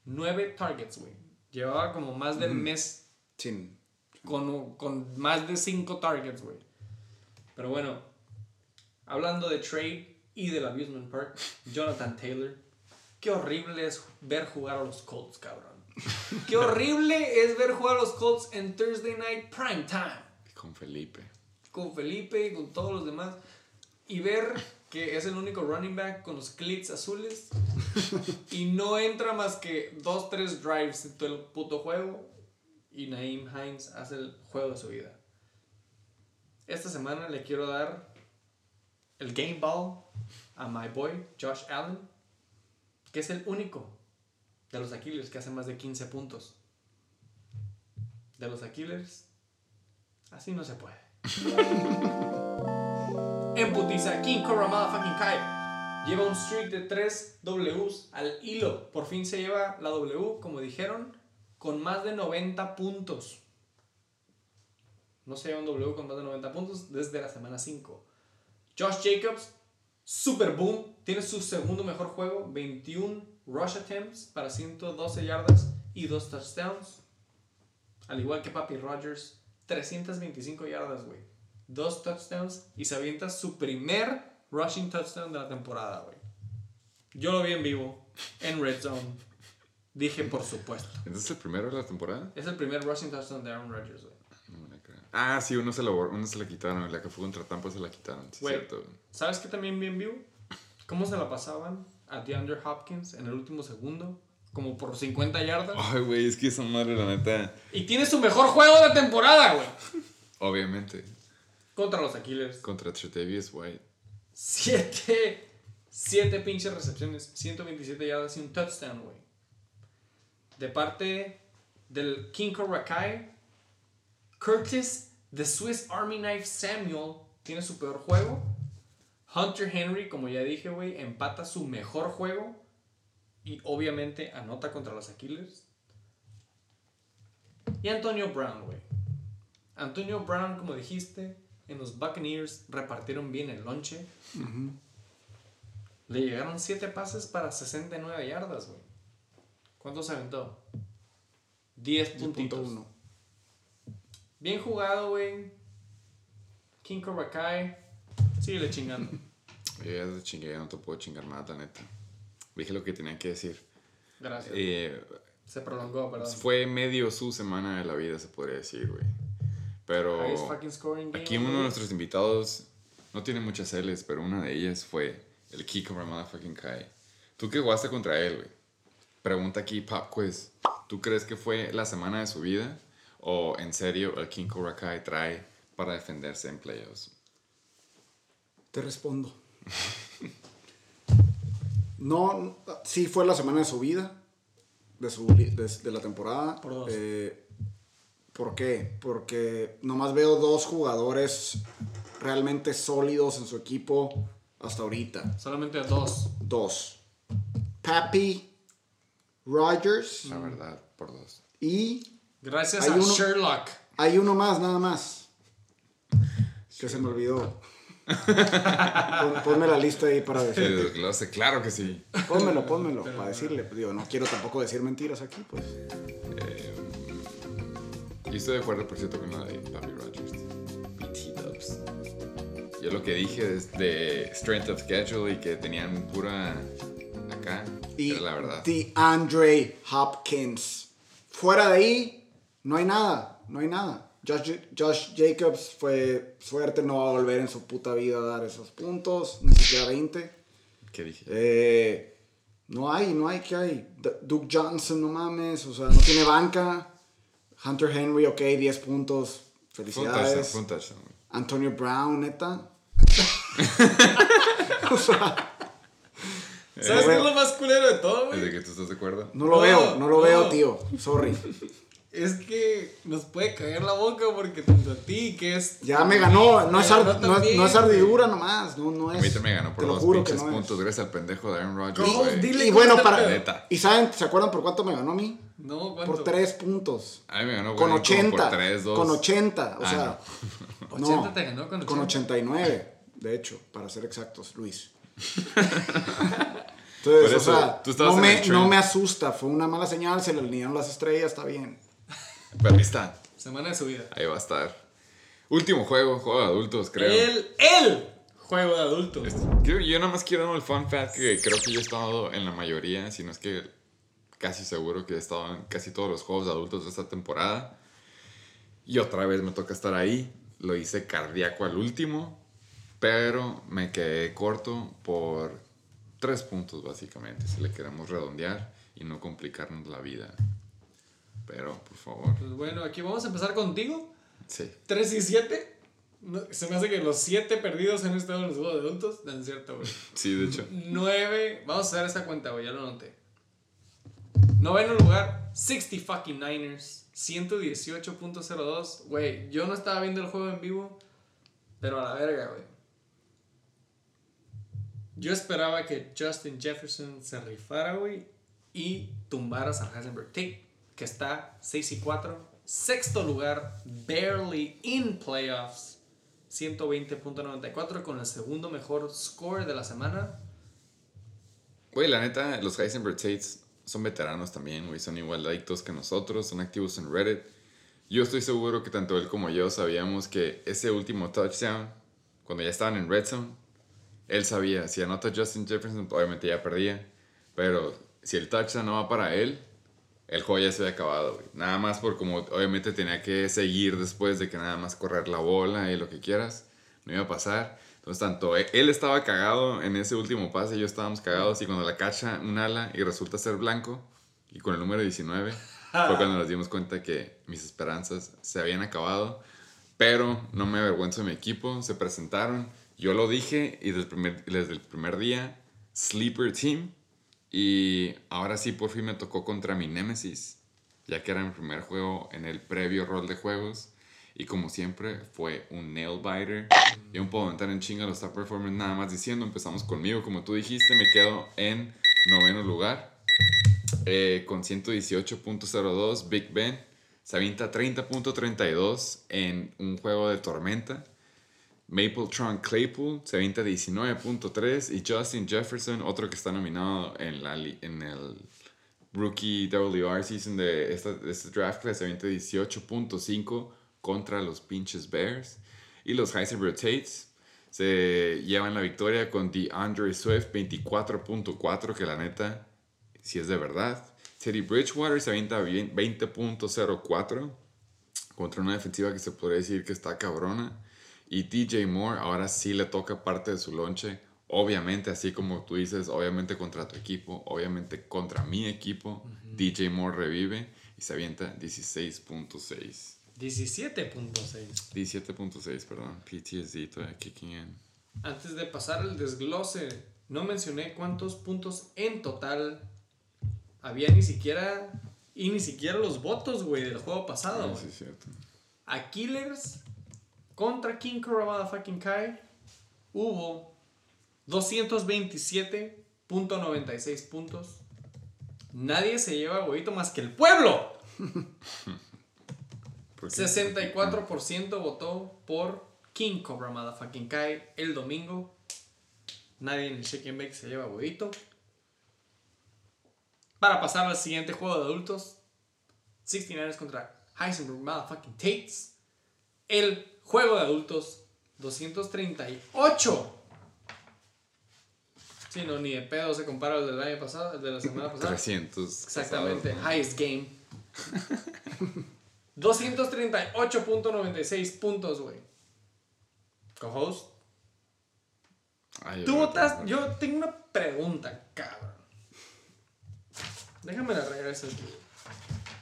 9 targets, güey. Llevaba como más del mes Sin. con, con más de 5 targets, güey. Pero bueno, hablando de trade y del Abusement Park, (laughs) Jonathan Taylor. Qué horrible es ver jugar a los Colts, cabrón. (laughs) Qué horrible es ver jugar a los Colts en Thursday Night Prime Time. Con Felipe. Con Felipe y con todos los demás. Y ver que es el único running back con los clits azules y no entra más que dos, tres drives en todo el puto juego y Naeem Hines hace el juego de su vida. Esta semana le quiero dar el game ball a my boy Josh Allen, que es el único de los Aquiles que hace más de 15 puntos. De los Aquiles, así no se puede. (laughs) En putiza, King Cobra Motherfucking Kai lleva un streak de 3 Ws al hilo. Por fin se lleva la W, como dijeron, con más de 90 puntos. No se lleva un W con más de 90 puntos desde la semana 5. Josh Jacobs, super boom, tiene su segundo mejor juego, 21 rush attempts para 112 yardas y 2 touchdowns. Al igual que Papi Rogers, 325 yardas, güey. Dos touchdowns y se avienta su primer rushing touchdown de la temporada, güey. Yo lo vi en vivo, en Red Zone. Dije, por supuesto. ¿Entonces es el primero de la temporada? Es el primer rushing touchdown de Aaron Rodgers, güey. No me la creo. Ah, sí, uno se, bor- uno se la quitaron. La que fue contra Tampa se la quitaron. Sí, Güey. cierto. ¿Sabes qué también vi en vivo? ¿Cómo se la pasaban a DeAndre Hopkins en el último segundo? Como por 50 yardas. Ay, güey, es que esa madre, la neta, Y tiene su mejor juego de la temporada, güey. obviamente, Contra los Aquiles. contra Tredavious White. Siete, siete pinches recepciones, 127 yardas y un touchdown, güey. De parte del King Rakai, Curtis, The Swiss Army Knife Samuel, tiene su peor juego. Hunter Henry, como ya dije, güey, empata su mejor juego. Y obviamente anota contra los Aquiles. Y Antonio Brown, güey. Antonio Brown, como dijiste, en los Buccaneers repartieron bien el lonche. Le llegaron 7 pases para 69 yardas, güey. ¿Cuántos se aventó? 10 puntitos. 10.1. Bien jugado, güey. King Cobra Kai. Síguele chingando. (laughs) Yo ya te chingué, ya no te puedo chingar más, la neta. Dije lo que tenía que decir. Gracias. Eh, Se prolongó, perdón. fue medio su semana de la vida, se podría decir, güey. Pero aquí uno de nuestros invitados no tiene muchas L's, pero una de ellas fue el Kiko Motherfucking Kai. Tú que jugaste contra él, güey. Pregunta aquí, Pop Quiz. ¿Tú crees que fue la semana de su vida? ¿O en serio el King Cobra Kai trae para defenderse en playoffs? Te respondo. (laughs) No, sí fue la semana de su vida, de, su, de, de la temporada. Por dos. Eh, ¿Por qué? Porque nomás veo dos jugadores realmente sólidos en su equipo hasta ahorita. Solamente dos. Dos. Pappy Rogers La verdad, por dos. y Gracias Hay a uno- Sherlock. hay uno más, nada más. Que se me olvidó. (laughs) Pon- Ponme la lista ahí para Sí, decir. desde que lo hace, claro que sí. Pónmelo, pónmelo, para decirle. Digo, no quiero tampoco decir mentiras aquí, pues. Yo estoy de acuerdo, por cierto, con la de Papi Rogers. BT Dubs. Yo lo que dije de, de Strength of Schedule y que tenían pura acá, Y era la verdad. DeAndre Hopkins. Fuera de ahí, no hay nada, no hay nada. Josh, Josh Jacobs fue suerte, no va a volver en su puta vida a dar esos puntos, ni siquiera 20. ¿Qué dije? Eh, no hay, no hay, ¿qué hay? Duke Johnson, no mames, o sea, no tiene banca. Hunter Henry, ok, 10 puntos, Fue un touchdown, felicidades. fue un touchdown. güey. Antonio Brown, neta. (laughs) o sea, ¿Sabes qué es lo más culero de todo, ¿Desde güey? que tú estás de acuerdo? no lo No, veo, no lo no. veo, tío. Sorry. Es que nos puede caer la boca porque tanto a ti que es. Ya me ganó, no es, ar- no ganó no es güey. ardidura nomás, no, no es. A mí también me ganó por te lo dos juro que pinches no es. puntos. Gracias al pendejo de Aaron Rodgers, güey. Dile Y bueno, para. Neta. ¿Y saben, se acuerdan por cuánto me ganó a mí? No, ¿cuánto? Por 3 puntos. A mí me ganó Con güey, como 80. por 3, 2. Con 80, o Ah, sea. 80 (laughs) te ganó con 80. Con 89, de hecho, para ser exactos, Luis. (laughs) Entonces, eso, o sea, tú no me, no me asusta, fue una mala señal, se le alinearon las estrellas, está bien. Pero ahí está, Semana de su vida. ahí va a estar. Último juego, juego de adultos, creo. El, el juego de adultos. Yo, yo nada más quiero dar el fun fact que creo que yo he estado en la mayoría, si no es que casi seguro que he estado en casi todos los juegos de adultos de esta temporada. Y otra vez me toca estar ahí. Lo hice cardíaco al último. Pero me quedé corto por tres puntos, básicamente, si le queremos redondear y no complicarnos la vida. Pero, por favor, Pues bueno, aquí vamos a empezar contigo. sí. 3 y 7. se me hace que los 7 perdidos han estado en los juegos de adultos. No es cierto, güey. Sí, de hecho. 9. Vamos a hacer esa cuenta, güey. Ya lo noté. Noveno lugar, 60 fucking Niners. 118.02. Güey, yo no estaba viendo el juego en vivo. Pero a la verga, güey. Yo esperaba que Justin Jefferson se rifara, güey. Y tumbaras a Heisenberg Tate, que está 6 y 4. Sexto lugar, barely in playoffs. 120.94 con el segundo mejor score de la semana. Güey, la neta, los Heisenberg Tates son veteranos también, güey. Son igual adictos que nosotros, son activos en Reddit. Yo estoy seguro que tanto él como yo sabíamos que ese último touchdown, cuando ya estaban en Red Zone, él sabía, si anota Justin Jefferson, obviamente ya perdía. Pero si el touchdown no va para él, el juego ya se había acabado. Nada más por como obviamente tenía que seguir después de que nada más correr la bola y lo que quieras. No iba a pasar. Entonces, tanto e- él estaba cagado en ese último pase yo estábamos cagados. Y cuando la cacha un ala y resulta ser blanco, y con el número 19, fue cuando nos dimos cuenta que mis esperanzas se habían acabado. Pero no me avergüenzo de mi equipo, se presentaron. Yo lo dije y desde el primer día, Sleeper Team. Y ahora sí, por fin me tocó contra mi Nemesis, ya que era mi primer juego en el previo rol de juegos. Y como siempre, fue un nail biter. Yo no puedo aventar en chinga los top performers nada más diciendo. Empezamos conmigo, como tú dijiste, me quedo en noveno lugar. eh, con 118.02, Big Ben. Se avienta 30.32 en un juego de tormenta. Mapletron Claypool se avienta 19.3 y Justin Jefferson, otro que está nominado en, la, en el Rookie WR Season de esta, de este draft class, se avienta 18.5 contra los pinches Bears. Y los Heisenberg Tates se llevan la victoria con DeAndre Swift 24.4, que la neta, si es de verdad. Teddy Bridgewater se avienta bien- 20.04 contra una defensiva que se podría decir que está cabrona. Y DJ Moore ahora sí le toca parte de su lonche. Obviamente, así como tú dices, obviamente contra tu equipo, obviamente contra mi equipo. DJ Moore revive y se avienta 16.6. 17.6. 17.6, perdón. PTSD todavía kicking in. Antes de pasar el desglose, no mencioné cuántos puntos en total había ni siquiera. Y ni siquiera los votos, güey, del juego pasado, Ah, sí, cierto. A Killers contra King Cobra fucking Kai hubo 227.96 puntos. Nadie se lleva huevito más que el pueblo. (laughs) ¿Por qué? 64% votó por King Cobra Motherfucking Kai el domingo. Nadie en el Shake and Bake se lleva huevito. Para pasar al siguiente juego de adultos: 69ers contra Heisenberg Motherfucking Tates. El juego de adultos: 238. Sí, no, ni de pedo se compara al del año pasado, el de la semana pasada. 300. Exactamente, pasados, ¿no? highest game. (laughs) 238.96 puntos, güey. Co-host. Tú votas. que- Yo tengo una pregunta, cabrón. Déjame la regreso aquí.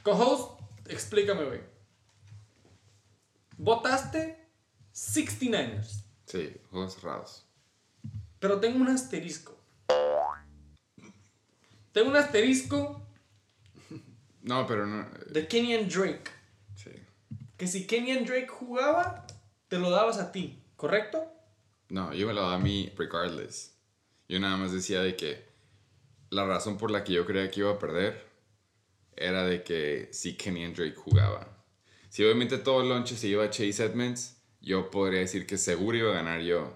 Co-host, explícame, güey. Votaste 69ers, Sí, juegos cerrados. pero tengo un asterisco. Tengo un asterisco (laughs) No, pero no. de Kenyan Drake. Sí. Que si Kenyan Drake jugaba, te lo dabas a ti, ¿correcto? No, yo me lo daba a mí regardless. Yo nada más decía de que la razón por la que yo creía que iba a perder era de que si Kenny Drake jugaba. Si obviamente todo el lonche se iba a Chase Edmonds, yo podría decir que seguro iba a ganar yo.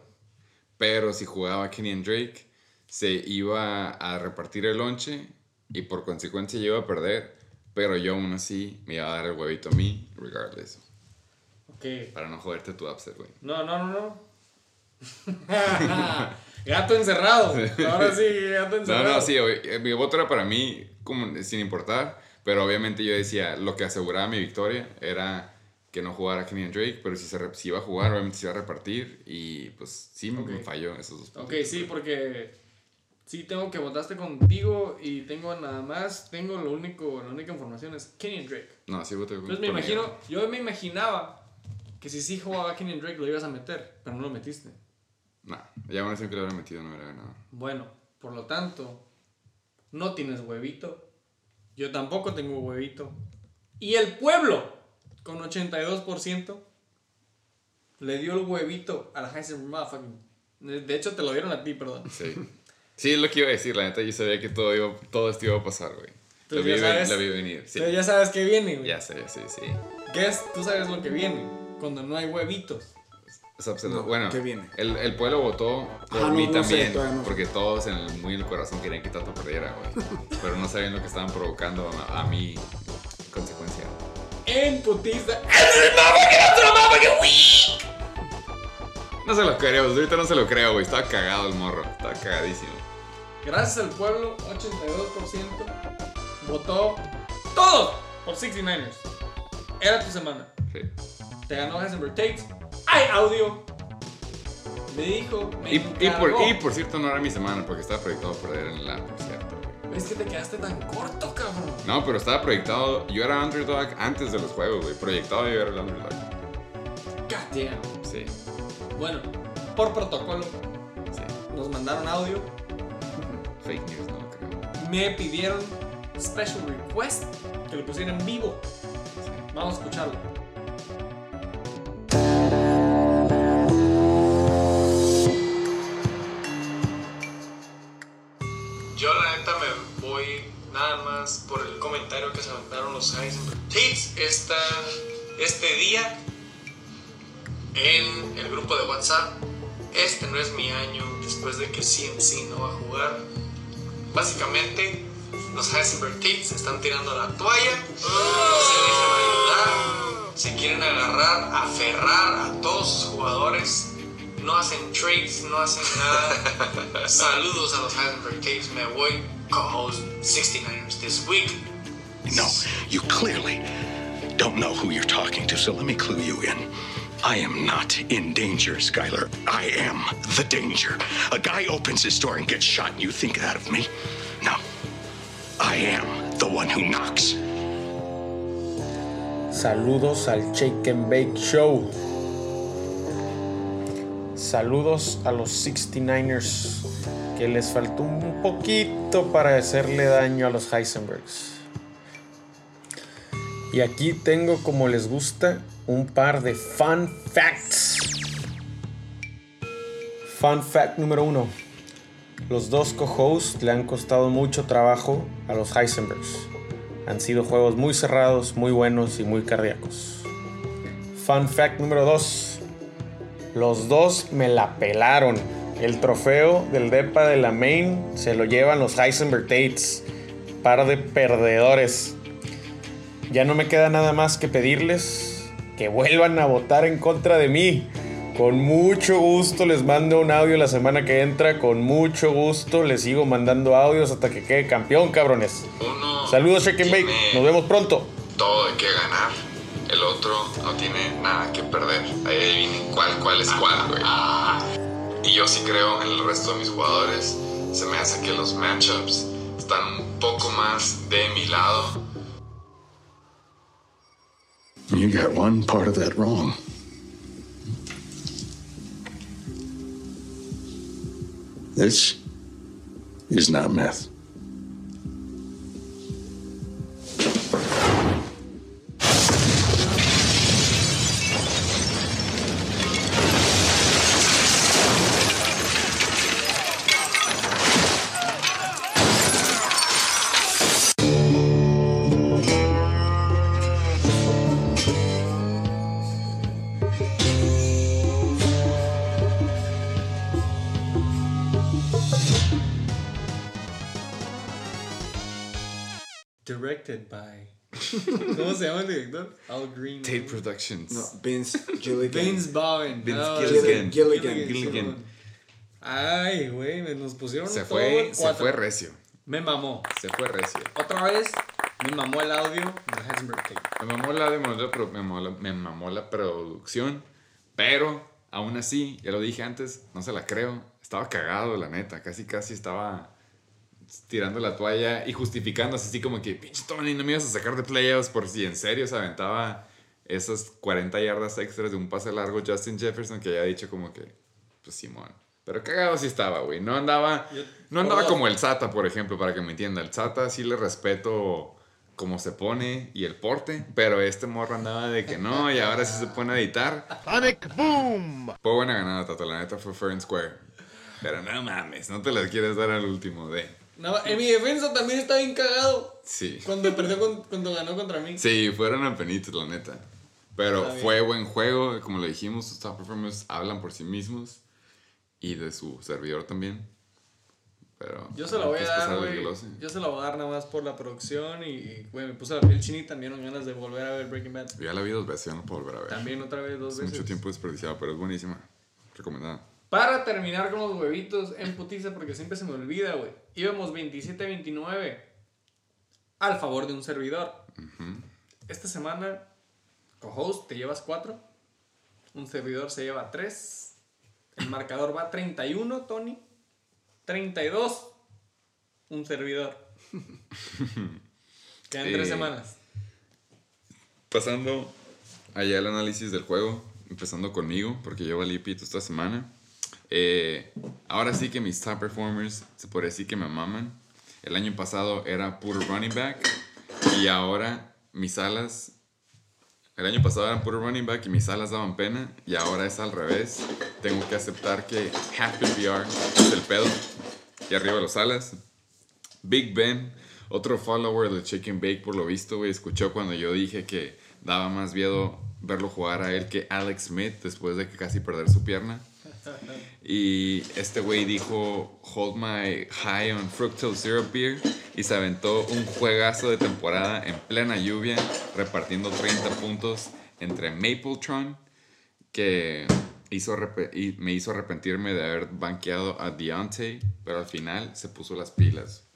Pero si jugaba Kenny Drake, se iba a repartir el lonche y por consecuencia yo iba a perder. Pero yo aún así me iba a dar el huevito a mí, regardless. Ok. Para no joderte tu upset, güey. No, no, no, no. (laughs) gato encerrado. Ahora sí, gato No, encerrado. no, sí, obvi- eh, mi voto era para mí como sin importar, pero obviamente yo decía, lo que aseguraba mi victoria era que no jugara Kenyon Drake, pero si, se si iba a jugar, obviamente se iba a repartir y pues sí me- Ok. me falló esos dos puntos. Ok, sí, porque sí tengo que votaste contigo y tengo nada más, tengo lo único, la única información es Kenyon Drake. No, sí voté Entonces me imagino, Miguel. yo me imaginaba que si sí jugaba Kenyon Drake lo ibas a meter, pero no lo metiste. No, ya una vez que lo hubiera metido no hubiera ganado. Bueno, por lo tanto, no tienes huevito. Yo tampoco tengo huevito. Y el pueblo, con 82%, le dio el huevito a la Heisenberg Motherfucking. De hecho, te lo dieron a ti, perdón. Sí. Sí, es lo que iba a decir, la neta yo sabía que todo, iba, todo esto iba a pasar, güey. Lo vi, sabes. lo vi venir, sí. Pero ya sabes que viene, güey. Ya sé, sí, sí. Guess, tú sabes lo que viene cuando no hay huevitos. No, bueno, ¿qué viene? El, el pueblo votó por Ah, mí no también, sé. porque todos en el, muy en el corazón querían que Tato perdiera, güey. Pero no sabían lo que estaban provocando a, a mi consecuencia. En putiza. No se lo creo, ahorita no se lo creo, güey. Estaba cagado el morro, estaba cagadísimo. Gracias al pueblo, 82% votó todo por 69ers. Era tu semana. Sí. Te ganó Heisenberg Tate. Hay audio. Me dijo. Me Y, y por, encargó. y por cierto, no era mi semana porque estaba proyectado perder en la, por cierto, güey. Es que te quedaste tan corto, cabrón. No, pero estaba proyectado. Yo era underdog antes de los juegos, güey. Proyectado yo era el underdog. Damn. Sí, Bueno, por protocolo, sí. nos mandaron audio. Fake news, no creo. Me pidieron special request que lo pusiera en vivo. Sí. Vamos a escucharlo. Por el comentario que se aventaron los Heisenberg Tates esta, este día en el grupo de WhatsApp. Este no es mi año después de que CMC no va a jugar. Básicamente, los Heisenberg Tates están tirando la toalla. No se dejan ayudar. Se quieren agarrar, aferrar a todos sus jugadores. No hacen trades, no hacen nada. (laughs) Saludos a los Heisenberg Tates. Me voy co-host 69ers this week. No, you clearly don't know who you're talking to, so let me clue you in. I am not in danger, Skylar. I am the danger. A guy opens his door and gets shot, and you think that of me? No. I am the one who knocks. Saludos al Shake and Bake Show. Saludos a los 69ers que les faltó un poquito para hacerle daño a los Heisenbergs. Y aquí tengo como les gusta un par de fun facts. Fun fact número uno. Los dos co-hosts le han costado mucho trabajo a los Heisenbergs. Han sido juegos muy cerrados, muy buenos y muy cardíacos. Fun fact número 2. Los dos me la pelaron. El trofeo del depa de la main se lo llevan los Heisenberg Tates. Par de perdedores. Ya no me queda nada más que pedirles que vuelvan a votar en contra de mí. Con mucho gusto les mando un audio la semana que entra. Con mucho gusto les sigo mandando audios hasta que quede campeón, cabrones. Uno Saludos, Shake and Bake. Nos vemos pronto. todo de qué ganar. El otro no tiene nada que perder. Ahí adivinen cuál, cuál es cuál, güey. Y yo sí creo en el resto de mis jugadores. Se me hace que los matchups están un poco más de mi lado. You got one part of that wrong. This is not meth. Directed by. (laughs) ¿Cómo se llama el director? Al Green. Tate Productions. No, Vince Gilligan. Vince Bowen. Vince No, Gilligan. Gilligan. Gilligan. Ay, güey, me- nos pusieron Se todo fue, el se fue recio. Me mamó. Se fue recio. Otra vez, Me mamó el audio de Heisenberg Tape. Me mamó la pro- me mamó la, me mamó la producción, pero aún así, ya lo dije antes, no se la creo. Estaba cagado, la neta. Casi, casi estaba tirando la toalla y justificándose así como que, pinche Tony, no me ibas a sacar de playoffs por si en serio se aventaba esas 40 yardas extras de un pase largo Justin Jefferson que había dicho como que, pues Simón. Pero cagado sí estaba, güey. No andaba, no andaba como el Sata, por ejemplo, para que me entienda. El Sata sí le respeto como se pone y el porte, pero este morro andaba de que no y ahora sí se pone a editar. Sonic Boom! Fue buena ganada, Tato. La neta fue fair and square. Pero no mames, no te las quieres dar al último de. No, en mi defensa también está bien cagado. Sí. Cuando perdió con- cuando ganó contra mí. Sí, fueron apenitos, la neta. Pero fue buen juego, como lo dijimos, sus top performers hablan por sí mismos y de su servidor también. Pero Yo se la voy a dar, güey. Yo se la voy a dar nada más por la producción y, güey, me puse la piel chinita. Me dieron ganas de volver a ver Breaking Bad. Ya la vi dos veces, ya no puedo volver a ver. También otra vez, dos Hace veces. mucho tiempo desperdiciado, pero es buenísima. Recomendada. Para terminar con los huevitos en putiza, porque siempre se me olvida, güey. Íbamos 27-29 al favor de un servidor. Esta semana, co-host, te llevas 4. Un servidor se lleva 3. El marcador va 31, Tony. 32. Un servidor. (laughs) Quedan Eh, 3 semanas. Pasando allá el análisis del juego, empezando conmigo, porque yo valí pito esta semana. Eh, ahora sí que mis top performers se puede decir que me maman. El año pasado era puro running back y ahora mis alas. El año pasado eran puro running back y mis alas daban pena y ahora es al revés. Tengo que aceptar que half PPR es el pedo y arriba los alas. Big Ben, otro follower de Chicken Bake por lo visto, escuchó cuando yo dije que daba más miedo verlo jugar a él que Alex Smith después de que casi perder su pierna. Y este güey dijo, hold my high on fructose syrup beer. Y se aventó un juegazo de temporada en plena lluvia, repartiendo 30 puntos entre Mapletron, que hizo me hizo arrepentirme de haber banqueado a Deontay, pero al final se puso las pilas.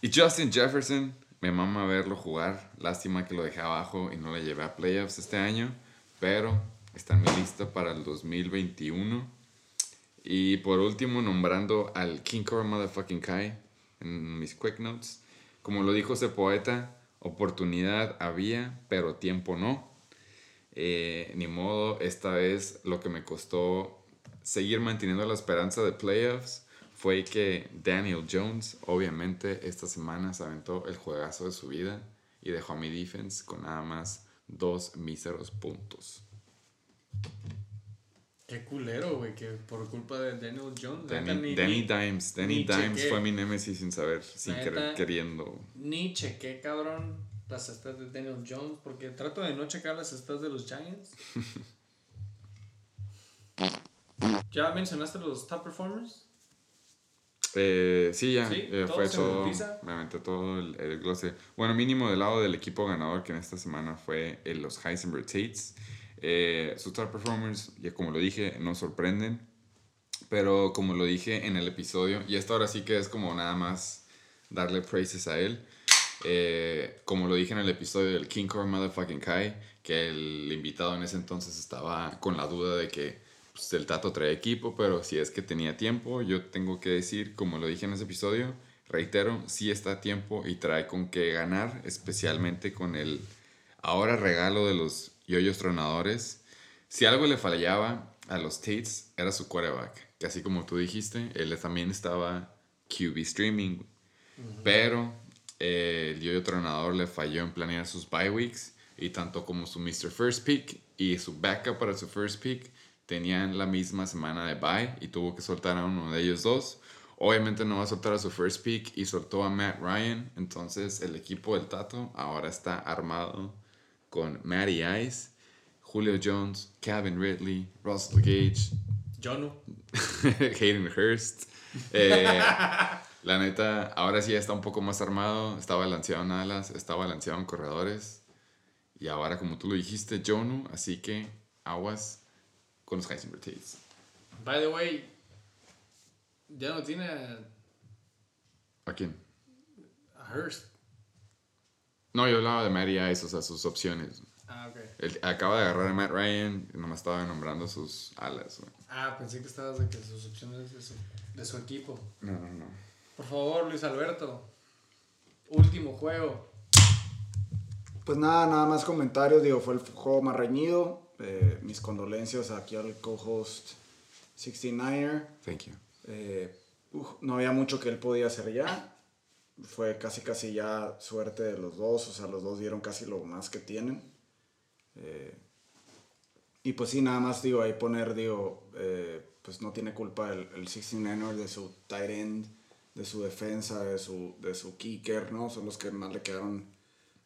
Y Justin Jefferson, me mama verlo jugar. Lástima que lo dejé abajo y no le llevé a playoffs este año, pero está en mi lista para el 2021. Y por último, nombrando al King Cobra Motherfucking Kai en mis quick notes. Como lo dijo ese poeta, oportunidad había, pero tiempo no. Eh, ni modo, esta vez lo que me costó seguir manteniendo la esperanza de playoffs fue que Daniel Jones, obviamente, esta semana se aventó el juegazo de su vida y dejó a mi defense con nada más dos míseros puntos. Qué culero, güey, que por culpa de Daniel Jones. Danny, ni- Danny ni- Dimes, Danny Dimes chequé. fue mi némesis sin saber, sin Neta. querer, queriendo. Ni chequé, cabrón, las stats de Daniel Jones, porque trato de no checar las stats de los Giants. (laughs) ¿Ya mencionaste los top performers? Eh, sí, ya, Sí, eh, todo fue todo. Me aventé todo el, el glose. Bueno, mínimo del lado del equipo ganador que en esta semana fue los Heisenberg Tates. Eh, sus top performers, ya como lo dije, no sorprenden. Pero como lo dije en el episodio, y esto ahora sí que es como nada más darle praises a él. Eh, como lo dije en el episodio del King Core Motherfucking Kai, que el invitado en ese entonces estaba con la duda de que pues, el Tato trae equipo, pero si es que tenía tiempo, yo tengo que decir, como lo dije en ese episodio, reitero, sí está a tiempo y trae con qué ganar, especialmente con el ahora regalo de los yoyos tronadores. Si algo le fallaba a los Tates, era su quarterback, que así como tú dijiste, él también estaba QB streaming, pero eh, el yoyo tronador le falló en planear sus bye weeks y tanto como su Mr. First Pick y su backup para su first pick tenían la misma semana de bye y tuvo que soltar a uno de ellos dos. Obviamente no va a soltar a su first pick y soltó a Matt Ryan. Entonces el equipo del Tato ahora está armado con Matty Ice, Julio Jones, Calvin Ridley, Russell Gage, Jonu. (laughs) Hayden Hurst. Eh, (laughs) la neta, ahora sí ya está un poco más armado. Está balanceado en alas, está balanceado en corredores. Y ahora, como tú lo dijiste, Jonu. Así que aguas con los Heisenberg Tates. By the way, ya no tiene a, ¿A quién? a Hurst. No, yo hablaba de Matty Ice, o sea, sus opciones. Ah, ok. Él acaba de agarrar a Matt Ryan y nomás estaba nombrando sus alas, güey. Ah, pensé que estabas de que sus opciones de su, de su equipo. No, no, no. Por favor, Luis Alberto. Último juego. Pues nada, nada más comentarios. Digo, fue el juego más reñido. Eh, mis condolencias aquí al co-host 69er. Thank you. Eh, uf, no había mucho que él podía hacer ya. Fue casi, casi ya suerte de los dos. O sea, los dos dieron casi lo más que tienen. Eh, y pues sí, nada más digo, ahí poner, digo, eh, pues no tiene culpa el, el 69er de su tight end, de su defensa, de su, de su kicker, ¿no? Son los que más le quedaron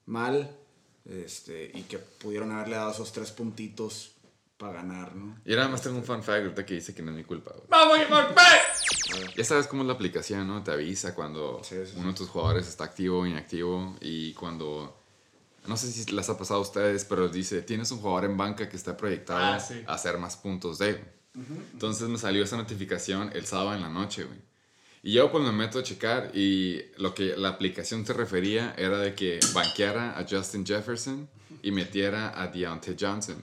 mal. Este, y que pudieron haberle dado esos tres puntitos para ganar, ¿no? Y nada más tengo un fun fact ahorita que dice que no es mi culpa, güey. ¡Vamos, McBeth! Ya sabes cómo es la aplicación, ¿no? Te avisa cuando Sí, sí, sí. uno de tus jugadores está activo o inactivo y cuando... No sé si les ha pasado a ustedes, pero dice, tienes un jugador en banca que está proyectado Ah, sí. a hacer más puntos de... Entonces me salió esa notificación el sábado en la noche, güey. Y yo pues me meto a checar y lo que la aplicación se refería era de que banqueara a Justin Jefferson y metiera a Deontay Johnson.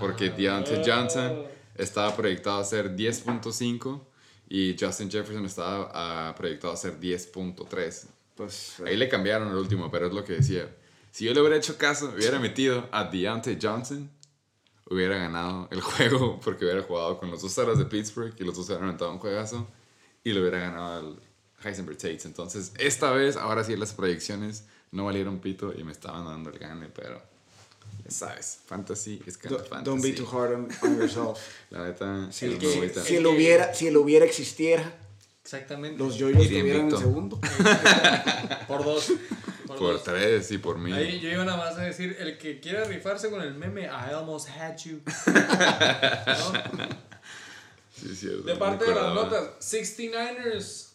Porque Deontay Johnson estaba proyectado a ser 10.5 y Justin Jefferson estaba ah, proyectado a ser 10.3. Pues Ahí le cambiaron el último, pero es lo que decía. Si yo le hubiera hecho caso, hubiera metido a Deontay Johnson, hubiera ganado el (laughs) juego porque hubiera jugado con los dos aras de Pittsburgh y los dos hubieran aventado un juegazo y le hubiera ganado al Heisenberg Tates. Entonces, esta vez, ahora sí, las proyecciones no valieron pito y me estaban dando el gane, pero ya sabes, fantasy es kind of fantasy. don't be too hard on, on yourself. (laughs) La neta, Si el si el hubiera, si el hubiera existiera, Exactamente. los yoyos estuvieran en segundo. (laughs) Por dos. Por, por dos. tres y por mí. Ahí yo iba nada más a decir, el que quiera rifarse con el meme, I almost had you. (laughs) ¿No? Sí, es cierto, De parte de las notas, 69ers,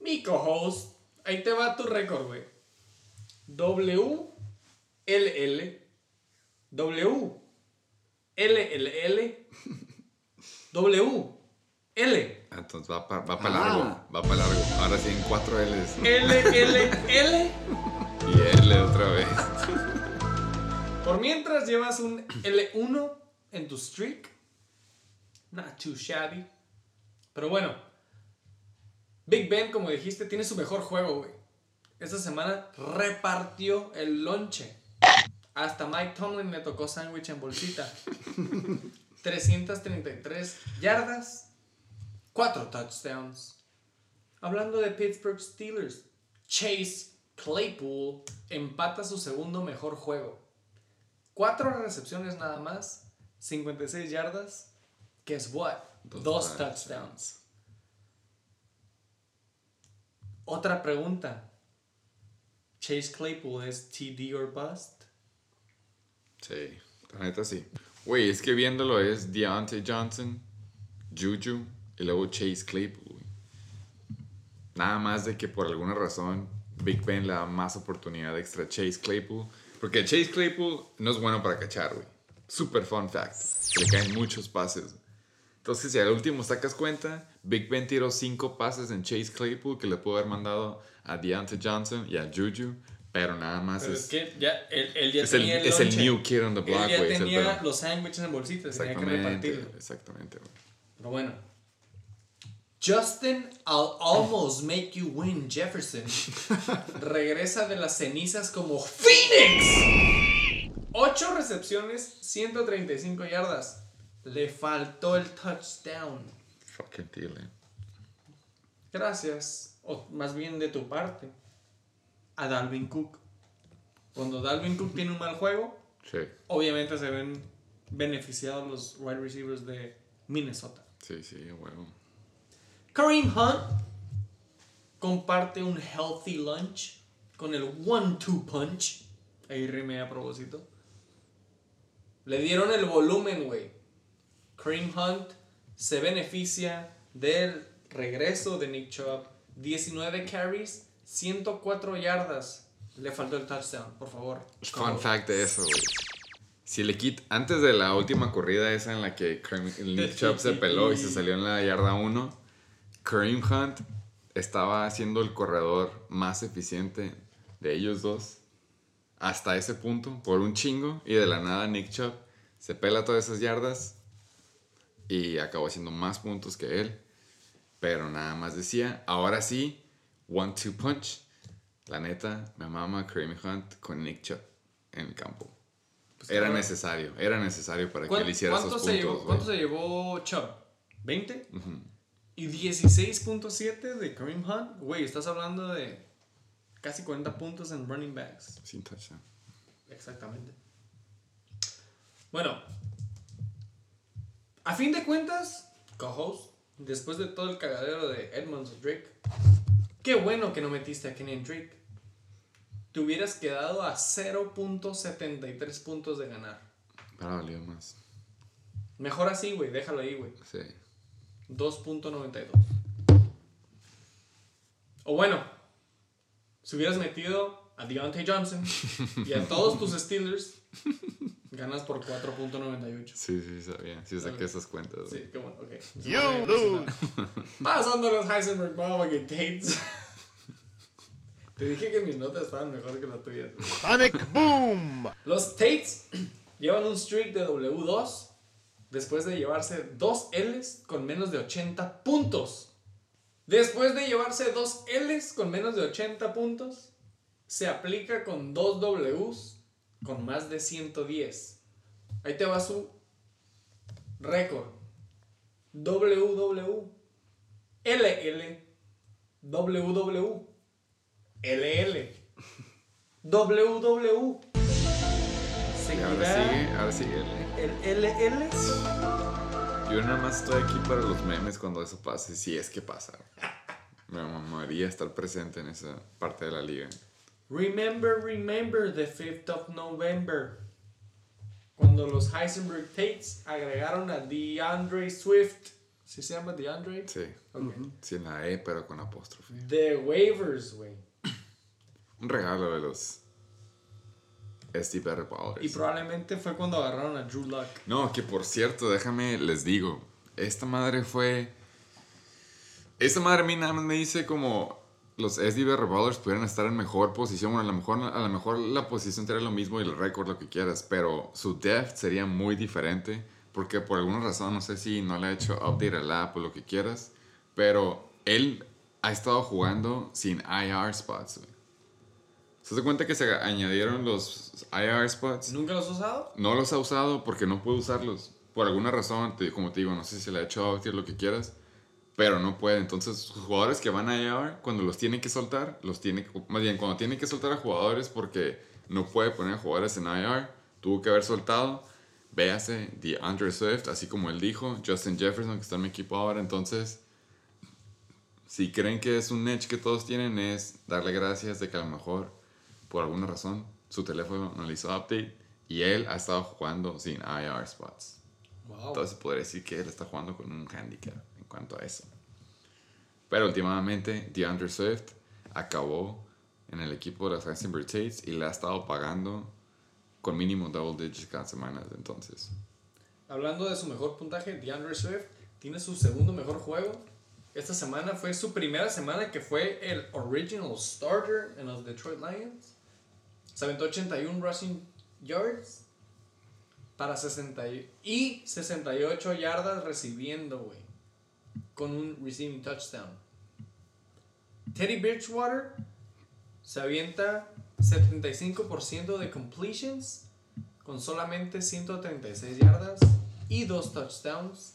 mi co-host, ahí te va tu récord, güey. W, L, L, W, L, L, L, (laughs) W, L, Ah, Entonces va para va pa Ah. largo, va para largo. Ahora sí en cuatro L's. L, L, L. (laughs) Y L otra vez. (laughs) Por mientras llevas un L1 en tu streak. Not too shabby. Pero bueno. Big Ben, como dijiste, tiene su mejor juego, güey. Esta semana repartió el lonche. Hasta Mike Tomlin le tocó sándwich en bolsita. (laughs) 333 yardas, 4 touchdowns. Hablando de Pittsburgh Steelers, Chase Claypool empata su segundo mejor juego. 4 recepciones nada más, 56 yardas. Guess what? Dos Dos touchdowns. Otra pregunta. Chase Claypool es TD or bust? Sí, la neta sí. Güey, es que viéndolo es Deontay Johnson, Juju y luego Chase Claypool. Nada más de que por alguna razón Big Ben le da más oportunidad extra a Chase Claypool. Porque Chase Claypool no es bueno para cachar, güey. Super fun fact. Le caen muchos pases. Entonces, si al último sacas cuenta, Big Ben tiró cinco pases en Chase Claypool que le pudo haber mandado a Deontay Johnson y a Juju, pero nada más Pero es, es que ya, él, él ya es el, tenía el, es el new kid on the block, Él ya güey. el tenía los sándwiches en bolsitas, tenía que repartirlo. exactamente, güey. Pero bueno. Justin, I'll almost make you win, Jefferson. (laughs) Regresa de las cenizas como Phoenix. 8 recepciones, 135 yardas. Le faltó el touchdown. Fucking Thielen. Gracias, o más bien de tu parte, a Dalvin Cook. Cuando Dalvin Cook tiene un mal juego, Sí, obviamente se ven beneficiados los wide receivers de Minnesota. sí, sí, huevo. Kareem Hunt comparte un healthy lunch con el one-two punch. Ahí rimé a propósito. Le dieron el volumen, güey. Kareem Hunt se beneficia del regreso de Nick Chubb. 19 carries, 104 yardas. Le faltó el touchdown, por favor. Fun fact de eso, güey. Si le quita, antes de la última corrida esa en la que Kareem- Nick Chubb se peló y se (laughs) salió en la yarda 1, Kareem Hunt estaba siendo el corredor más eficiente de ellos dos hasta ese punto por un chingo y de la nada Nick Chubb se pela todas esas yardas y acabó haciendo más puntos que él. Pero nada más decía, ahora sí, one two punch. La neta, me mama Kareem Hunt con Nick Chubb en el campo. era cabrón. necesario, era necesario para que ¿Cuán- él hiciera ¿Cuánto, esos se puntos. llevó. ¿Cuánto se llevó Chubb? ¿20? Y 16.7 de Kareem Hunt. Güey, estás hablando de casi 40 puntos en running backs. Sin touchdown. Exactamente. Bueno, a fin de cuentas, co-host, después de todo el cagadero de Edmonds Drake, qué bueno que no metiste a Kenny Drake. Te hubieras quedado a 0.73 puntos de ganar. Para valió más. Mejor así, güey, déjalo ahí, güey. Sí. 2.92. O bueno, si hubieras metido a Deontay Johnson y a todos tus (laughs) Steelers, ganas por 4.98. Sí, sí, sabía. Sí, saqué esas cuentas. Sí, qué bueno, ok. (laughs) You lose. (laughs) Pasando a los Heisenberg Tates. (laughs) Te dije que mis notas estaban mejor que las tuyas. Sonic boom. Los Tates (clears throat) llevan un streak de W2 después de llevarse dos L's con menos de 80 puntos. Después de llevarse dos L's con menos de 80 puntos, se aplica con dos W's con más de 110. Ahí te va su récord. WW, LL, WW, LL, WW. Y ahora sigue, ahora sigue. El LL. Yo nada más estoy aquí para los memes cuando eso pase, si es que pasa. (laughs) Me mamaría estar presente en esa parte de la liga. Remember, remember the 5th of November. Cuando los Heisenberg Tates agregaron a DeAndre Swift. ¿Sí se llama DeAndre? Sí. Ok. Sí, en la E, pero con apóstrofe. The waivers, güey. Un regalo de los Steve. Ballers. Y probablemente fue cuando agarraron a Drew Luck. No, que por cierto, déjame, les digo, esta madre fue... Esta madre a mí nada más me dice como los SDB Revolvers pudieran estar en mejor posición. Bueno, a lo mejor, a lo mejor la posición sería lo mismo y el récord lo que quieras, pero su depth sería muy diferente porque por alguna razón, no sé si no le ha hecho update al app o lo que quieras, pero él ha estado jugando sin IR spots. güey. ¿Se da cuenta que se añadieron los IR spots? ¿Nunca los has usado? No los ha usado porque no puede usarlos. Por alguna razón, te- como te digo, no sé si le ha hecho outir lo que quieras, pero no puede. Entonces, sus jugadores que van a IR, cuando los tiene que soltar, los tiene más bien, cuando tiene que soltar a jugadores porque no puede poner a jugadores en IR, tuvo que haber soltado. Véase, DeAndre Swift, así como él dijo, Justin Jefferson, que está en mi equipo ahora. Entonces, si creen que es un edge que todos tienen, es darle gracias de que a lo mejor, por alguna razón, su teléfono no le hizo update y él ha estado jugando sin IR spots. Wow. Entonces podría decir que él está jugando con un handicap en cuanto a eso. Pero últimamente, DeAndre Swift acabó en el equipo de los Heisenberg Tates y le ha estado pagando con mínimo double digits cada semana desde entonces. Hablando de su mejor puntaje, DeAndre Swift tiene su segundo mejor juego. Esta semana fue su primera semana que fue el original starter en los Detroit Lions. Se aventó 81 rushing yards para 60 y- y 68 yardas recibiendo, güey. Con un receiving touchdown. Teddy Bridgewater se avienta 75% de completions con solamente 136 yardas y dos touchdowns,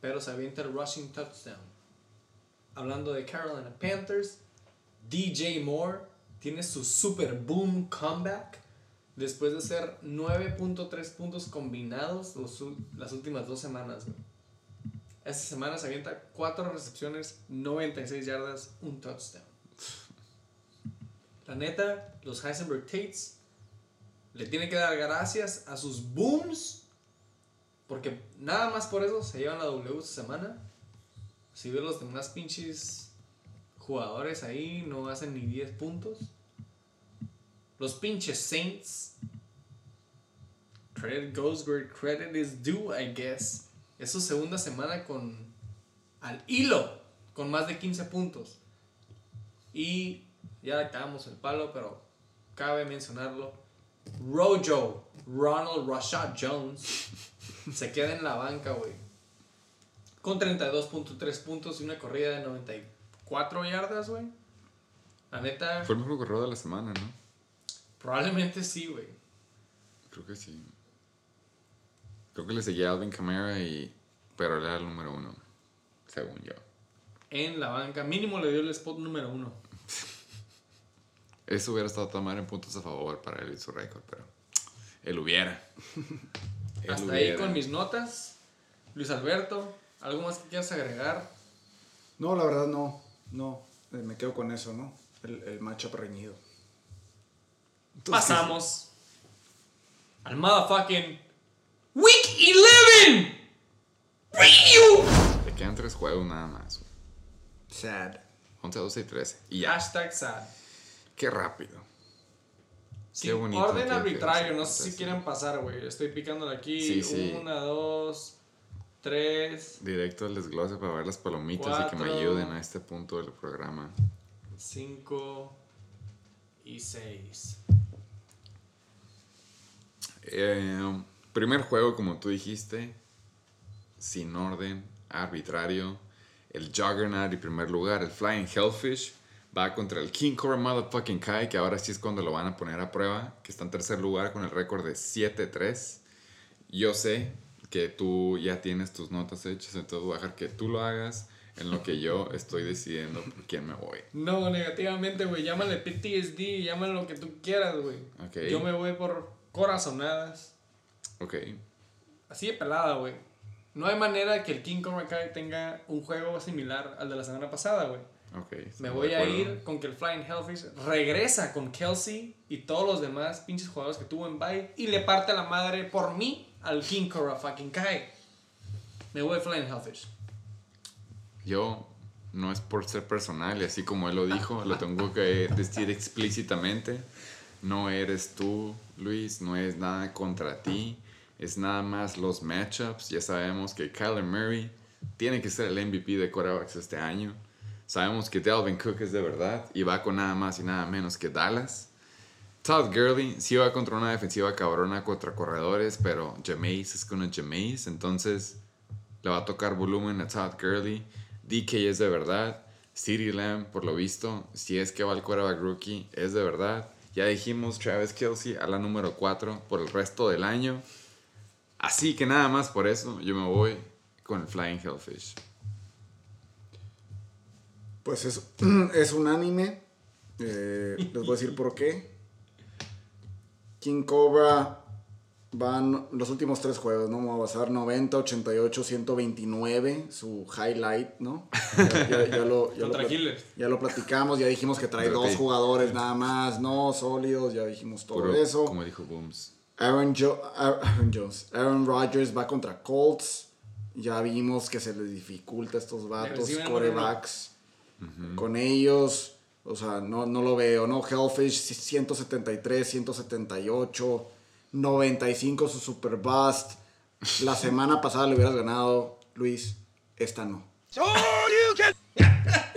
pero se avienta el rushing touchdown. Hablando de Carolina Panthers, DJ Moore tiene su super boom comeback después de hacer 9.3 puntos combinados las últimas dos semanas. Esta semana se avienta 4 recepciones, 96 yardas, un touchdown. La neta, los Heisenberg Tates le tienen que dar gracias a sus booms. Porque nada más por eso se llevan la W esta semana. Si ves los demás pinches jugadores ahí, no hacen ni 10 puntos. Los pinches Saints. Credit goes where credit is due, I guess. Es su segunda semana con. al hilo, con más de 15 puntos. Y ya le cagamos el palo, pero cabe mencionarlo. Rojo, Ronald Rashad Jones, (laughs) se queda en la banca, güey. Con 32.3 puntos y una corrida de 94 yardas, güey. La neta, Fue el mejor corredor de la semana, ¿no? probablemente sí, güey. Creo que sí. Creo que le seguía a Alvin Kamara y... Pero él era el número uno, según yo. En la banca, mínimo le dio el spot número uno. Eso hubiera estado tan mal en puntos a favor para él y su récord, pero... Él hubiera. (laughs) Él Hasta ahí con mis notas. Luis Alberto, ¿algo más que quieras agregar? No, la verdad no. No. Eh, me quedo con eso, ¿no? El, el matchup reñido. Pasamos al motherfucking Week 11 Preview. Le quedan tres juegos nada más. güey. Sad. 11, 12 y 13. Y ya. Hashtag sad. Qué rápido. Sí, Qué bonito orden que- arbitrario, que- no sé si quieren pasar, güey. Estoy picándole aquí. Sí, sí. Una, dos, tres, Directo al desglose para ver las palomitas y que me Cuatro. ayuden a este punto del programa. cinco y seis. Eh, primer juego, como tú dijiste, sin orden, arbitrario. El Juggernaut y primer lugar, el Flying Hellfish, va contra el King Cobra Motherfucking Kai, que ahora sí es cuando lo van a poner a prueba, que está en tercer lugar con el récord de 7-3. Yo sé que tú ya tienes tus notas hechas, entonces voy a dejar que tú lo hagas en lo que yo estoy decidiendo por quién me voy. No, negativamente, güey. Llámale PTSD, llámale lo que tú quieras, güey. Yo me voy por corazonadas. Ok. Así de pelada, güey. No hay manera que el King Cobra Kai tenga un juego similar al de la semana pasada, güey. Ok. Me voy a ir con que el Flying Hellfish regresa con Kelsey y todos los demás pinches jugadores que tuvo en bye y le parte la madre por mí al King Cobra fucking Kai. Me voy Flying Hellfish. Yo no es por ser personal y así como él lo dijo, lo tengo que decir explícitamente. No eres tú, Luis, no es nada contra ti, es nada más los matchups. Ya sabemos que Kyler Murray tiene que ser el MVP de quarterbacks este año. Sabemos que Dalvin Cook es de verdad y va con nada más y nada menos que Dallas. Todd Gurley sí va contra una defensiva cabrona contra corredores, pero Jameis es con el Jameis, entonces le va a tocar volumen a Todd Gurley. DK es de verdad. CeeDee Lamb, por lo visto, si es que va al quarterback rookie, es de verdad. Ya dijimos Travis Kelsey a la número 4 por el resto del año. Así que nada más por eso yo me voy con el Flying Hellfish. Pues es, (clears throat) es unánime. Eh, les voy a decir por qué. King Cobra van los últimos tres juegos, ¿no? Me voy a basar 90, 88, 129, su highlight, ¿no? Ya, ya- ya lo, ya, lo, Contra plat- Killers. ya lo platicamos, ya dijimos que trae dos jugadores nada más, no sólidos, ya dijimos todo Puro, eso. Como dijo Booms. Aaron, Jo- Aaron Jones, Aaron Rodgers va contra Colts. Ya vimos que se les dificulta a estos vatos, corebacks. Con ellos, o sea, no, no lo veo, ¿no? Hellfish 173, 178, 95 su super bust. La (laughs) semana pasada le hubieras ganado, Luis. Esta no. (laughs)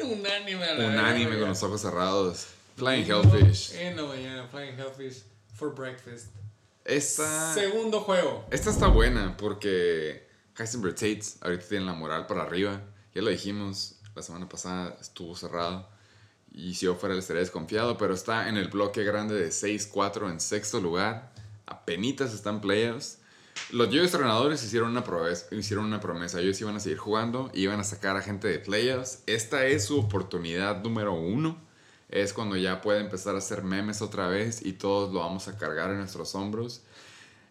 Unánime la Unánime verga. con los ojos cerrados. Flying Hellfish. En la mañana, Flying Hellfish for breakfast. Esta, Segundo juego. esta está buena porque Heisenberg Tates ahorita tiene la moral para arriba. Ya lo dijimos, la semana pasada estuvo cerrado. Y si yo fuera le estaría desconfiado, pero está en el bloque grande de 6-4 en sexto lugar. Apenitas están playoffs. Los Joyos entrenadores hicieron una, promesa, hicieron una promesa. Ellos iban a seguir jugando y iban a sacar a gente de playoffs. Esta es su oportunidad número uno. Es cuando ya puede empezar a hacer memes otra vez y todos lo vamos a cargar en nuestros hombros.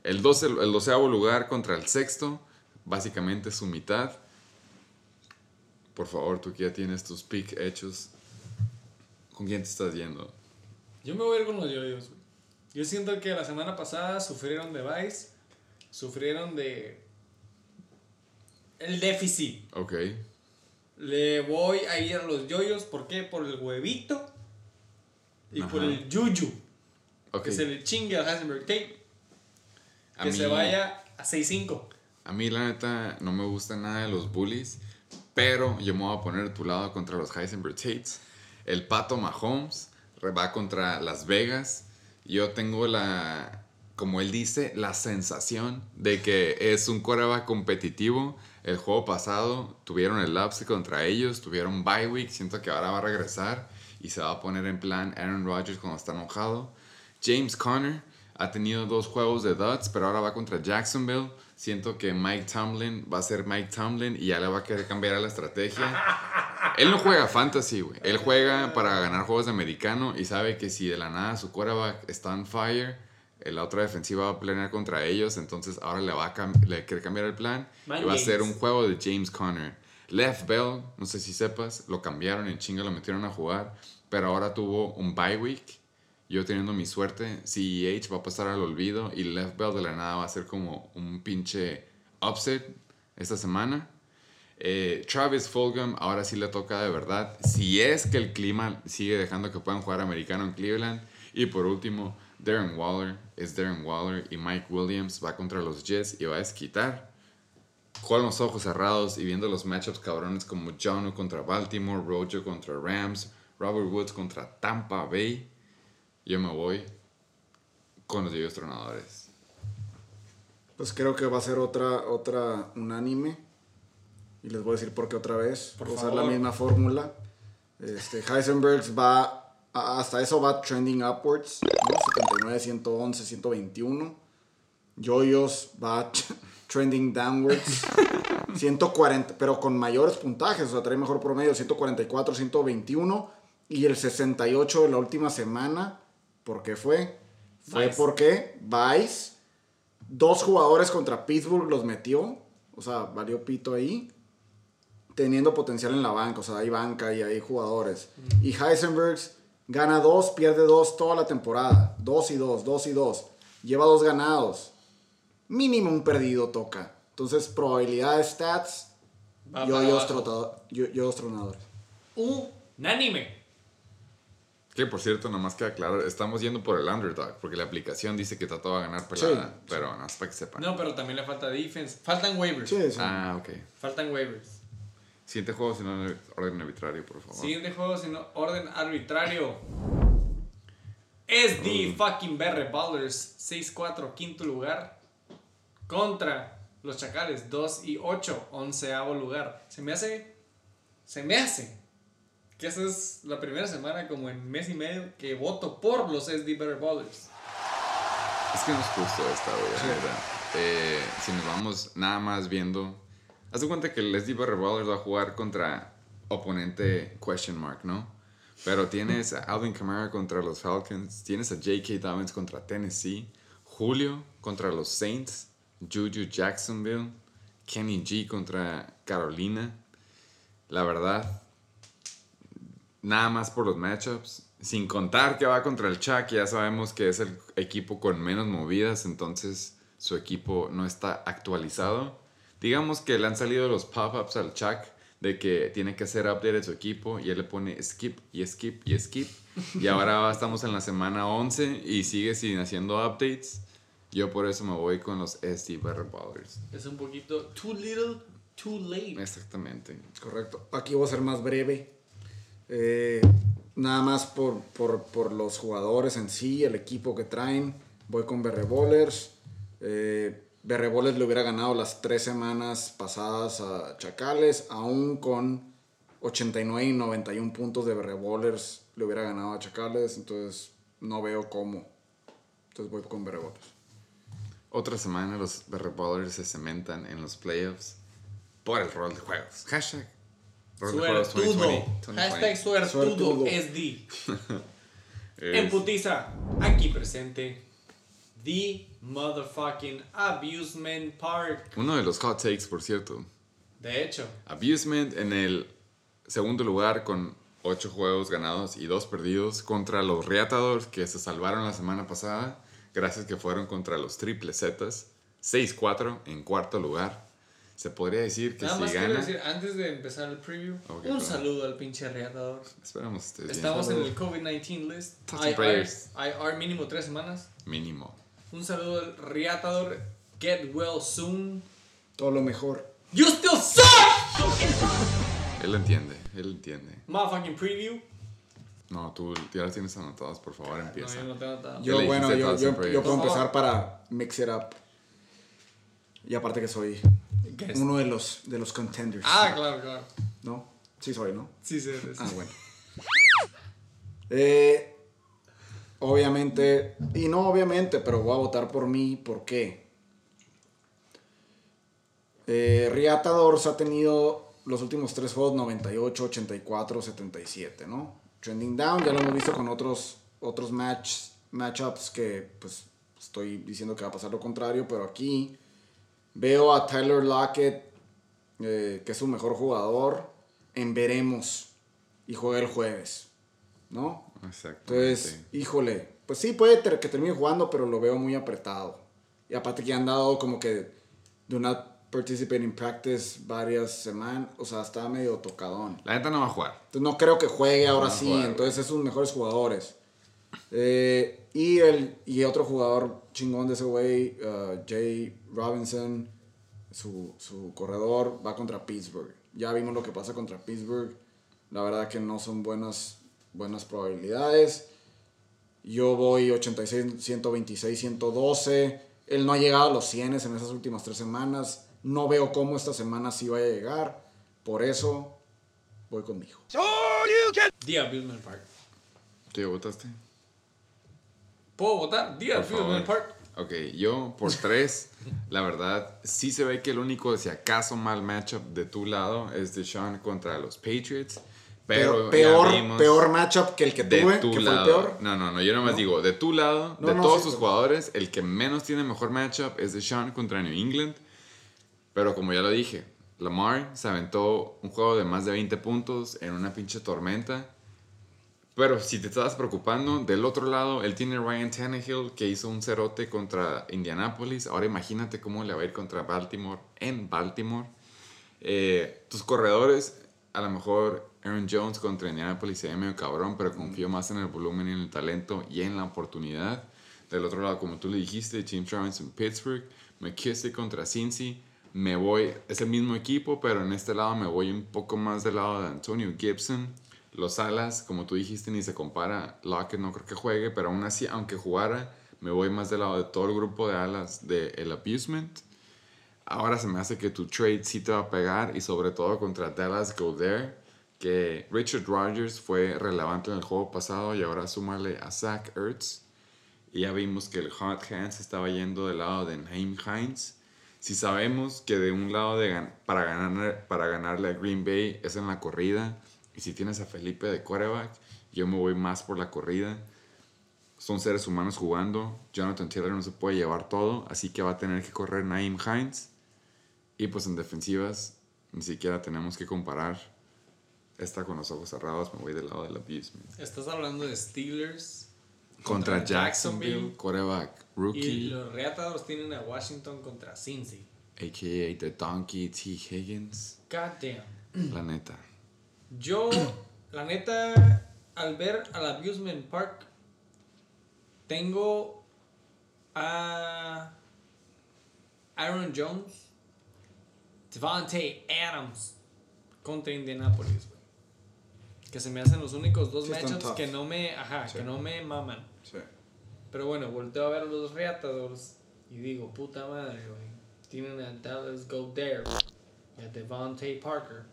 El, 12, el doceavo lugar contra el sexto, básicamente su mitad. Por favor, tú que ya tienes tus picks hechos, ¿con quién te estás yendo? Yo me voy a ir con los yoyos. Yo siento que la semana pasada sufrieron de Vice, sufrieron de el déficit. Ok, Le voy a ir a los yoyos, ¿por qué? Por el huevito y por el ok. Que se le chingue a Heisenberg Tate. A Que mí- se vaya a 6-5. A mí, la neta, no me gusta nada de los bullies, pero yo me voy a poner a tu lado contra los Heisenberg Tates. El Pato Mahomes va contra Las Vegas. Yo tengo la, como él dice, la sensación de que es un quarterback competitivo. El juego pasado tuvieron el lapse contra ellos, tuvieron bye week. Siento que ahora va a regresar y se va a poner en plan Aaron Rodgers cuando está enojado. James Conner ha tenido dos juegos de duds, pero ahora va contra Jacksonville. Siento que Mike Tomlin va a ser Mike Tomlin y ya le va a querer cambiar la estrategia. Él no juega fantasy, güey. Él juega para ganar juegos de americano y sabe que si de la nada su quarterback está on fire, la otra defensiva va a planear contra ellos. Entonces ahora le va a cam- le quiere cambiar el plan Man y va a ser un juego de James Conner. Left Bell, no sé si sepas, lo cambiaron en chinga, lo metieron a jugar, pero ahora tuvo un bye week. Yo teniendo mi suerte, CEH va a pasar al olvido y Left Bell de la nada va a ser como un pinche upset esta semana. Eh, Travis Fulgham ahora sí le toca de verdad. Si es que el clima sigue dejando que puedan jugar americano en Cleveland. Y por último, Darren Waller es Darren Waller y Mike Williams va contra los Jets y va a desquitar. Con los ojos cerrados y viendo los matchups cabrones como John contra Baltimore, Rojo contra Rams, Robert Woods contra Tampa Bay. Yo me voy con los Dios Tronadores. Pues creo que va a ser otra, otra unánime. Y les voy a decir por qué otra vez. Por usar la favor. misma fórmula. Este, Heisenberg va, hasta eso va trending upwards. ¿no? 79, 111, 121. Yoyos va trending downwards. (laughs) 140, pero con mayores puntajes. O sea, trae mejor promedio. 144, 121. Y el 68 de la última semana. ¿Por qué fue? Fue Vice. porque Vice dos jugadores contra Pittsburgh los metió. O sea, valió pito ahí. Teniendo potencial en la banca. O sea, hay banca y hay jugadores. Y Heisenberg gana dos, pierde dos toda la temporada. Dos y dos, dos y dos. Lleva dos ganados. Mínimo un perdido toca. Entonces, probabilidad de stats. Va Yo, yo, trotado- yo, yo tronadores. Unánime. Que por cierto, nomás queda claro, estamos yendo por el underdog, porque la aplicación dice que Tato va a ganar pelada, Sí, pero no es para que sepan. No, pero también le falta defense. Faltan waivers. Sí, sí. Ah, ok. Faltan waivers. Siguiente juego, si no, orden arbitrario, por favor. Siguiente juego, sino orden arbitrario. Es the fucking Berre Ballers 6-4, quinto lugar. Contra los Chacales 2 y 8, onceavo lugar. Se me hace. Se me hace. Que esa es la primera semana, como en mes y medio, que voto por los SD Berre Ballers. Es que no es justo esta, güey, neta. Eh, si nos vamos nada más viendo... Haz de cuenta que el SD Ballers va a jugar contra oponente question mark, ¿no? Pero tienes a Alvin Kamara contra los Falcons, tienes a J.K. Dobbins contra Tennessee, Julio contra los Saints, Juju Jacksonville, Kenny G contra Carolina. La verdad, nada más por los matchups. Sin contar que va contra el Chuck, ya sabemos que es el equipo con menos movidas, entonces su equipo no está actualizado. Digamos que le han salido los pop-ups al Chuck de que tiene que hacer update de su equipo y él le pone skip y skip y skip. Y ahora (laughs) estamos en la semana 11 y sigue sin haciendo updates. Yo por eso me voy con los SD Battle Ballers. Es un poquito too little, too late. Exactamente. Correcto. Aquí voy a ser más breve. Eh, nada más por, por, por los jugadores en sí, el equipo que traen. Voy con Berre Bowlers. Eh, Berre Bowlers le hubiera ganado las tres semanas pasadas a Chacales, aún con 89 y 91 puntos de Berre Bowlers le hubiera ganado a Chacales. Entonces no veo cómo. Entonces voy con Berre Bowlers. Otra semana los Ballers se cementan en los playoffs por el rol de juegos. Hashtag rol de juegos Suertudo. 2020. Hashtag suertudo Suertudo. SD. (laughs) Es- En putiza, aquí presente. The motherfucking Abusement Park. Uno de los hot takes, por cierto. De hecho, Abusement en el segundo lugar con 8 juegos ganados y 2 perdidos contra los Reatadores que se salvaron la semana pasada gracias que fueron contra los Triple Zetas. 6-4 en cuarto lugar. Se podría decir que nada si más quiero gana... decir, antes de empezar el preview, Ok, un perdón. saludo al pinche reatador. Esperamos que estés bien. Estamos en el COVID-19 list. IR. IR mínimo tres semanas. Mínimo. Un saludo al reatador. Get well soon. Todo lo mejor. You still suck! Él entiende, él entiende. Motherfucking preview. No, tú ya las tienes anotadas, por favor, No, empieza. yo no tengo nada. Yo, bueno, yo, yo, siempre. yo puedo empezar para mix it up. Y aparte que soy uno de los, de los contenders. Ah, claro, claro. ¿No? Sí soy, ¿no? Sí, sí, sí. Ah, bueno. Eh, obviamente, y no obviamente, pero voy a votar por mí. ¿Por qué? Eh, Riata Dors ha tenido los últimos tres juegos 98, 84, 77, ¿no? Trending down, ya lo hemos visto con otros, otros match, matchups que pues estoy diciendo que va a pasar lo contrario, pero aquí veo a Tyler Lockett, eh, que es su mejor jugador, en veremos y juega el jueves, ¿no? Exacto. Entonces, híjole, pues sí, puede ter- que termine jugando, pero lo veo muy apretado. Y aparte que han dado como que do not participate in practice varias semanas, o sea, está medio tocadón. La neta no va a jugar. Entonces no creo que juegue ahora No va a sí, jugar, entonces es sus mejores jugadores. Eh, y, el, y otro jugador chingón de ese güey, uh, Jay Robinson, su, su corredor, va contra Pittsburgh. Ya vimos lo que pasa contra Pittsburgh. La verdad que no son buenas, buenas probabilidades. Yo voy 86, 126, 112. Él no ha llegado a los 100 en esas últimas tres semanas. No veo cómo esta semana sí vaya a llegar. Por eso voy conmigo. The Abusement Park. ¿Tú ya votaste? ¿Puedo votar? The favor. Park. Ok, yo por (laughs) tres, la verdad, sí se ve que el único, si acaso, mal matchup de tu lado es Deshaun contra los Patriots. Pero peor, matchup que el que de tuve, tu que fue lado. el peor. No, no, no, yo nomás digo, de tu lado, No, de no, todos sí, tus jugadores, el que menos tiene mejor matchup es Deshaun contra New England. Pero como ya lo dije, Lamar se aventó un juego de más de 20 puntos en una pinche tormenta. Pero si te estabas preocupando, del otro lado, él tiene Ryan Tannehill que hizo un cerote contra Indianapolis. Ahora imagínate cómo le va a ir contra Baltimore en Baltimore. Eh, tus corredores, a lo mejor Aaron Jones contra Indianapolis se ve medio cabrón, pero confío más en el volumen y en el talento y en la oportunidad. Del otro lado, como tú le dijiste, James Robinson Pittsburgh, McKissick contra Cincy. Me voy, es el mismo equipo, pero en este lado me voy un poco más del lado de Antonio Gibson. Los alas, como tú dijiste, ni se compara. Lockett no creo que juegue, pero aún así, aunque jugara, me voy más del lado de todo el grupo de alas del Abusement. Ahora se me hace que tu trade sí te va a pegar y sobre todo contra Dallas Goddard, que Richard Rogers fue relevante en el juego pasado y ahora súmale a Zach Ertz. Y ya vimos que el Hot Hands estaba yendo del lado de Naheem Hines. Si sabemos que de un lado de para, ganar, para ganarle a Green Bay es en la corrida, y si tienes a Felipe de quarterback, yo me voy más por la corrida. Son seres humanos jugando. Jonathan Taylor no se puede llevar todo, así que va a tener que correr Naeem Hines. Y pues en defensivas, ni siquiera tenemos que comparar. Esta con los ojos cerrados, me voy del lado del abusement. Estás hablando de Steelers. Contra, Contra Jacksonville, Jacksonville. quarterback Y rookie, los Reatados tienen a Washington contra Cincy. a.k.a. The Donkey T. Higgins. God damn. La neta. Yo, la neta, al ver al Abusement Park, tengo a Aaron Jones, Devontae Adams contra Indianapolis. Que se me hacen los únicos dos Sí, matchups que no me, ajá, Sí. que no me maman. Sí. Pero bueno, volteo a ver a los Reatadores y digo, puta madre, güey. Tienen a Dallas Go There, y a Devontae Parker,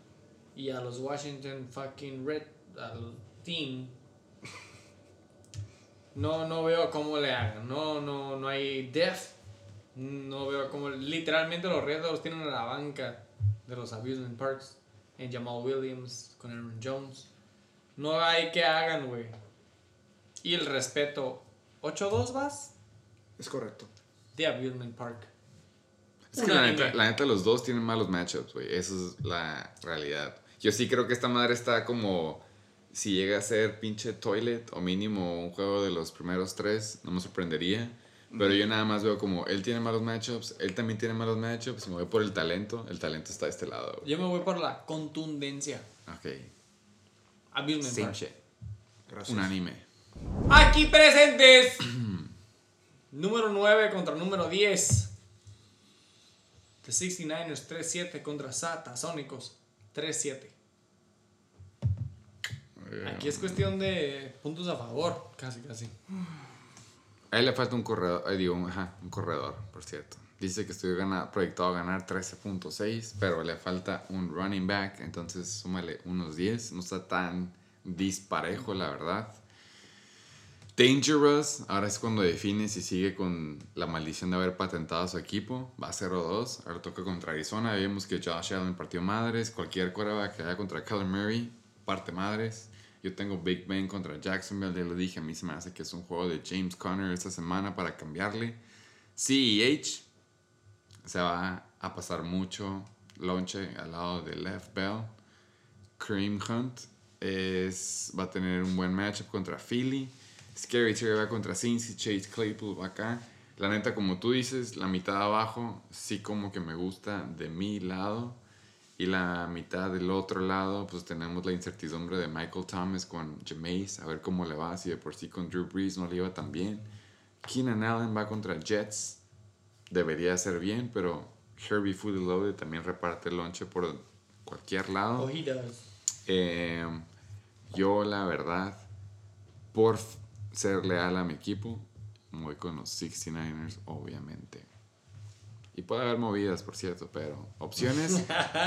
y a los Washington fucking Red, al team. No, no veo cómo le hagan. No, no, no hay def. No veo cómo. Literalmente los Reatadores tienen a la banca de los Abusement Parks. En Jamal Williams, con Aaron Jones. No hay que hagan, güey. Y el respeto. ¿8-2 vas? Es correcto. The Abusement Park. Es que la neta, la neta, los dos tienen malos matchups, güey. Esa es la realidad. Yo sí creo que esta madre está como. Si llega a ser pinche toilet o mínimo un juego de los primeros tres, no me sorprendería. Pero yo nada más veo como él tiene malos matchups, él también tiene malos matchups. Y me voy por el talento. El talento está de este lado, güey. Yo me voy por la contundencia. Ok. Abusement Same Park. shit. Gracias. Unánime. Aquí presentes. (clears throat) número 9 contra número 10. The 69ers 3-7 contra Sata Sónicos 3-7. Eh, Aquí es cuestión de puntos a favor, casi, casi. A él le falta un corredor, eh, digo, un, ajá, un corredor, por cierto. Dice que gana- proyectado a ganar 13.6, pero le falta un running back, entonces súmale unos 10. No está tan disparejo, la verdad. Dangerous, ahora es cuando define si sigue con la maldición de haber patentado a su equipo. Va a 0-2, ahora toca contra Arizona. Vimos que Josh Allen partió madres. Cualquier quarterback que haya contra Kyler Murray parte madres. Yo tengo Big Ben contra Jacksonville, ya lo dije. A mí se me hace que es un juego de James Conner esta semana para cambiarle. CEH se va a pasar mucho lonche al lado de Left Bell. Cream Hunt es, va a tener un buen matchup contra Philly. Scary Terry va contra Cincy, Chase Claypool va acá. La neta, como tú dices, la mitad abajo sí como que me gusta de mi lado. Y la mitad del otro lado, pues tenemos la incertidumbre de Michael Thomas con Jameis. A ver cómo le va, si de por sí con Drew Brees no le iba tan bien. Keenan Allen va contra Jets. Debería ser bien, pero Herbie Fully Loaded también reparte el lonche por cualquier lado. Eh, yo, la verdad, por ser leal a mi equipo, voy con los 69ers, obviamente. Y puede haber movidas, por cierto, pero opciones.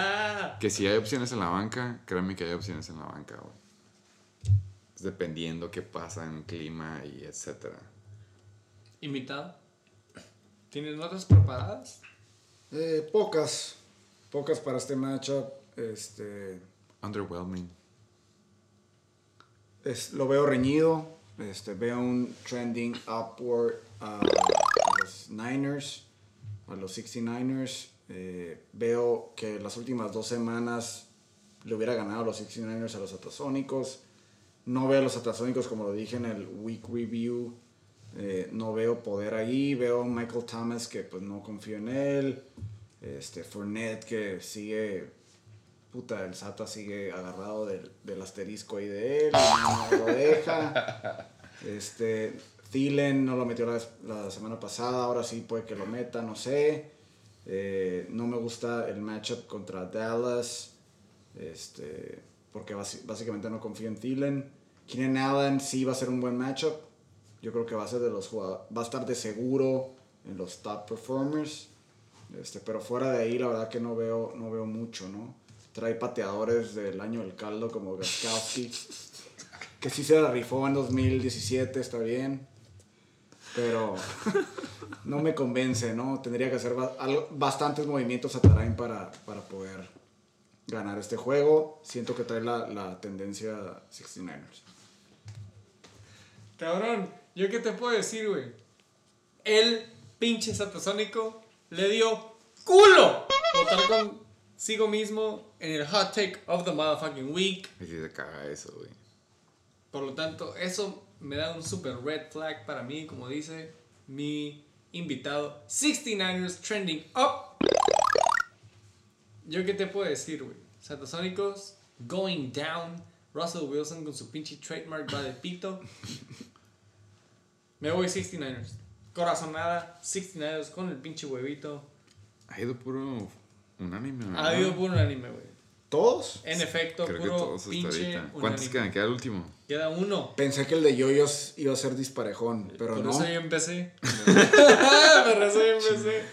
(laughs) que si hay opciones en la banca, créanme que hay opciones en la banca, güey. Dependiendo qué pasa en clima y etcétera. Invitado. ¿Tienes notas preparadas? Eh, pocas. Pocas para este matchup. Este. Underwhelming. es- lo veo reñido. Este, veo un trending upward a los Niners, a los 69ers. Eh, veo que las últimas dos semanas le hubiera ganado a los 69ers a los Atasónicos. No veo a los Atasónicos como lo dije en el Week Review. Eh, no veo poder ahí. Veo Michael Thomas que pues no confío en él. Este, Fournette que sigue puta, el Sata sigue agarrado del, del asterisco ahí de él, no lo deja. (laughs) Este, Thielen no lo metió la, la semana pasada, ahora sí puede que lo meta, no sé. Eh, no me gusta el matchup contra Dallas, este, porque básicamente no confío en Thielen. Keenan Allen sí va a ser un buen matchup. Yo creo que va a ser de los jugadores, va a estar de seguro en los top performers. Este, pero fuera de ahí, la verdad que no veo, no veo mucho, ¿no? Trae pateadores del año del caldo como Gaskowski, (laughs) que sí se la rifó en 2017, está bien. Pero no me convence, ¿no? Tendría que hacer bastantes movimientos a Tarain para, para poder ganar este juego. Siento que trae la, la tendencia 69ers. Cabrón, ¿yo qué te puedo decir, güey? El pinche satasónico le dio culo votar consigo mismo en el hot take of the motherfucking week. Y si se caga eso, güey. Por lo tanto, eso me da un super red flag para mí, como dice mi invitado. 69ers trending up. ¿Yo qué te puedo decir, güey? Satasónicos going down. Russell Wilson con su pinche trademark va de pito. Me voy 69ers. Corazonada, 69ers con el pinche huevito. Ha ido puro unánime, Ha ¿verdad? habido puro unánime, güey. ¿Todos? En efecto, Creo que puro todos hasta pinche ahorita. ¿Cuántos quedan? Queda el último. Queda uno. Pensé que el de Yoyos iba a ser disparejón, pero Por no. eso yo empecé. (laughs) (laughs) Por eso yo empecé.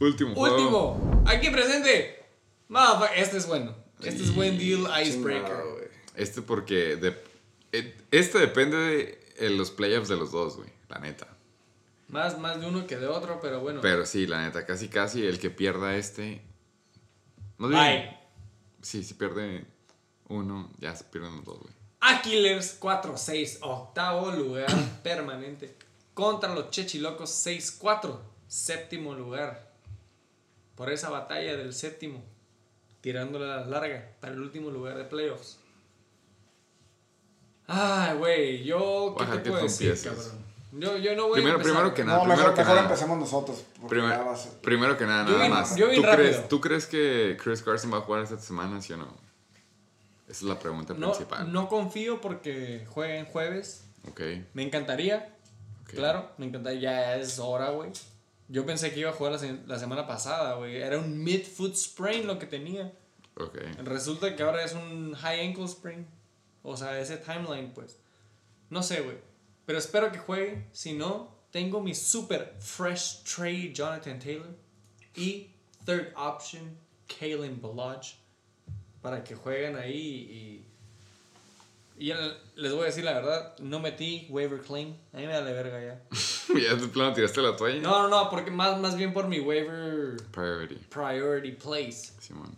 Último juego. Último, aquí presente. Motherfucker, este es bueno. Este es buen deal icebreaker. Chingado, güey. Este porque... de- eh, este depende de eh, los playoffs de los dos, güey. La neta. Más, más de uno que de otro, pero bueno. Pero sí, la neta, casi casi el que pierda este... Más bien, Bye. Sí, si pierde uno, ya se pierden los dos, güey. Aquilers 4-6, octavo lugar (coughs) permanente. Contra los Chechilocos 6-4, séptimo lugar. Por esa batalla del séptimo, tirándole a la larga para el último lugar de playoffs. Ay, güey, yo qué Ojalá te que puedo decir, cabrón. Yo, yo no voy Primero- a empezar. primero que No, nada, mejor, primero que mejor nada. empecemos nosotros. porque Primer- ya va a primero que nada, Yo nada bien- más. yo bien ¿Tú, crees. ¿Tú crees que Chris Carson va a jugar esta semana, sí o no? Esa es la pregunta No, principal. no confío porque juega en jueves. Ok. Me encantaría, ok. Claro, me encantaría. Ya es hora, güey. Yo pensé que iba a jugar la, se- la semana pasada, güey. Era un mid-foot sprain lo que tenía. Ok. Resulta que ahora es un high ankle sprain. O sea, ese timeline, pues. No sé, güey. Pero espero que juegue. Si no, tengo mi super fresh trade Jonathan Taylor y third option Kalen Balaj para que jueguen ahí y, y ya les voy a decir la verdad, no metí waiver claim, a mí me da la verga ya. (laughs) ya de plano tiraste la toalla. No, no, no, porque más, más bien por mi waiver Priority. priority place. Simón.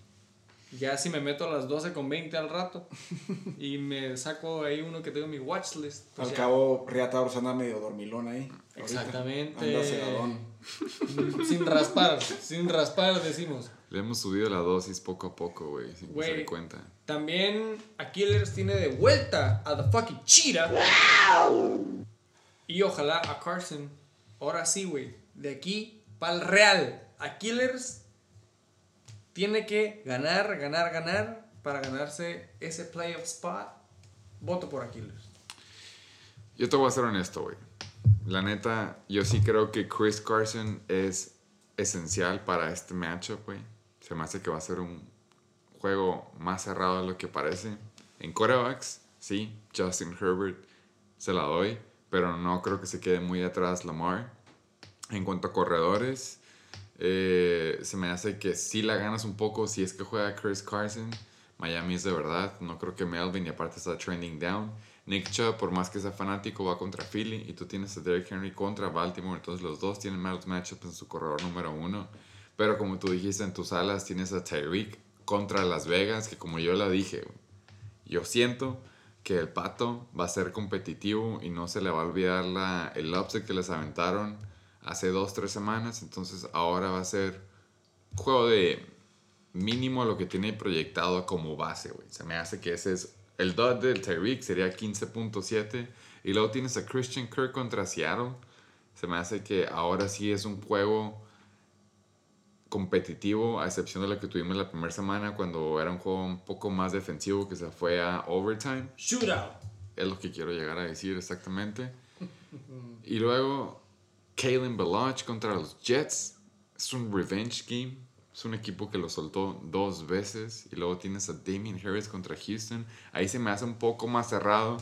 Ya si me meto a las 12 con 20 al rato y me saco ahí uno que tengo en mi watch list. pues Al ya. cabo, Riata anda medio dormilón ahí. Exactamente. Anda cegadón. Sin raspar, sin raspar decimos. Le hemos subido la dosis poco a poco, güey, sin que se dé cuenta. También Aquiles tiene de vuelta a The Fucking Cheetah. Y ojalá a Carson. Ahora sí, güey. De aquí para el Real. Aquiles tiene que ganar, ganar, ganar para ganarse ese playoff spot. Voto por Aquiles. Yo te voy a ser honesto, güey. La neta, yo sí creo que Chris Carson es esencial para este matchup, güey. Se me hace que va a ser un juego más cerrado de lo que parece. En quarterbacks, sí, Justin Herbert se la doy, pero no creo que se quede muy atrás Lamar. En cuanto a corredores, eh, se me hace que sí la ganas un poco si es que juega Chris Carson. Miami es de verdad. No creo que Melvin y aparte está trending down. Nick Chubb, por más que sea fanático, va contra Philly y tú tienes a Derrick Henry contra Baltimore. Entonces los dos tienen malos matchups en su corredor número uno. Pero como tú dijiste en tus alas, tienes a Tyreek contra Las Vegas, que como yo la dije, yo siento que el pato va a ser competitivo y no se le va a olvidar la, el upset que les aventaron hace dos, tres semanas. Entonces ahora va a ser juego de mínimo lo que tiene proyectado como base, güey. Se me hace que ese es el dot del Tyreek sería 15.7 y luego tienes a Christian Kirk contra Seattle. Se me hace que ahora sí es un juego competitivo, a excepción de lo que tuvimos la primera semana cuando era un juego un poco más defensivo que se fue a overtime. Shootout. Es lo que quiero llegar a decir exactamente. Y luego, Kalen Balaj contra los Jets. Es un revenge game. Es un equipo que lo soltó dos veces. Y luego tienes a Damien Harris contra Houston. Ahí se me hace un poco más cerrado.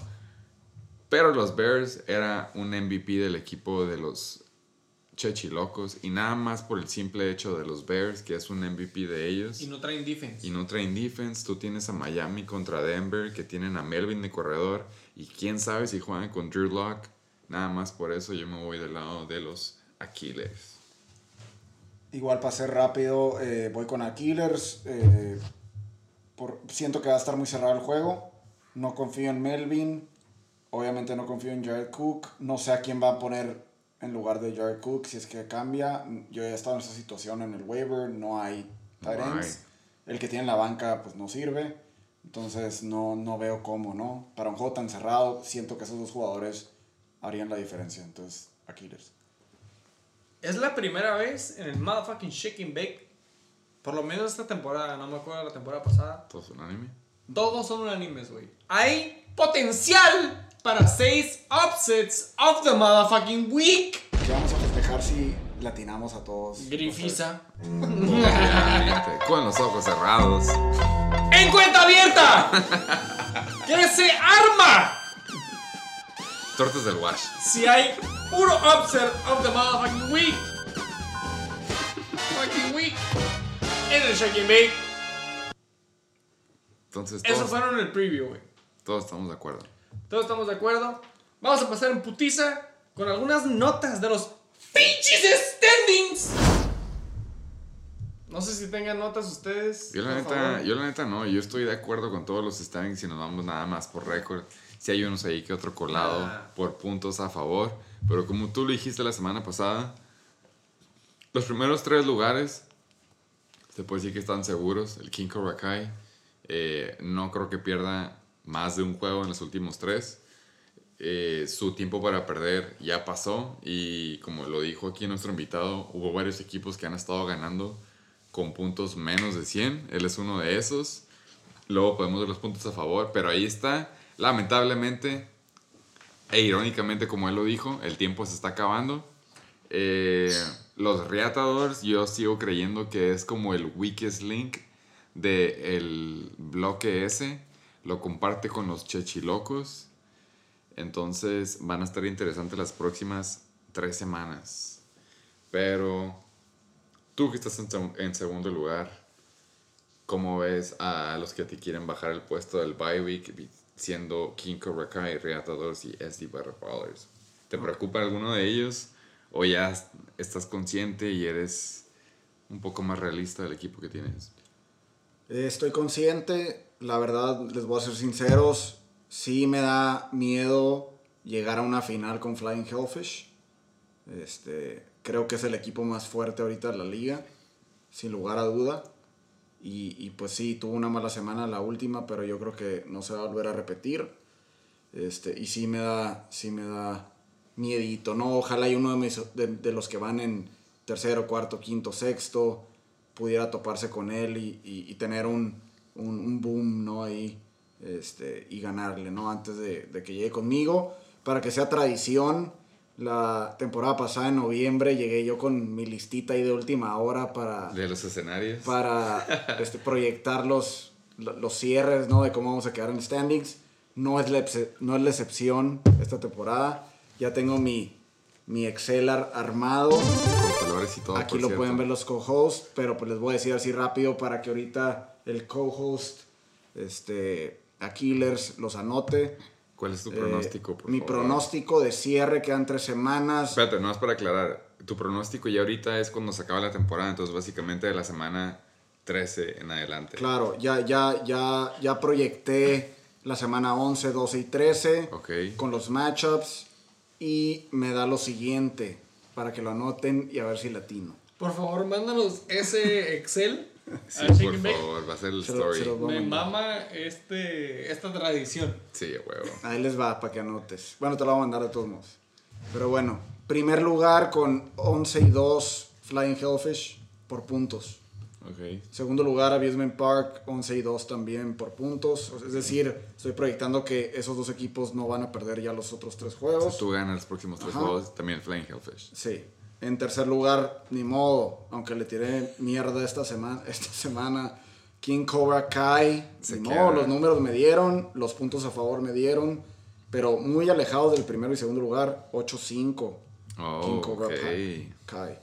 Pero los Bears era un MVP del equipo de los Chechilocos. Y nada más por el simple hecho de los Bears, que es un MVP de ellos Y no traen defense. y no traen defense. Tú tienes a Miami contra Denver, que tienen a Melvin de corredor. Y quién sabe si juegan con Drew Lock. Nada más por eso yo me voy del lado de los Aquiles. Igual para ser rápido, eh, voy con Aquilers. eh, por, siento que va a estar muy cerrado el juego. No confío en Melvin. Obviamente no confío en Jared Cook. No sé a quién va a poner en lugar de Jared Cook si es que cambia. Yo he estado en esa situación en el waiver. No hay No ends. El que tiene en la banca pues no sirve. Entonces no, no veo cómo, ¿no? Para un juego tan cerrado, siento que esos dos jugadores harían la diferencia. Entonces, Aquilers. Es la primera vez en el motherfucking Shake and Bake. Por lo menos esta temporada, no me acuerdo de la temporada pasada. ¿Todos unánime? Todos son unánimes, güey. Hay potencial para seis upsets of the motherfucking week. ¿Qué vamos a festejar si latinamos a todos? Grifisa. Con los ojos cerrados. ¡En cuenta abierta! (laughs) ¡Que se arma! Tortas del Wash. Si hay puro upset of the motherfucking week. Fucking week. En el Shake and Bake. Entonces, Eso todos, fueron el preview, güey. todos estamos de acuerdo. Todos estamos de acuerdo. Vamos a pasar en putiza con algunas notas de los pinches standings. No sé si tengan notas ustedes. Yo la, neta, favor. yo la neta no, yo estoy de acuerdo con todos los standings y nos vamos nada más por récord. Si hay unos ahí que otro colado Ah. por puntos a favor, pero como tú lo dijiste la semana pasada, los primeros tres lugares se puede decir que están seguros. El King Korakai eh, no creo que pierda más de un juego en los últimos tres. Eh, su tiempo para perder ya pasó y como lo dijo aquí nuestro invitado, hubo varios equipos que han estado ganando con puntos menos de 100. Él es uno de esos. Luego podemos ver los puntos a favor, pero ahí está. Lamentablemente, e irónicamente como él lo dijo, el tiempo se está acabando. Eh, los Reatadores, yo sigo creyendo que es como el weakest link del bloque S. lo comparte con los Chechilocos. Entonces van a estar interesantes las próximas tres semanas. Pero tú que estás en, en segundo lugar, ¿cómo ves a los que te quieren bajar el puesto del bye week siendo King Cobra Kai, Reatadores y SD Butterflies? ¿Te preocupa alguno de ellos? ¿O ya est- estás consciente y eres un poco más realista del equipo que tienes? Estoy consciente, la verdad, les voy a ser sinceros, sí me da miedo llegar a una final con Flying Hellfish. Este, creo que es el equipo más fuerte ahorita de la liga, sin lugar a duda. Y, y pues sí, tuvo una mala semana la última, pero yo creo que no se va a volver a repetir. Este, y sí me da, sí me da miedito, ¿no? Ojalá y uno de, mis- de, de los que van en tercero, cuarto, quinto, sexto pudiera toparse con él y, y- y tener un, un, un boom, ¿no? Ahí, este, y ganarle, ¿no? Antes de, de que llegue conmigo, para que sea tradición. La temporada pasada, en noviembre, llegué yo con mi listita ahí de última hora para De los escenarios. para (laughs) este, proyectar los, lo- los cierres, ¿no? De cómo vamos a quedar en standings. No es la, no es la excepción esta temporada. Ya tengo mi, mi Excel ar- armado. con colores y todo. Aquí lo cierto. pueden ver los co-hosts, pero pues les voy a decir así rápido para que ahorita el co-host, este, a Killers, los anote. ¿Cuál es tu Eh, pronóstico, por mi favor? pronóstico de cierre quedan tres semanas. Espérate, no es para aclarar. Tu pronóstico ya ahorita es cuando se acaba la temporada, entonces básicamente de la semana 13 en adelante. Claro, ya, ya, ya, ya proyecté la semana 11, 12 y 13 Ok. con los matchups y me da lo siguiente para que lo anoten y a ver si latino. Por favor, mándanos ese Excel Sí, a por Bake. favor, va a ser el Se lo- story. se lo- Me mama este, esta tradición. Sí, a huevo. Ahí les va para que anotes. Bueno, te lo voy a mandar de todos modos. Pero bueno, primer lugar con 11 y 2 Flying Hellfish por puntos. Ok. Segundo lugar, Abusement Park, 11 y 2 también por puntos. O sea, Es decir, estoy proyectando que esos dos equipos no van a perder ya los otros tres juegos. Tú ganas los próximos tres Ajá. juegos, también Flying Hellfish. Sí. En tercer lugar, ni modo, aunque le tiré mierda esta semana, (laughs) esta semana King Cobra Kai, Se ni modo, los números me dieron, los puntos a favor me dieron, pero muy alejados del primero y segundo lugar, 8-5. Oh, King Cobra ok. Kai. Kai.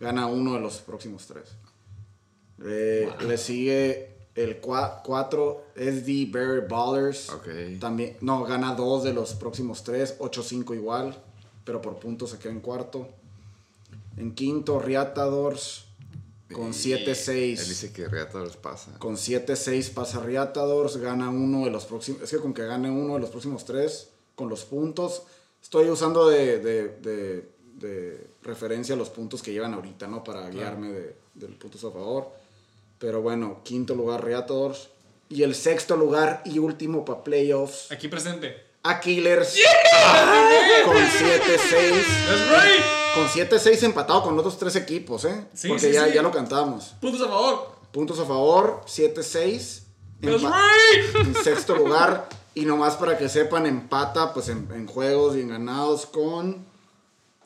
Gana uno de los próximos tres. Eh, Le sigue el 4 SD Bear Ballers. Ok. También, no, gana dos de los próximos tres, 8-5 igual, pero por puntos se queda en cuarto. En quinto, Riatadors con Y 7-6. Él dice que Reatadores pasa. Con 7-6 pasa Riatadors, gana uno de los próximos. Es que con que gane uno de los próximos tres, con los puntos. Estoy usando de, de, de- de referencia los puntos que llevan ahorita, ¿no? Para guiarme de, de los puntos a favor. Pero bueno, quinto lugar Riatadors. Y el sexto lugar y último para playoffs, Aquí presente. a Killers. Con 7-6. ¡That's right! Con 7-6 empatado con otros tres equipos, ¿eh? Sí, Porque sí, ya, sí. ya lo cantamos. Puntos a favor. Puntos a favor, 7-6. ¡That's Empa- right! en sexto lugar. Y nomás para que sepan, empata pues en, en juegos y en ganados con,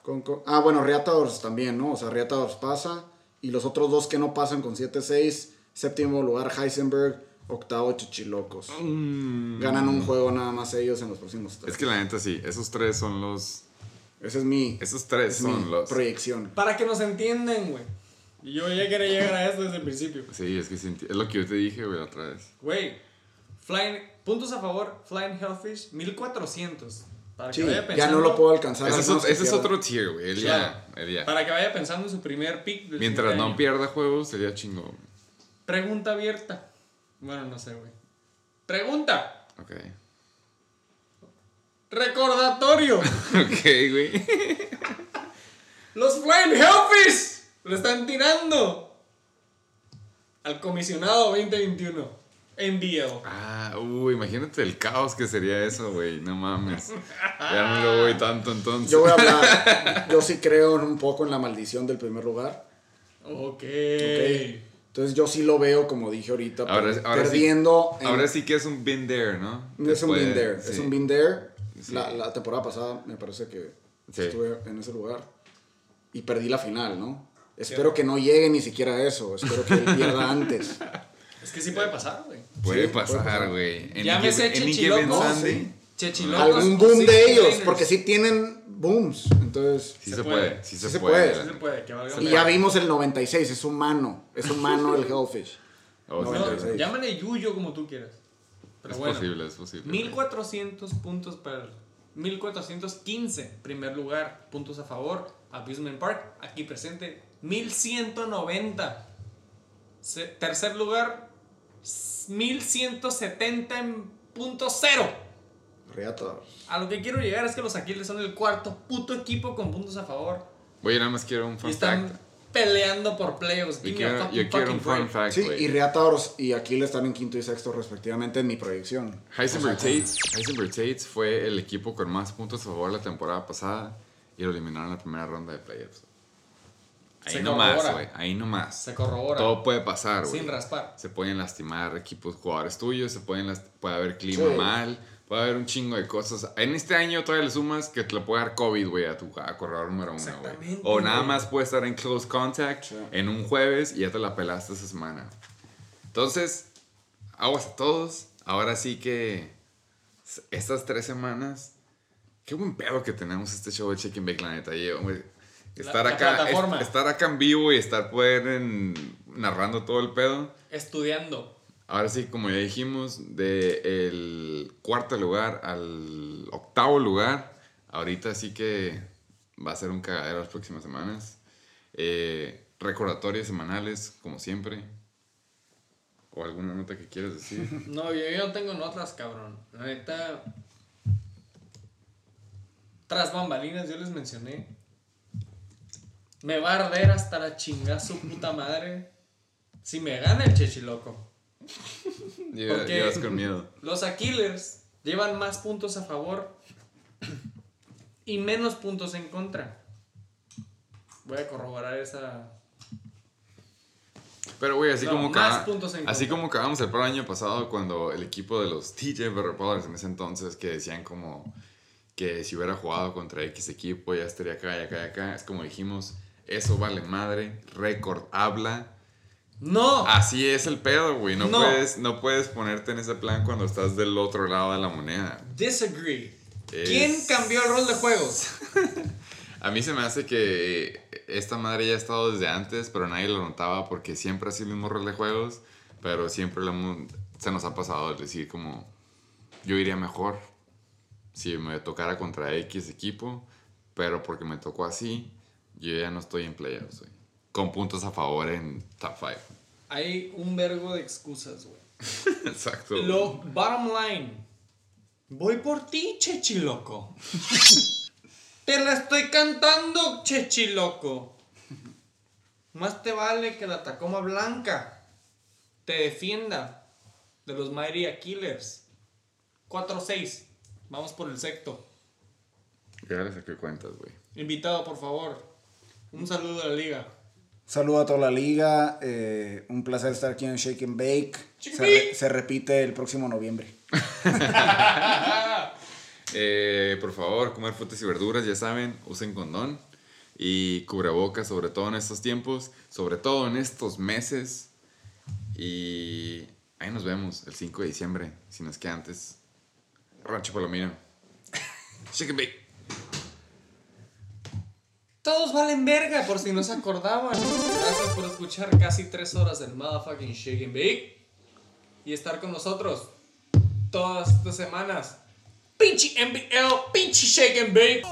con, con- Ah, bueno, Riatadors también, ¿no? O sea, Riatadors pasa. Y los otros dos que no pasan con 7-6. Séptimo lugar, Heisenberg. Octavo, Chichilocos. Ganan un juego nada más ellos en los próximos tres. Mm. Es que la neta sí, esos tres son los. Ese es mi, Esos tres es mi son los. proyección. Para que nos entiendan, güey. Y yo ya quería llegar a esto desde el principio. Sí, es que es lo que yo te dije, güey, la otra vez. Güey, Flying, puntos a favor, Flying Hellfish, 1400. Para Sí, que vaya ya pensando, no lo puedo alcanzar. Ese es, menos ot- que ese es otro tier, güey. Él ya. Él ya. Para que vaya pensando en su primer pick. del Mientras no año. pierda juegos, sería chingón. Pregunta abierta. Bueno, no sé, güey. Pregunta. Ok. Recordatorio. (laughs) Ok, güey. Los Flying Hellfish lo están tirando al comisionado 2021. NBL. Ah, uy, imagínate el caos que sería eso, güey. No mames. Ya no lo voy tanto entonces. Yo voy a hablar. (laughs) yo sí creo en un poco en la maldición del primer lugar. Ok. Ok. Entonces yo sí lo veo, como dije ahorita, Ahora- sí- perdiendo. en- Ahora sí que es un been there, ¿no? es un been there. Es un been there. Sí. La, la temporada pasada me parece que Sí. estuve en ese lugar. Y perdí la final, ¿no? Espero que no llegue ni siquiera a eso. Espero que él pierda (laughs) antes. Es que sí puede pasar, güey. Puede Sí, pasar, güey. Llámese given- any Chechiloco. given No, Sunday. sí. Chechilocos Algún boom de ellos, porque sí tienen booms. Entonces, Sí Se se, puede. puede, sí Sí se, se puede. puede. Sí se puede, que valga y ya vimos el 96, es humano. Es humano el Hellfish. Oh, No, llámale Yuyo como tú quieras. Pero Es bueno, posible, es posible. 1400 puntos para 1415 primer lugar, puntos a favor. Abusement Park, aquí presente, 1190. Se- tercer lugar, 1170 en punto cero. Reata. A lo que quiero llegar es que los Aquiles son el cuarto puto equipo con puntos a favor. Oye, nada más quiero un fun fact. Peleando por playoffs. Yo quiero, fucking yo quiero un fun fact, Sí, y Reatadores y Aquiles están en quinto y sexto respectivamente en mi proyección. Heisenberg Tates, Heisenberg Tates fue el equipo con más puntos a favor la temporada pasada y lo eliminaron en la primera ronda de playoffs. Ahí Se nomás, corrobora. güey. Ahí nomás. Se corrobora. Todo puede pasar, güey. Sin raspar. Se pueden lastimar equipos jugadores tuyos, se pueden last- puede haber clima Sí. mal, puede haber un chingo de cosas. En este año todavía le sumas que te le puede dar COVID, güey, a tu a corredor número uno, güey. O nada más puede estar en close contact Sí. en un jueves y ya te la pelaste esa semana. Entonces, aguas a todos. Ahora sí que estas tres semanas, qué buen pedo que tenemos este show de Chicken Bake, la neta. estar la acá, es- plataforma. estar acá en vivo y estar poder en- narrando todo el pedo. Estudiando. Ahora sí, como ya dijimos, del cuarto lugar al octavo lugar, ahorita sí que va a ser un cagadero las próximas semanas. Eh, recordatorios semanales, como siempre. ¿O alguna nota que quieras decir? (laughs) No, yo, no tengo notas, cabrón. Neta. Tras bambalinas, yo les mencioné. Me va a arder hasta la chingada su puta madre. Si me gana el chechiloco. Porque- llegas con miedo. Los Aquilers llevan más puntos a favor y menos puntos en contra. Voy a corroborar esa. Pero, güey, así, No, como, más caga- puntos en así como acabamos el pro año pasado cuando el equipo de los TJ Repolars en ese entonces que decían como que si hubiera jugado contra X equipo ya estaría acá y acá y acá. Es como dijimos, eso vale madre, récord habla. ¡No! Así es el pedo, güey. No, No. Puedes, no puedes ponerte en ese plan cuando estás del otro lado de la moneda. Disagree. Es- ¿Quién cambió el rol de juegos? (laughs) A mí se me hace que esta madre ya ha estado desde antes, pero nadie lo notaba porque siempre ha sido el mismo rol de juegos, pero siempre lo hemos- se nos ha pasado el decir como, yo iría mejor si me tocara contra X equipo, pero porque me tocó así, yo ya no estoy en playoffs, güey. Con puntos a favor en top 5. Hay un vergo de excusas, güey. (laughs) Exacto. Lo bottom line. Voy por ti, chechiloco. (laughs) te la estoy cantando, chechiloco. Más te vale que la Tacoma Blanca te defienda de los Mighty Killers. 4-6. Vamos por el sexto. Ya le saqué cuentas, güey. Invitado, por favor. Un saludo a la liga. Saludo a toda la liga. eh, un placer estar aquí en Shake and Bake. Shake Se, and re- Bake. se repite el próximo noviembre. (laughs) Eh, por favor, comer frutas y verduras, ya saben, usen condón y cubrebocas, sobre todo en estos tiempos, sobre todo en estos meses. Y ahí nos vemos el 5 de diciembre, si no es que antes. Rancho Palomino. (laughs) Shake and bake. Todos valen verga, por si no se acordaban. Gracias por escuchar casi tres horas del motherfucking Shake and Bake. Y estar con nosotros todas estas semanas. Pinche NBL, pinche Shake and Bake.